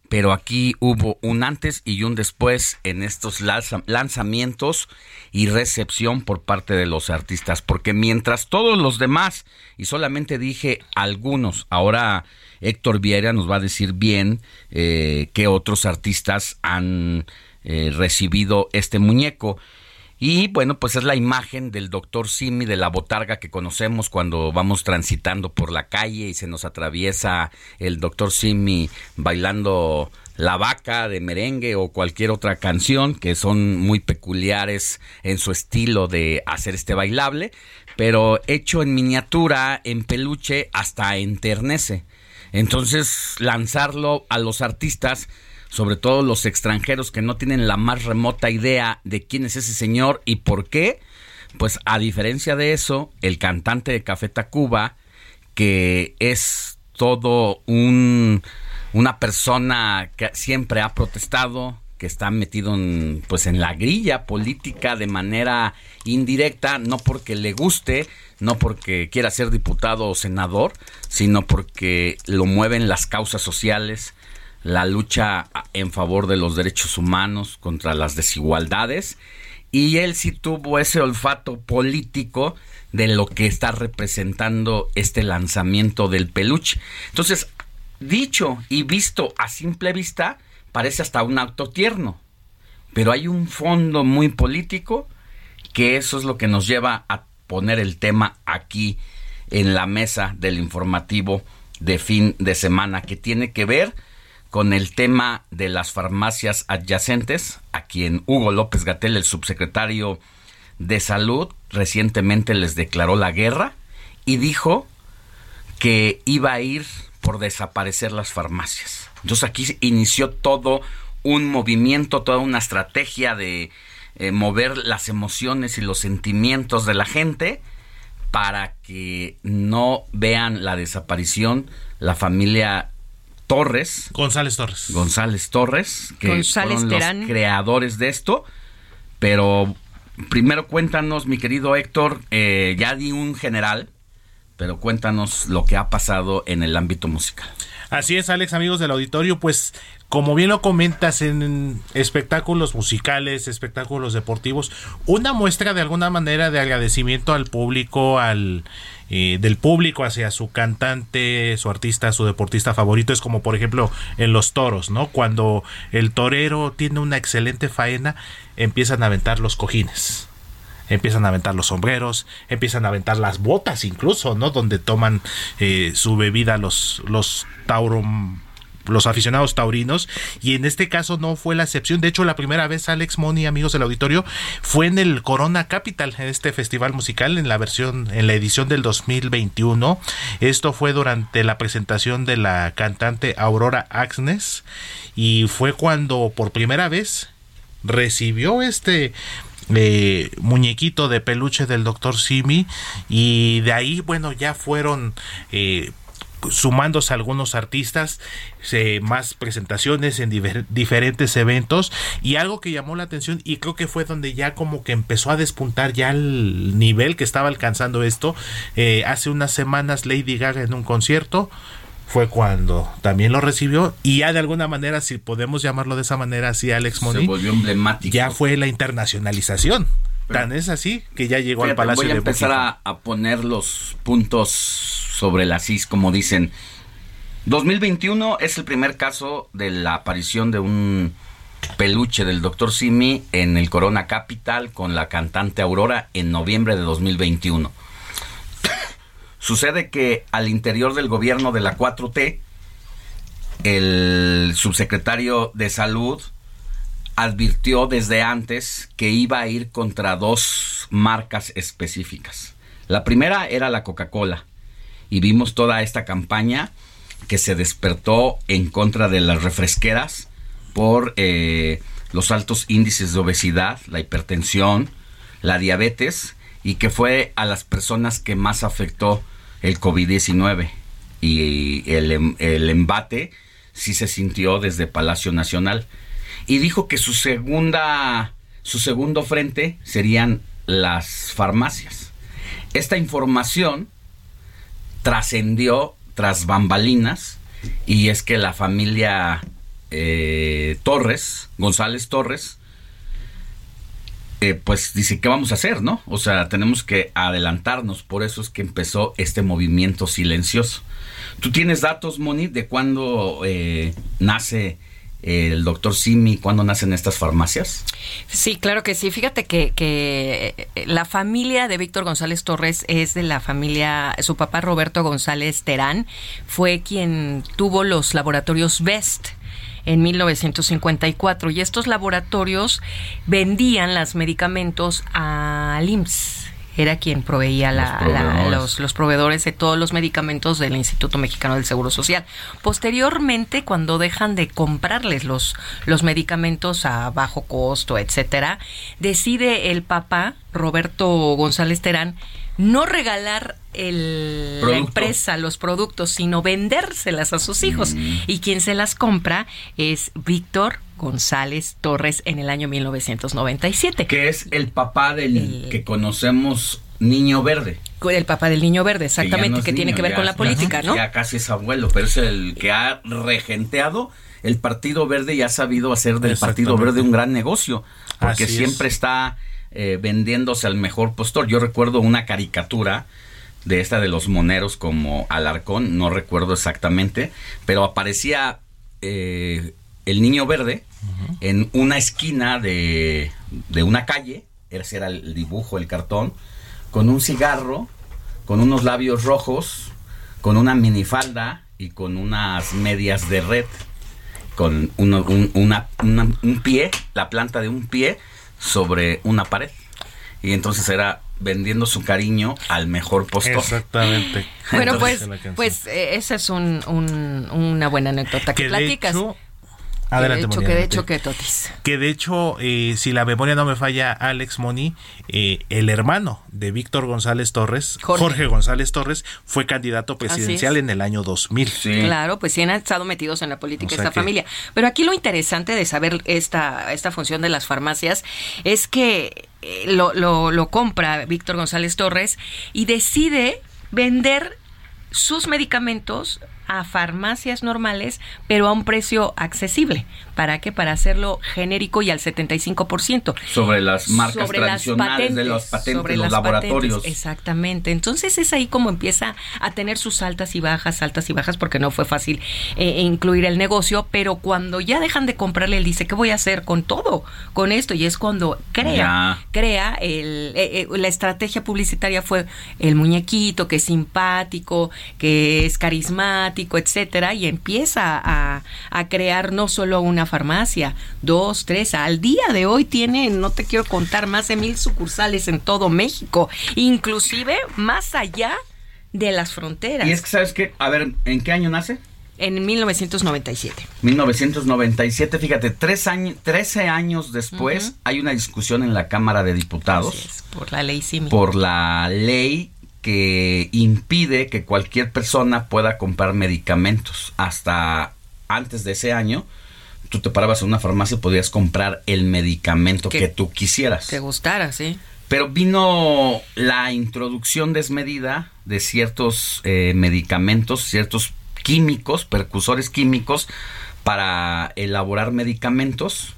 Pero aquí hubo un antes y un después en estos lanzamientos y recepción por parte de los artistas. Porque mientras todos los demás, y solamente dije algunos, ahora Héctor Vieira nos va a decir bien eh, qué otros artistas han eh, recibido este muñeco. Y bueno, pues es la imagen del doctor Simi de la botarga que conocemos cuando vamos transitando por la calle y se nos atraviesa el doctor Simi bailando la vaca de merengue o cualquier otra canción que son muy peculiares en su estilo de hacer este bailable, pero hecho en miniatura, en peluche, hasta enternece. Entonces, lanzarlo a los artistas sobre todo los extranjeros que no tienen la más remota idea de quién es ese señor y por qué, pues a diferencia de eso, el cantante de Café Tacuba, que es todo un una persona que siempre ha protestado, que está metido en, pues en la grilla política de manera indirecta, no porque le guste, no porque quiera ser diputado o senador, sino porque lo mueven las causas sociales, la lucha en favor de los derechos humanos contra las desigualdades y él sí tuvo ese olfato político de lo que está representando este lanzamiento del peluche. Entonces, dicho y visto a simple vista, parece hasta un acto tierno, pero hay un fondo muy político que eso es lo que nos lleva a poner el tema aquí en la mesa del informativo de fin de semana que tiene que ver con el tema de las farmacias adyacentes, a quien Hugo López Gatel, el subsecretario de Salud, recientemente les declaró la guerra y dijo que iba a ir por desaparecer las farmacias. Entonces aquí inició todo un movimiento, toda una estrategia de eh, mover las emociones y los sentimientos de la gente para que no vean la desaparición la familia Torres.
González Torres.
González Torres, que son los creadores de esto. Pero primero cuéntanos, mi querido Héctor, eh, ya di un general, pero cuéntanos lo que ha pasado en el ámbito musical.
Así es, Alex, amigos del auditorio, pues como bien lo comentas en espectáculos musicales, espectáculos deportivos, una muestra de alguna manera de agradecimiento al público, al eh, del público hacia su cantante, su artista, su deportista favorito, es como por ejemplo en los toros, ¿no? Cuando el torero tiene una excelente faena, empiezan a aventar los cojines empiezan a aventar los sombreros, empiezan a aventar las botas incluso, ¿no? Donde toman eh, su bebida los, los los aficionados taurinos y en este caso no fue la excepción. De hecho la primera vez Alex Moni amigos del auditorio fue en el Corona Capital en este festival musical en la versión en la edición del 2021 esto fue durante la presentación de la cantante Aurora Agnes y fue cuando por primera vez recibió este eh, muñequito de peluche del doctor Simi y de ahí bueno ya fueron eh, sumándose algunos artistas, más presentaciones en diferentes eventos y algo que llamó la atención y creo que fue donde ya como que empezó a despuntar ya el nivel que estaba alcanzando esto. Eh, hace unas semanas Lady Gaga en un concierto fue cuando también lo recibió y ya de alguna manera, si podemos llamarlo de esa manera así, Alex Moni,
se volvió emblemático.
Ya fue la internacionalización. Tan es así que ya llegó al Palacio
voy
a
empezar a, a, poner los puntos sobre la CIS, como dicen. 2021 es el primer caso de la aparición de un peluche del Dr. Simi en el Corona Capital con la cantante Aurora en noviembre de 2021. Sucede que al interior del gobierno de la 4T, el subsecretario de Salud advirtió desde antes que iba a ir contra dos marcas específicas. La primera era la Coca-Cola y vimos toda esta campaña que se despertó en contra de las refresqueras por eh, los altos índices de obesidad, la hipertensión, la diabetes y que fue a las personas que más afectó el COVID-19 y el, em, el embate sí se sintió desde Palacio Nacional y dijo que su segunda su segundo frente serían las farmacias. Esta información trascendió tras bambalinas y es que la familia eh, Torres, González Torres, eh, pues dice, ¿qué vamos a hacer, no? O sea, tenemos que adelantarnos, por eso es que empezó este movimiento silencioso. ¿Tú tienes datos, Moni, de cuándo eh, nace el doctor Simi, cuándo nacen estas farmacias?
Sí, claro que sí. Fíjate que, que eh, la familia de Víctor González Torres es de la familia, su papá Roberto González Terán fue quien tuvo los laboratorios Best en 1954 y estos laboratorios vendían los medicamentos al IMSS era quien proveía los, los, proveedores. de todos los medicamentos del Instituto Mexicano del Seguro Social. Posteriormente, cuando dejan de comprarles los, los medicamentos a bajo costo, etcétera, decide el papá, Roberto González Terán, no regalar el, la empresa los productos, sino vendérselas a sus hijos. Mm. Y quien se las compra es Víctor González Torres en el año 1997.
Que es el papá del que conocemos Niño Verde.
El papá del Niño Verde, exactamente, que, tiene que ver con la política, ¿no?
Ya casi es abuelo, pero es el que ha regenteado el Partido Verde y ha sabido hacer del Partido Verde un gran negocio, porque siempre está eh, vendiéndose al mejor postor. Yo recuerdo una caricatura de esta de los moneros como Alarcón, no recuerdo exactamente, pero aparecía eh, el niño verde en una esquina de, de una calle, ese era el dibujo, el cartón, con un cigarro, con unos labios rojos, con una minifalda y con unas medias de red, con un pie, la planta de un pie sobre una pared. Y entonces era vendiendo su cariño al mejor postor.
Exactamente.
bueno, pues, pues eh, esa es un, una buena anécdota que, platicas.
Adelante,
que de hecho, que Totis.
Que de hecho, eh, si la memoria no me falla, Alex Moni, eh, el hermano de Víctor González Torres, Jorge, González Torres, fue candidato presidencial en el año 2000.
Claro, pues sí han estado metidos en la política esta familia. Pero aquí lo interesante de saber esta, esta función de las farmacias es que eh, lo, lo, lo compra Víctor González Torres y decide vender sus medicamentos a farmacias normales, pero a un precio accesible. ¿Para qué? Para hacerlo genérico y al 75%.
Sobre las marcas tradicionales de los patentes, sobre los laboratorios.
exactamente. Entonces es ahí como empieza a tener sus altas y bajas, altas y bajas, porque no fue fácil eh, incluir el negocio, pero cuando ya dejan de comprarle, él dice, ¿qué voy a hacer con todo? Con esto. Y es cuando crea, crea el, eh, eh, la estrategia publicitaria fue el muñequito, que es simpático, que es carismático, etcétera, y empieza a, a crear no solo una farmacia, dos, tres. Al día de hoy tiene, no te quiero contar, más de mil sucursales en todo México, inclusive más allá de las fronteras.
Y es que, ¿sabes qué? A ver, ¿en qué año nace?
En 1997.
1997, fíjate, tres años, 13 años después hay una discusión en la Cámara de Diputados.
por la ley
Por la ley que impide que cualquier persona pueda comprar medicamentos. Hasta antes de ese año, tú te parabas en una farmacia y podías comprar el medicamento que,
Que
tú quisieras.
Te gustara, sí.
Pero vino la introducción desmedida de ciertos eh, medicamentos, ciertos químicos, percusores químicos, para elaborar medicamentos.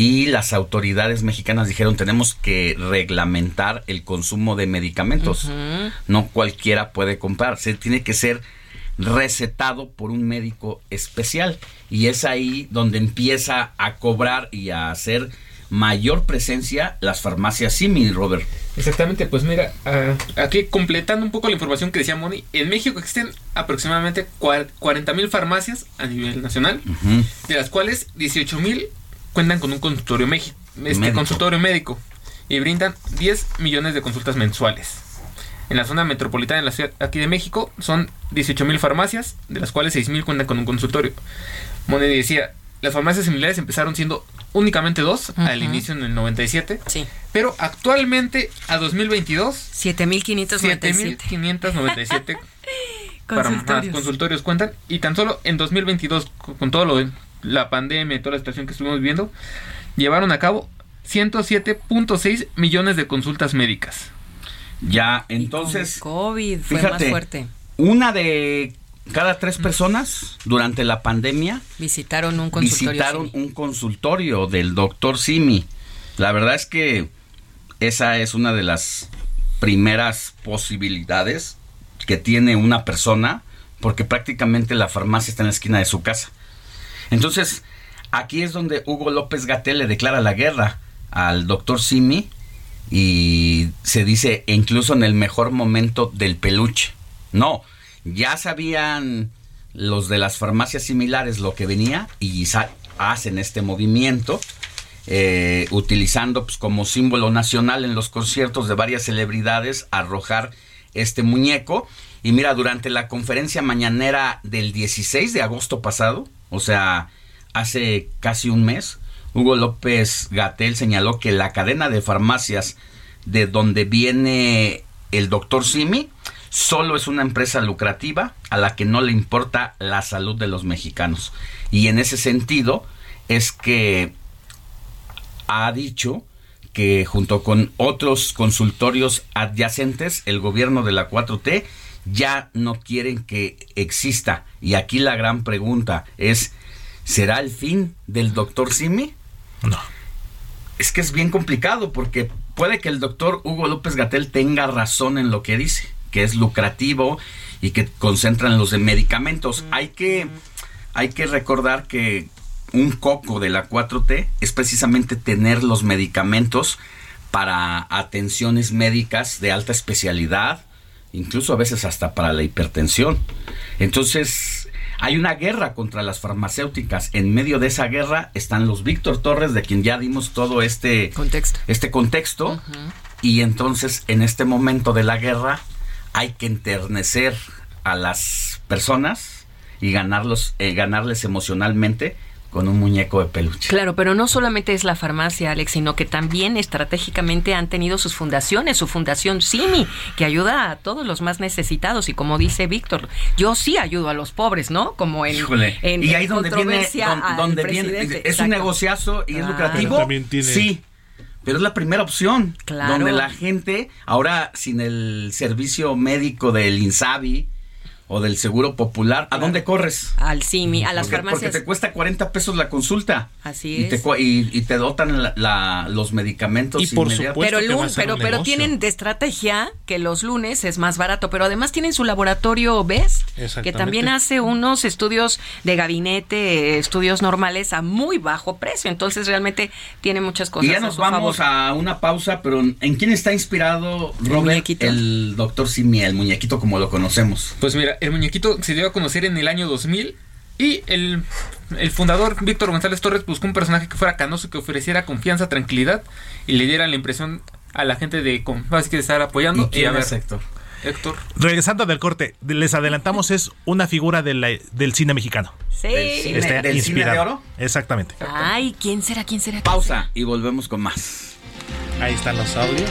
Y las autoridades mexicanas dijeron tenemos que reglamentar el consumo de medicamentos. No cualquiera puede comprar. Se tiene que ser recetado por un médico especial. Y es ahí donde empieza a cobrar y a hacer mayor presencia las farmacias Simi, Robert.
Exactamente, pues mira, ah, aquí completando un poco la información que decía Moni, en México existen aproximadamente 40 mil farmacias a nivel nacional, de las cuales 18 mil cuentan con un consultorio, este,
Médico.
consultorio médico y brindan 10 millones de consultas mensuales. En la zona metropolitana de la ciudad aquí de México son 18 mil farmacias, de las cuales 6 mil cuentan con un consultorio. Moni decía, las farmacias similares empezaron siendo únicamente dos al inicio en el 97.
Sí.
Pero actualmente, a 2022,
7.597
7.597 para más
consultorios.
consultorios cuentan. Y tan solo en 2022, con con todo lo de la pandemia y toda la situación que estuvimos viviendo, llevaron a cabo 107.6 millones de consultas médicas.
Ya, entonces,
COVID fue
fíjate,
más fuerte.
una de cada tres personas durante la pandemia
Visitaron un consultorio.
visitaron
Simi.
un consultorio del doctor Simi. La verdad es que esa es una de las primeras posibilidades que tiene una persona porque prácticamente la farmacia está en la esquina de su casa. Entonces, aquí es donde Hugo López Gatel le declara la guerra al doctor Simi y se dice incluso en el mejor momento del peluche. No, ya sabían los de las farmacias similares lo que venía y hacen este movimiento eh, utilizando pues, como símbolo nacional en los conciertos de varias celebridades arrojar este muñeco. Y mira, durante la conferencia mañanera del 16 de agosto pasado, o sea, hace casi un mes, Hugo López Gatel señaló que la cadena de farmacias de donde viene el doctor Simi solo es una empresa lucrativa a la que no le importa la salud de los mexicanos. Y en ese sentido es que ha dicho que junto con otros consultorios adyacentes, el gobierno de la 4T ya no quieren que exista. Y aquí la gran pregunta es, ¿será el fin del doctor Simi?
No.
Es que es bien complicado porque puede que el doctor Hugo López Gatel tenga razón en lo que dice, que es lucrativo y que concentran los de medicamentos. Hay que, hay que recordar que un coco de la 4T es precisamente tener los medicamentos para atenciones médicas de alta especialidad, incluso a veces hasta para la hipertensión. Entonces, hay una guerra contra las farmacéuticas. En medio de esa guerra están los Víctor Torres, de quien ya dimos todo este
contexto.
Este contexto. Y entonces, en este momento de la guerra, hay que enternecer a las personas y ganarlos, eh, ganarles emocionalmente con un muñeco de peluche.
Claro, pero no solamente es la farmacia, Alex, sino que también estratégicamente han tenido sus fundaciones, su fundación Simi, que ayuda a todos los más necesitados. Y como dice Víctor, yo sí ayudo a los pobres, ¿no? Como en,
Híjole.
en
y ahí
en
donde viene, don- donde viene, es un negociazo y es lucrativo.
Pero también tiene-
Sí, pero es la primera opción.
Claro.
Donde la gente, ahora sin el servicio médico del INSABI o del Seguro Popular, ¿a dónde corres?
Al Simi, a las
porque,
farmacias.
porque te cuesta 40 pesos la consulta.
Así
y Te,
es.
y, y te dotan la- la- los medicamentos.
Y por
inmediatos.
Pero, el lun- pero, pero tienen de estrategia que los lunes es más barato, pero además tienen su laboratorio BEST, que también hace unos estudios de gabinete, estudios normales a muy bajo precio. Entonces realmente tiene muchas cosas.
Y ya
a
nos
su
vamos
favor.
a una pausa, pero ¿en quién está inspirado Robert? El doctor Simi, el muñequito como lo conocemos.
Pues mira, el muñequito se dio a conocer en el año 2000 y el, el fundador Víctor González Torres buscó un personaje que fuera canoso, que ofreciera confianza, tranquilidad y le diera la impresión a la gente de, con- así que de estar apoyando.
¿Y quién
a ver,
es Héctor?
Héctor.
Regresando del corte, les adelantamos, es una figura de la- del cine mexicano.
Sí.
Del cine-
Está
del cine de
inspirado.
oro.
Exactamente.
Ay, ¿quién será? ¿Quién será? ¿Quién
Pausa y volvemos con más.
Ahí están los audios.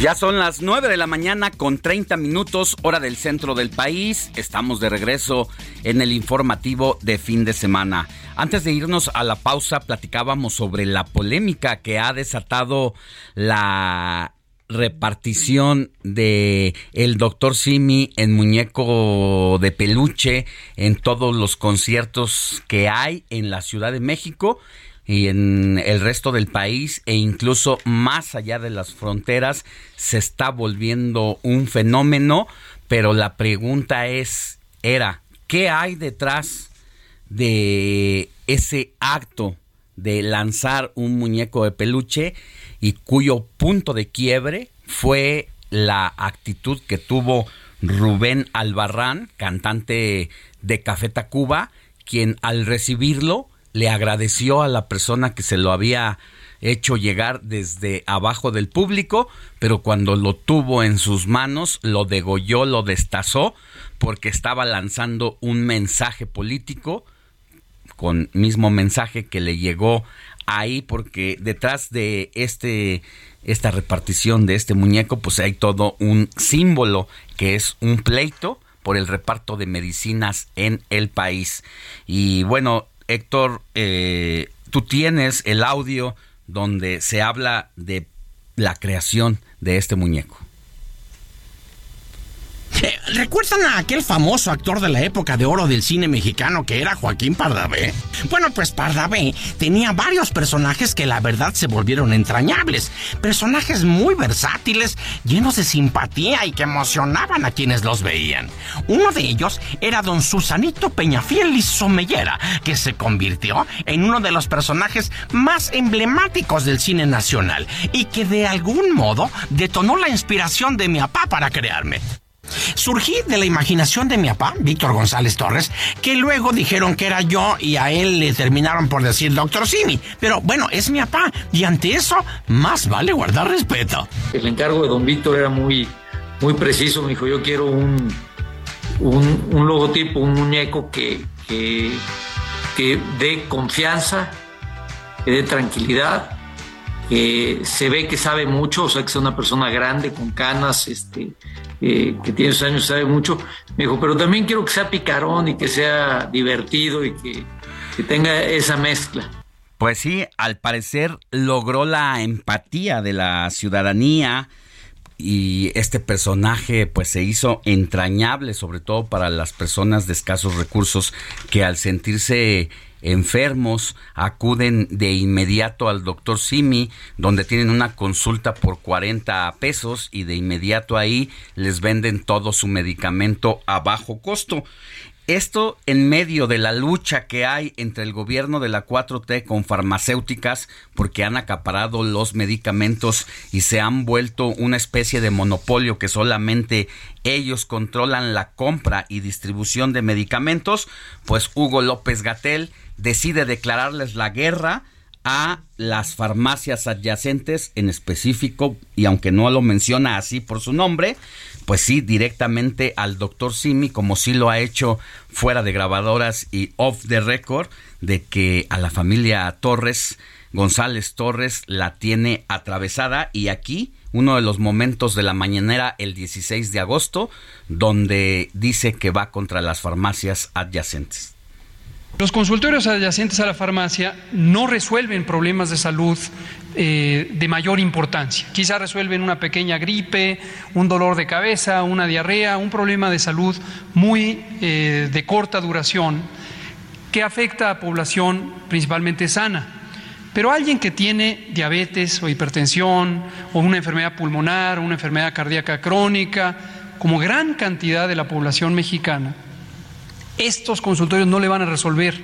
Ya son las 9 de la mañana con 30 minutos hora del centro del país. Estamos de regreso en el informativo de fin de semana. Antes de irnos a la pausa platicábamos sobre la polémica que ha desatado la repartición de el doctor Simi en muñeco de peluche en todos los conciertos que hay en la Ciudad de México y en el resto del país e incluso más allá de las fronteras se está volviendo un fenómeno, pero la pregunta es era ¿qué hay detrás de ese acto de lanzar un muñeco de peluche y cuyo punto de quiebre fue la actitud que tuvo Rubén Albarrán, cantante de Café Tacuba, quien al recibirlo le agradeció a la persona que se lo había hecho llegar desde abajo del público, pero cuando lo tuvo en sus manos, lo degolló, lo destazó, porque estaba lanzando un mensaje político, con mismo mensaje que le llegó ahí, porque detrás de este esta repartición de este muñeco, pues hay todo un símbolo que es un pleito por el reparto de medicinas en el país. Y bueno, Héctor, eh, tú tienes el audio donde se habla de la creación de este muñeco.
¿Recuerdan a aquel famoso actor de la época de oro del cine mexicano que era Joaquín Pardavé? Bueno, pues Pardavé tenía varios personajes que la verdad se volvieron entrañables. Personajes muy versátiles, llenos de simpatía y que emocionaban a quienes los veían. Uno de ellos era don Susanito Peñafiel y Somellera, que se convirtió en uno de los personajes más emblemáticos del cine nacional y que de algún modo detonó la inspiración de mi papá para crearme. Surgí de la imaginación de mi papá, Víctor González Torres, que luego dijeron que era yo y a él le terminaron por decir Doctor Simi. Pero bueno, es mi papá y ante eso más vale guardar respeto.
El encargo de don Víctor era muy, muy preciso. Me dijo, yo quiero un, un, logotipo, un muñeco que, que, que dé confianza, que dé tranquilidad, que se ve que sabe mucho, o sea, que es una persona grande, con canas, este, eh, que tiene sus años, sabe mucho. Me dijo, pero también quiero que sea picarón y que sea divertido y que, que tenga esa mezcla.
Pues sí, al parecer logró la empatía de la ciudadanía y este personaje pues se hizo entrañable sobre todo para las personas de escasos recursos que al sentirse enfermos acuden de inmediato al doctor Simi, donde tienen una consulta por 40 pesos y de inmediato ahí les venden todo su medicamento a bajo costo. Esto en medio de la lucha que hay entre el gobierno de la 4T con farmacéuticas porque han acaparado los medicamentos y se han vuelto una especie de monopolio que solamente ellos controlan la compra y distribución de medicamentos, pues Hugo López Gatel decide declararles la guerra a las farmacias adyacentes en específico, y aunque no lo menciona así por su nombre, pues sí, directamente al doctor Simi, como sí lo ha hecho fuera de grabadoras y off the record, de que a la familia Torres, González Torres, la tiene atravesada y aquí uno de los momentos de la mañanera el 16 de agosto, donde dice que va contra las farmacias adyacentes.
Los consultorios adyacentes a la farmacia no resuelven problemas de salud eh, de mayor importancia. Quizá resuelven una pequeña gripe, un dolor de cabeza, una diarrea, un problema de salud muy eh, de corta duración que afecta a población principalmente sana. Pero alguien que tiene diabetes o hipertensión o una enfermedad pulmonar una enfermedad cardíaca crónica como gran cantidad de la población mexicana, estos consultorios no le van a resolver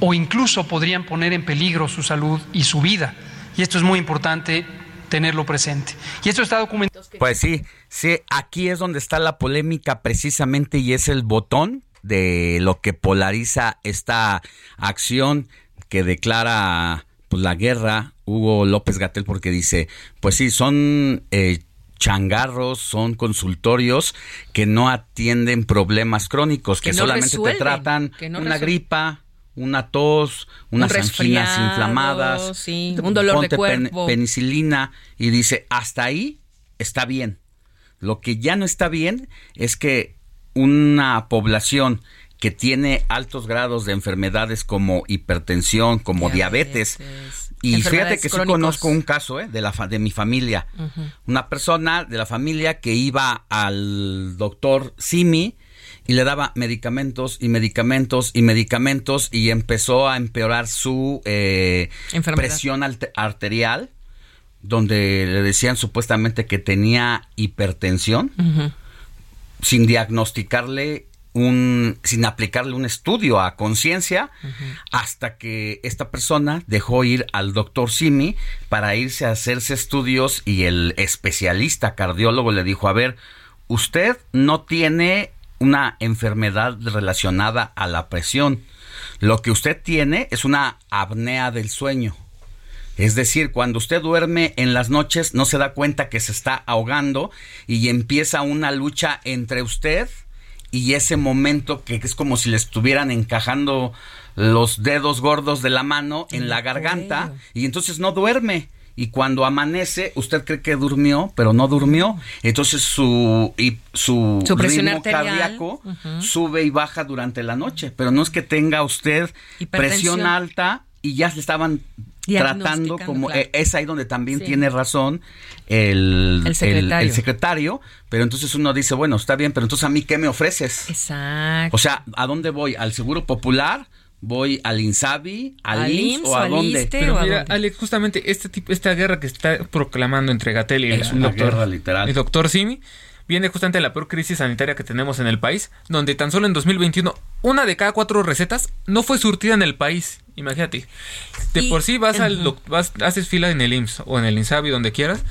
o incluso podrían poner en peligro su salud y su vida. Y esto es muy importante tenerlo presente. Y esto está documentado.
Pues sí, sí, aquí es donde está la polémica precisamente y es el botón de lo que polariza esta acción que declara pues, la guerra Hugo López Gatel porque dice, pues sí, son eh, changarros, son consultorios que no atienden problemas crónicos, que,
Que no
solamente
resuelven,
te tratan
que no
una gripa, una tos, unas anginas
resfriado,
inflamadas,
sí, un dolor de
ponte pen-
cuerpo.
penicilina y dice, hasta ahí está bien. Lo que ya no está bien es que una población que tiene altos grados de enfermedades como hipertensión, como diabetes, y fíjate que sí
crónicos.
conozco un caso eh, de, la fa- de mi familia, una persona de la familia que iba al doctor Simi y le daba medicamentos y medicamentos y medicamentos y empezó a empeorar su eh, presión arterial, donde le decían supuestamente que tenía hipertensión, sin diagnosticarle un, sin aplicarle un estudio a conciencia, hasta que esta persona dejó ir al doctor Simi para irse a hacerse estudios y el especialista cardiólogo le dijo, a ver, usted no tiene una enfermedad relacionada a la presión. Lo que usted tiene es una apnea del sueño. Es decir, cuando usted duerme en las noches no se da cuenta que se está ahogando y empieza una lucha entre usted y ese momento que es como si le estuvieran encajando los dedos gordos de la mano en la garganta y entonces no duerme. Y cuando amanece, usted cree que durmió, pero no durmió. Entonces su, y su,
Su presión
ritmo cardíaco sube y baja durante la noche. Pero no es que tenga usted presión alta y ya se estaban tratando como
claro.
eh, es ahí donde también
Sí.
tiene razón el,
El secretario.
el secretario, pero entonces uno dice, bueno, está bien, pero entonces a mí qué me ofreces?
Exacto.
O sea, ¿a dónde voy? ¿Al Seguro Popular? ¿Voy al Insabi? ¿Al,
¿Al
IMSS
IMSS
o a dónde?
Pero mira,
dónde?
Alex, justamente este tipo, esta guerra que está proclamando entre Gatel y
Es
el
una
doctor,
guerra literal.
el doctor Simi viene justamente de la peor crisis sanitaria que tenemos en el país, donde tan solo en 2021 una de cada cuatro recetas no fue surtida en el país. Imagínate. De
Y-
por sí vas al
Ujú.
doc- vas, haces fila en el IMSS o en el INSABI donde quieras,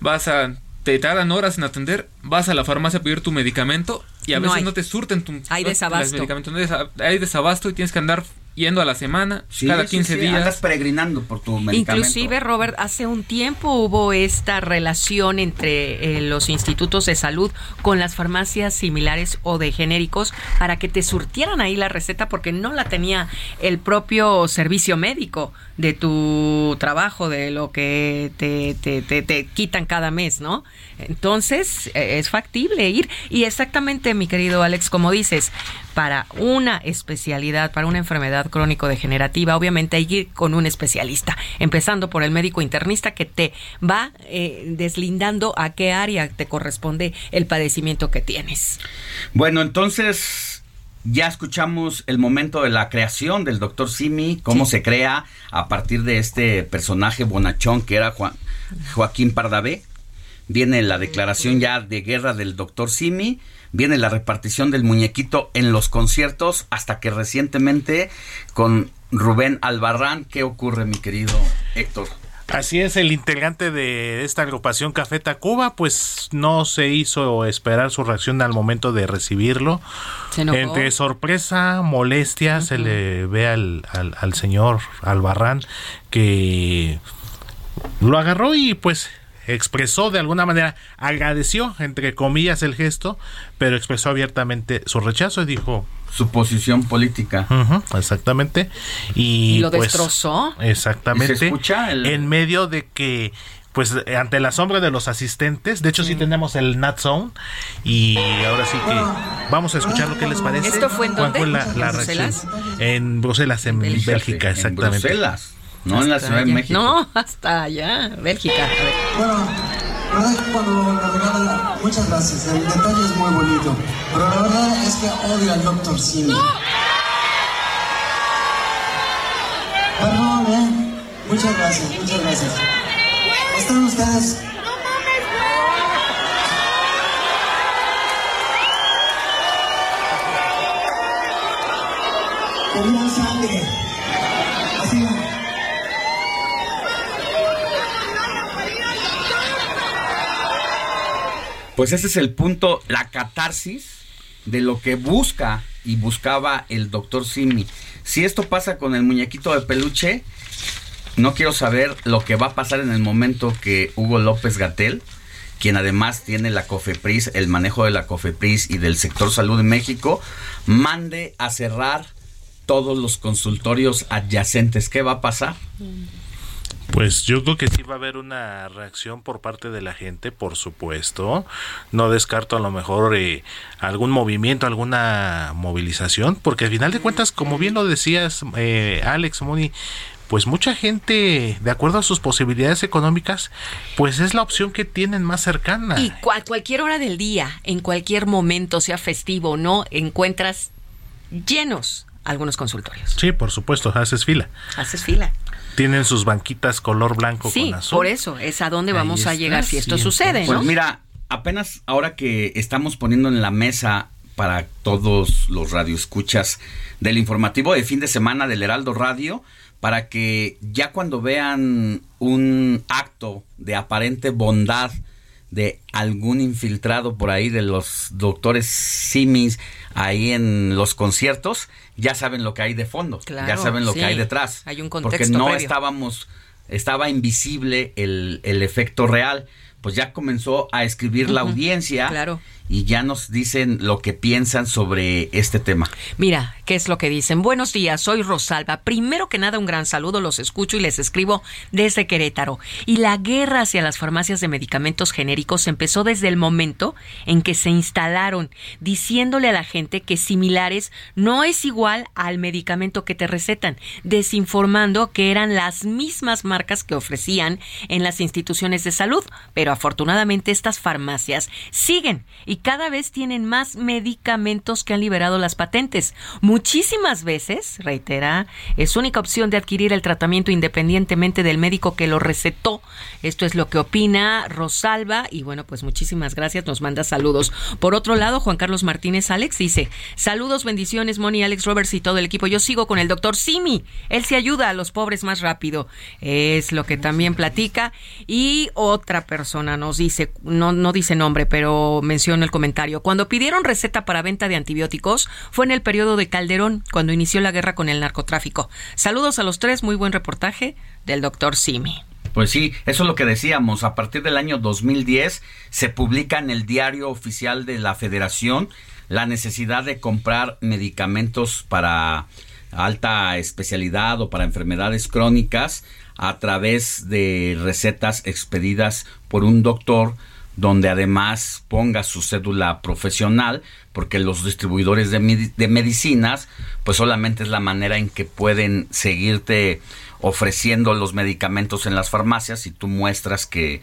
vas a te tardan horas en atender, vas a la farmacia a pedir tu medicamento y a
No
veces
hay.
no te surten tu
Hay desabasto.
los medicamentos, no hay desa- hay desabasto y tienes que andar yendo a la semana,
Sí,
cada
sí,
15
sí,
días.
Andas peregrinando por tu medicamento.
Inclusive, Robert, hace un tiempo hubo esta relación entre eh, los institutos de salud con las farmacias similares o de genéricos para que te surtieran ahí la receta porque no la tenía el propio servicio médico de tu trabajo, de lo que te, te, te- te quitan cada mes, ¿no? Entonces, eh, es factible ir. Y exactamente, mi querido Alex, como dices, para una especialidad, para una enfermedad crónico-degenerativa, obviamente hay que ir con un especialista, empezando por el médico internista que te va eh, deslindando a qué área te corresponde el padecimiento que tienes.
Bueno, entonces ya escuchamos el momento de la creación del doctor Simi, cómo se crea a partir de este personaje bonachón que era Juan- Joaquín Pardavé. Viene la declaración ya de guerra del doctor Simi, viene la repartición del muñequito en los conciertos, hasta que recientemente con Rubén Albarrán, ¿qué ocurre, mi querido Héctor?
Así es, el integrante de esta agrupación Café Tacuba, pues no se hizo esperar su reacción al momento de recibirlo.
Se enojó.
Entre sorpresa, molestia, se le ve al, al, al señor Albarrán que lo agarró y pues expresó de alguna manera, agradeció entre comillas el gesto, pero expresó abiertamente su rechazo y dijo
su posición política.
Exactamente. Y,
¿Y lo
pues,
destrozó?
Exactamente.
¿Y se escucha el-
En medio de que, pues, ante la sombra de los asistentes, de hecho sí, tenemos el Nat Zone y ahora sí que vamos a escuchar lo que les parece.
¿Esto fue en
¿Cuál
dónde?
fue la,
¿En
la
Bruselas?
reacción? En Bruselas, en
Bélgica.
Bélgica,
En
exactamente.
Bruselas, no en la Ciudad de México.
No, hasta allá, Bélgica.
Bueno, la verdad es que cuando la regala, muchas gracias, el detalle es muy bonito, pero la verdad es que odio al Doctor Simi. Perdón, ¿eh? Muchas gracias, muchas gracias. ¿Están ustedes Querida sangre.
Pues ese es el punto, la catarsis de lo que busca y buscaba el doctor Simi. Si esto pasa con el muñequito de peluche, no quiero saber lo que va a pasar en el momento que Hugo López Gatel, quien además tiene la COFEPRIS, el manejo de la COFEPRIS y del sector salud en México, mande a cerrar todos los consultorios adyacentes. ¿Qué va a pasar?
Pues yo creo que sí va a haber una reacción por parte de la gente, por supuesto. No descarto a lo mejor eh, algún movimiento, alguna movilización, porque al final de cuentas, como bien lo decías, eh, Alex, Moni, pues mucha gente, de acuerdo a sus posibilidades económicas, pues es la opción que tienen más cercana.
Y a cualquier hora del día, en cualquier momento, sea festivo o no, encuentras llenos algunos consultorios.
Sí, por supuesto, haces fila.
Haces fila.
Tienen sus banquitas color blanco
Sí,
con azul.
por eso es a dónde vamos a llegar si esto
sí,
sucede, ¿no?
Pues mira, apenas ahora que estamos poniendo en la mesa para todos los radioescuchas del informativo de fin de semana del Heraldo Radio, para que ya cuando vean un acto de aparente bondad de algún infiltrado por ahí de los doctores Simis ahí en los conciertos, ya saben lo que hay de fondo,
Claro,
ya saben lo
sí.
que hay detrás.
Hay un
Porque
contexto
no
previo.
estábamos, estaba invisible el, el efecto real. Pues ya comenzó a escribir la audiencia
claro.
Y ya nos dicen lo que piensan sobre este tema.
Mira, ¿qué es lo que dicen? Buenos días, soy Rosalba. Primero que nada, un gran saludo, los escucho y les escribo desde Querétaro. Y la guerra hacia las farmacias de medicamentos genéricos empezó desde el momento en que se instalaron, diciéndole a la gente que similares no es igual al medicamento que te recetan, desinformando que eran las mismas marcas que ofrecían en las instituciones de salud. Pero afortunadamente estas farmacias siguen y cada vez tienen más medicamentos que han liberado las patentes. Muchísimas veces, reitera, es única opción de adquirir el tratamiento independientemente del médico que lo recetó. Esto es lo que opina Rosalba y bueno, pues muchísimas gracias, nos manda saludos. Por otro lado, Juan Carlos Martínez Alex dice, saludos, bendiciones, Moni, Alex Roberts y todo el equipo. Yo sigo con el doctor Simi, él se ayuda a los pobres más rápido. Es lo que también platica. Y otra persona nos dice, no, no dice nombre, pero menciona el comentario. Cuando pidieron receta para venta de antibióticos fue en el periodo de Calderón, cuando inició la guerra con el narcotráfico. Saludos a los tres, muy buen reportaje del doctor Simi.
Pues sí, eso es lo que decíamos. A partir del año 2010 se publica en el diario oficial de la Federación la necesidad de comprar medicamentos para alta especialidad o para enfermedades crónicas a través de recetas expedidas por un doctor donde además ponga su cédula profesional, porque los distribuidores de, de medicinas, pues solamente es la manera en que pueden seguirte ofreciendo los medicamentos en las farmacias si tú muestras que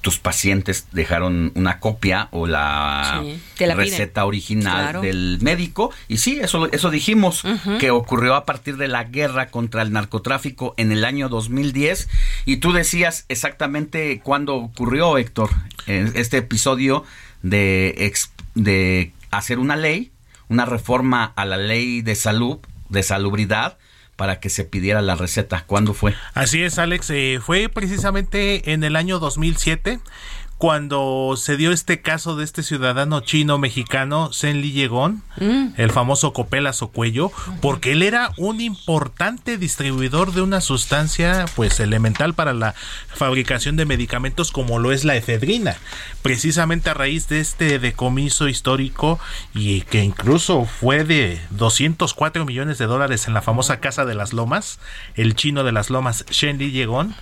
tus pacientes dejaron una copia o la
Sí,
receta original
Claro.
del médico. Y sí eso eso dijimos que ocurrió a partir de la guerra contra el narcotráfico en el año 2010 y tú decías exactamente cuándo ocurrió Héctor en este episodio de ex- de hacer una ley una reforma a la ley de salud de salubridad para que se pidiera la receta cuándo fue
Así es, Alex. eh, fue precisamente en el año 2007 cuando se dio este caso de este ciudadano chino mexicano, Zen Li Yegon, el famoso Copelas o Cuello, porque él era un importante distribuidor de una sustancia pues elemental para la fabricación de medicamentos como lo es la efedrina. Precisamente a raíz de este decomiso histórico y que incluso fue de 204 millones de dólares en la famosa Casa de las Lomas, el chino de las Lomas, Shen Li Yegon,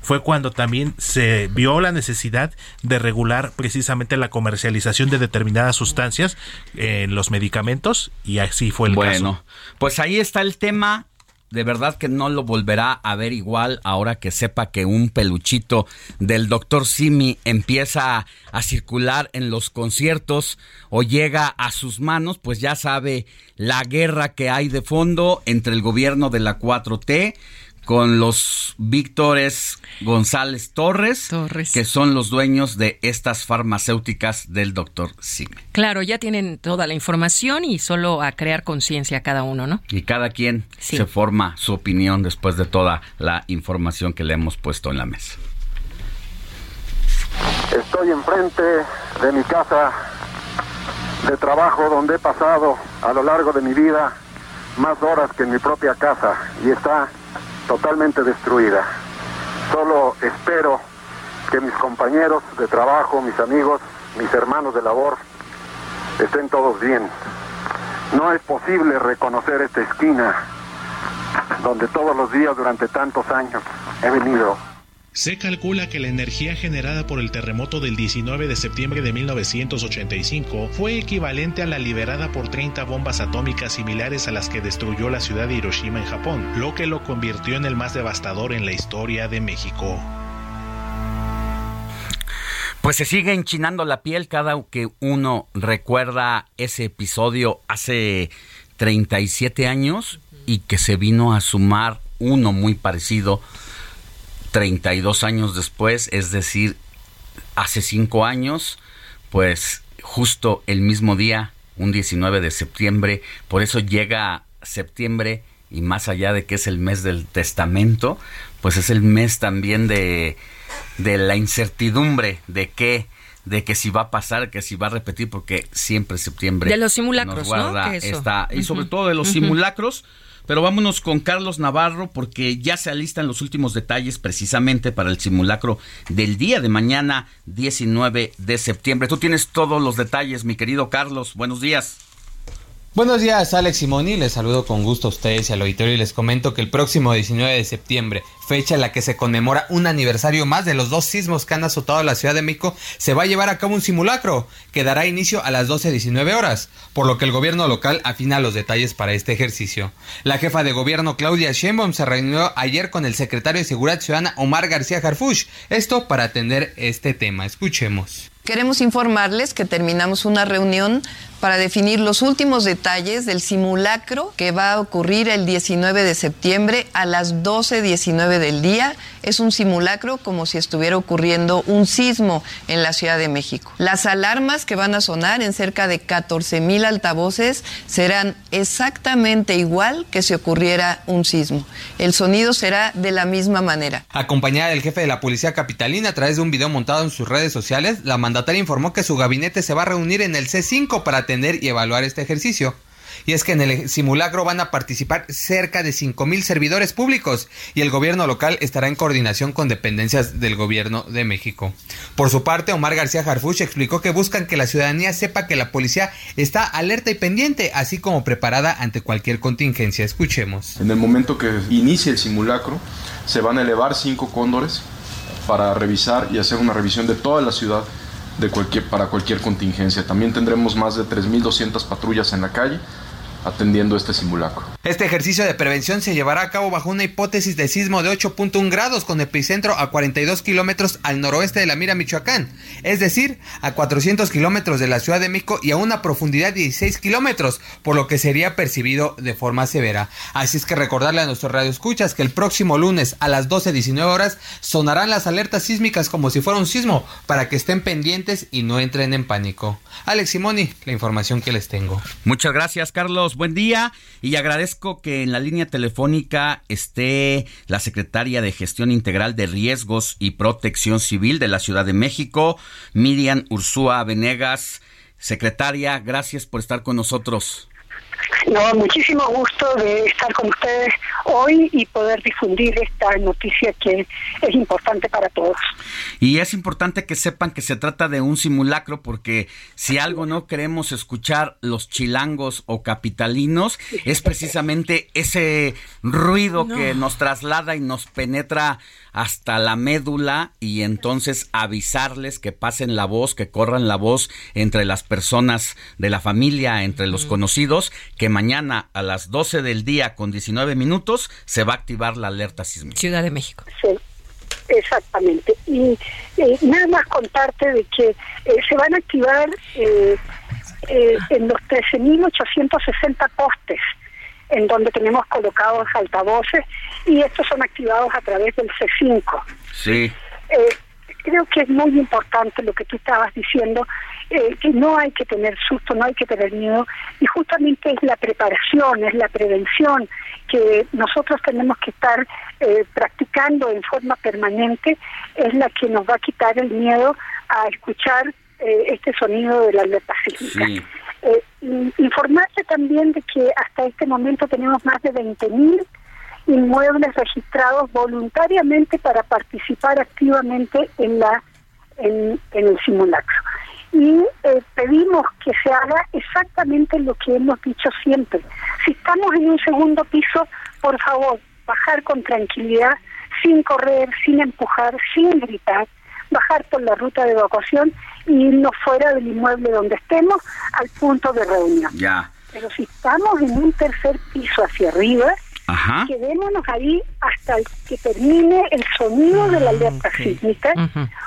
fue cuando también se vio la necesidad de regular precisamente la comercialización de determinadas sustancias en los medicamentos y así fue el
bueno,
caso.
pues ahí está el tema. De verdad que no lo volverá a ver igual ahora que sepa que un peluchito del doctor Simi empieza a circular en los conciertos o llega a sus manos, pues ya sabe la guerra que hay de fondo entre el gobierno de la 4T con los Víctores González Torres, que son los dueños de estas farmacéuticas del doctor Sime.
Claro, ya tienen toda la información y solo a crear conciencia cada uno, ¿no?
Y cada quien se forma su opinión después de toda la información que le hemos puesto en la mesa.
Estoy enfrente de mi casa de trabajo donde he pasado a lo largo de mi vida más horas que en mi propia casa y está totalmente destruida. Solo espero que mis compañeros de trabajo, mis amigos, mis hermanos de labor estén todos bien. No es posible reconocer esta esquina donde todos los días durante tantos años he venido
se calcula que la energía generada por el terremoto del 19 de septiembre de 1985 fue equivalente a la liberada por 30 bombas atómicas similares a las que destruyó la ciudad de Hiroshima en Japón, lo que lo convirtió en el más devastador en la historia de México.
Pues se sigue enchinando la piel cada que uno recuerda ese episodio hace 37 años y que se vino a sumar uno muy parecido 32 años después, es decir, hace 5 años, pues justo el mismo día, un 19 de septiembre, por eso llega septiembre y más allá de que es el mes del testamento, pues es el mes también de, de la incertidumbre de que de que si va a pasar, que si va a repetir, porque siempre septiembre.
De los simulacros,
¿no? y sobre todo de los simulacros, pero vámonos con Carlos Navarro porque ya se alistan los últimos detalles precisamente para el simulacro del día de mañana, 19 de septiembre. Tú tienes todos los detalles, mi querido Carlos. Buenos días.
Buenos días, Alex Simoni. Les saludo con gusto a ustedes y al auditorio y les comento que el próximo 19 de septiembre, fecha en la que se conmemora un aniversario más de los dos sismos que han azotado la Ciudad de México, se va a llevar a cabo un simulacro que dará inicio a las 12.19 horas, por lo que el gobierno local afina los detalles para este ejercicio. La jefa de gobierno Claudia Sheinbaum se reunió ayer con el secretario de Seguridad Ciudadana Omar García Harfuch, esto para atender este tema. Escuchemos.
Queremos informarles que terminamos una reunión para definir los últimos detalles del simulacro que va a ocurrir el 19 de septiembre a las 12.19 del día. Es un simulacro como si estuviera ocurriendo un sismo en la Ciudad de México. Las alarmas que van a sonar en cerca de 14 mil altavoces serán exactamente igual que si ocurriera un sismo. El sonido será de la misma manera.
Acompañada del jefe de la Policía Capitalina a través de un video montado en sus redes sociales, la mandataria informó que su gabinete se va a reunir en el C5 para y evaluar este ejercicio. Y es que en el simulacro van a participar cerca de mil servidores públicos y el gobierno local estará en coordinación con dependencias del gobierno de México. Por su parte, Omar García Harfuch explicó que buscan que la ciudadanía sepa que la policía está alerta y pendiente, así como preparada ante cualquier contingencia. Escuchemos.
En el momento que inicie el simulacro, se van a elevar cinco cóndores para revisar y hacer una revisión de toda la ciudad de cualquier, para cualquier contingencia. También tendremos más de 3.200 patrullas en la calle atendiendo este simulacro.
Este ejercicio de prevención se llevará a cabo bajo una hipótesis de sismo de 8.1 grados con epicentro a 42 kilómetros al noroeste de la Mira, Michoacán, es decir, a 400 kilómetros de la Ciudad de México y a una profundidad de 16 kilómetros, por lo que sería percibido de forma severa. Así es que recordarle a nuestros radioescuchas que el próximo lunes a las 12.19 horas sonarán las alertas sísmicas como si fuera un sismo, para que estén pendientes y no entren en pánico. Alex Simoni, la información que les tengo.
Muchas gracias, Carlos buen día y agradezco que en la línea telefónica esté la secretaria de Gestión Integral de Riesgos y Protección Civil de la Ciudad de México, Miriam Ursúa Venegas. Secretaria, gracias por estar con nosotros.
No, muchísimo gusto de estar con ustedes hoy y poder difundir esta noticia que es importante para todos.
Y es importante que sepan que se trata de un simulacro porque si algo no queremos escuchar los chilangos o capitalinos es precisamente ese ruido que nos traslada y nos penetra hasta la médula y entonces avisarles que pasen la voz, que corran la voz entre las personas de la familia, entre los conocidos, que mañana a las 12 del día con 19 minutos se va a activar la alerta sísmica.
Ciudad de México.
Sí. Exactamente. Y eh, nada más contarte de que eh, se van a activar eh, en los 13.860 postes en donde tenemos colocados altavoces y estos son activados a través del C5.
Sí.
Eh, creo que es muy importante lo que tú estabas diciendo, eh, que no hay que tener susto, no hay que tener miedo, y justamente es la preparación, es la prevención que nosotros tenemos que estar eh, practicando en forma permanente, es la que nos va a quitar el miedo a escuchar eh, este sonido de la alerta sísmica.
Sí.
Eh, in- informarse también de que hasta este momento tenemos más de 20.000 inmuebles registrados voluntariamente para participar activamente en la en, en el simulacro. Y eh, pedimos que se haga exactamente lo que hemos dicho siempre. Si estamos en un segundo piso, por favor, bajar con tranquilidad, sin correr, sin empujar, sin gritar, bajar por la ruta de evacuación y irnos fuera del inmueble donde estemos al punto de reunión.
Ya.
Pero si estamos en un tercer piso hacia arriba,
Ajá.
quedémonos ahí hasta que termine el sonido de la alerta sísmica,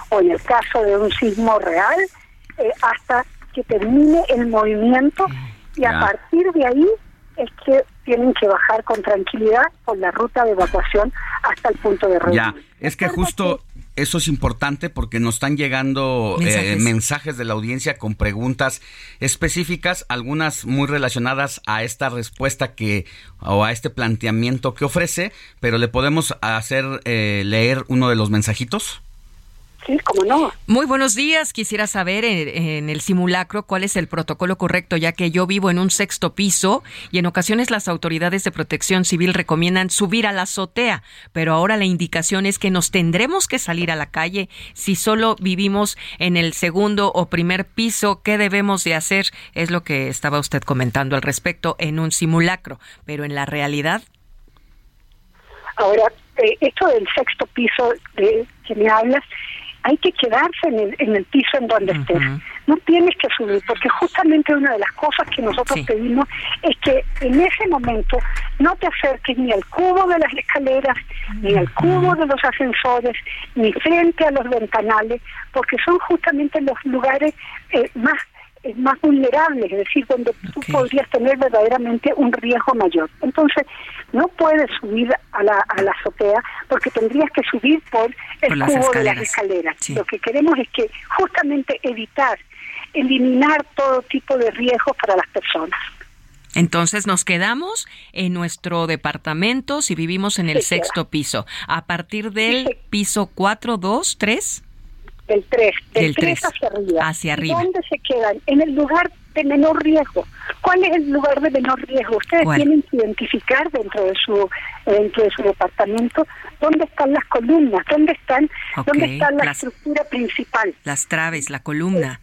o en el caso de un sismo real, eh, hasta que termine el movimiento, y a partir de ahí es que tienen que bajar con tranquilidad por la ruta de evacuación hasta el punto de reunión.
Ya, es que justo eso es importante porque nos están llegando eh,
Mensajes.
mensajes de la audiencia con preguntas específicas, algunas muy relacionadas a esta respuesta que o a este planteamiento que ofrece, pero le podemos hacer eh, leer uno de los mensajitos.
Sí, como no.
Muy buenos días. Quisiera saber en, en el simulacro cuál es el protocolo correcto, ya que yo vivo en un sexto piso y en ocasiones las autoridades de protección civil recomiendan subir a la azotea, pero ahora la indicación es que nos tendremos que salir a la calle si solo vivimos en el segundo o primer piso. ¿Qué debemos de hacer? Es lo que estaba usted comentando al respecto en un simulacro, pero en la realidad
Ahora, eh, esto del sexto piso de que me hablas, hay que quedarse en el, en el piso en donde estés. No tienes que subir, porque justamente una de las cosas que nosotros pedimos es que en ese momento no te acerques ni al cubo de las escaleras, ni al cubo de los ascensores, ni frente a los ventanales, porque son justamente los lugares eh, más más vulnerables, es decir, donde tú podrías tener verdaderamente un riesgo mayor. Entonces, no puedes subir a la, a la azotea porque tendrías que subir por el
Por
cubo de las
escaleras. Sí.
Lo que queremos es que justamente evitar, eliminar todo tipo de riesgos para las personas.
Entonces nos quedamos en nuestro departamento si vivimos en el
Sí,
sexto piso. A partir del piso 4, 2, 3.
Del 3, del,
Del
3
tres,
hacia arriba.
hacia
¿Y
arriba.
¿Dónde se quedan? En el lugar de menor riesgo. ¿Cuál es el lugar de menor riesgo? Ustedes
¿Cuál?
tienen que identificar dentro de su dentro de su departamento dónde están las columnas, dónde están
Ok,
dónde está la
las-
estructura principal.
Las traves, la columna.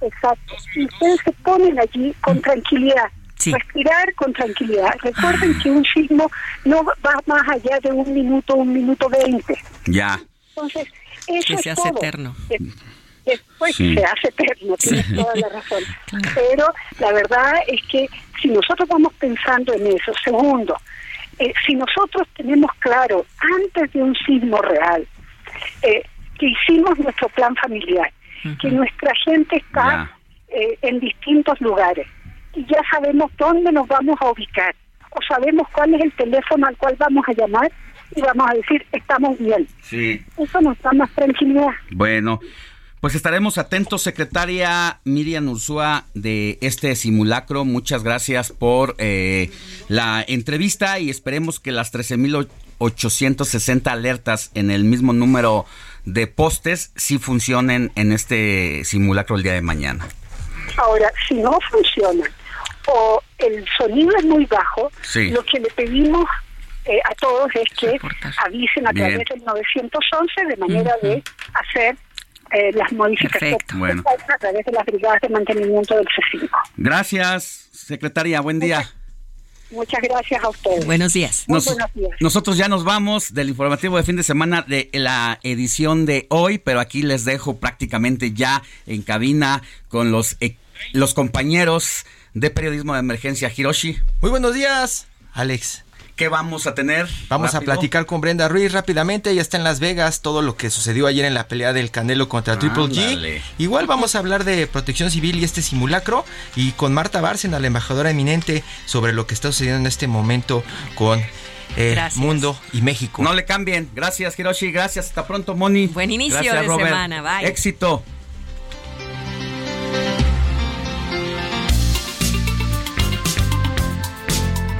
Exacto. Y ustedes se ponen allí con tranquilidad.
Sí.
Respirar con tranquilidad. Recuerden que un sismo no va más allá de un minuto, un minuto veinte.
Ya.
Entonces, eso
Que
es
se hace
todo.
eterno.
De- Después
Sí.
se hace eterno, tienes toda la razón. Pero la verdad es que si nosotros vamos pensando en eso, segundo, eh, si nosotros tenemos claro antes de un sismo real eh, que hicimos nuestro plan familiar, que nuestra gente está eh, en distintos lugares y ya sabemos dónde nos vamos a ubicar o sabemos cuál es el teléfono al cual vamos a llamar y vamos a decir estamos bien.
Sí.
Eso nos da más tranquilidad.
Bueno, pues estaremos atentos, secretaria Miriam Ursúa, de este simulacro. Muchas gracias por eh, la entrevista y esperemos que las 13.860 alertas en el mismo número de postes sí funcionen en este simulacro el día de mañana.
Ahora, si no funciona o el sonido es muy bajo,
Sí.
lo que le pedimos eh, a todos es que avisen a
Bien.
través del 911 de manera de hacer eh, las modificaciones.
Bueno.
a través de las brigadas de mantenimiento del C5.
Gracias, secretaria. Buen día.
Muchas gracias a ustedes.
Buenos días.
Muy
Nos-
buenos días.
nosotros ya nos vamos del informativo de fin de semana de la edición de hoy, pero aquí les dejo prácticamente ya en cabina con los, eh, los compañeros de periodismo de emergencia. Hiroshi.
Muy buenos días, Alex.
¿Qué vamos a tener?
Vamos
Rápido.
a platicar con Brenda Ruiz rápidamente. Ella está en Las Vegas. Todo lo que sucedió ayer en la pelea del Canelo contra Triple. G. Igual vamos a hablar de protección civil y este simulacro. Y con Marta Bárcena, la embajadora eminente, sobre lo que está sucediendo en este momento con el
Gracias.
mundo y México.
No le cambien. Gracias, Hiroshi. Gracias. Hasta pronto, Moni.
Buen inicio
Gracias,
de
Robert.
semana. Bye.
Éxito.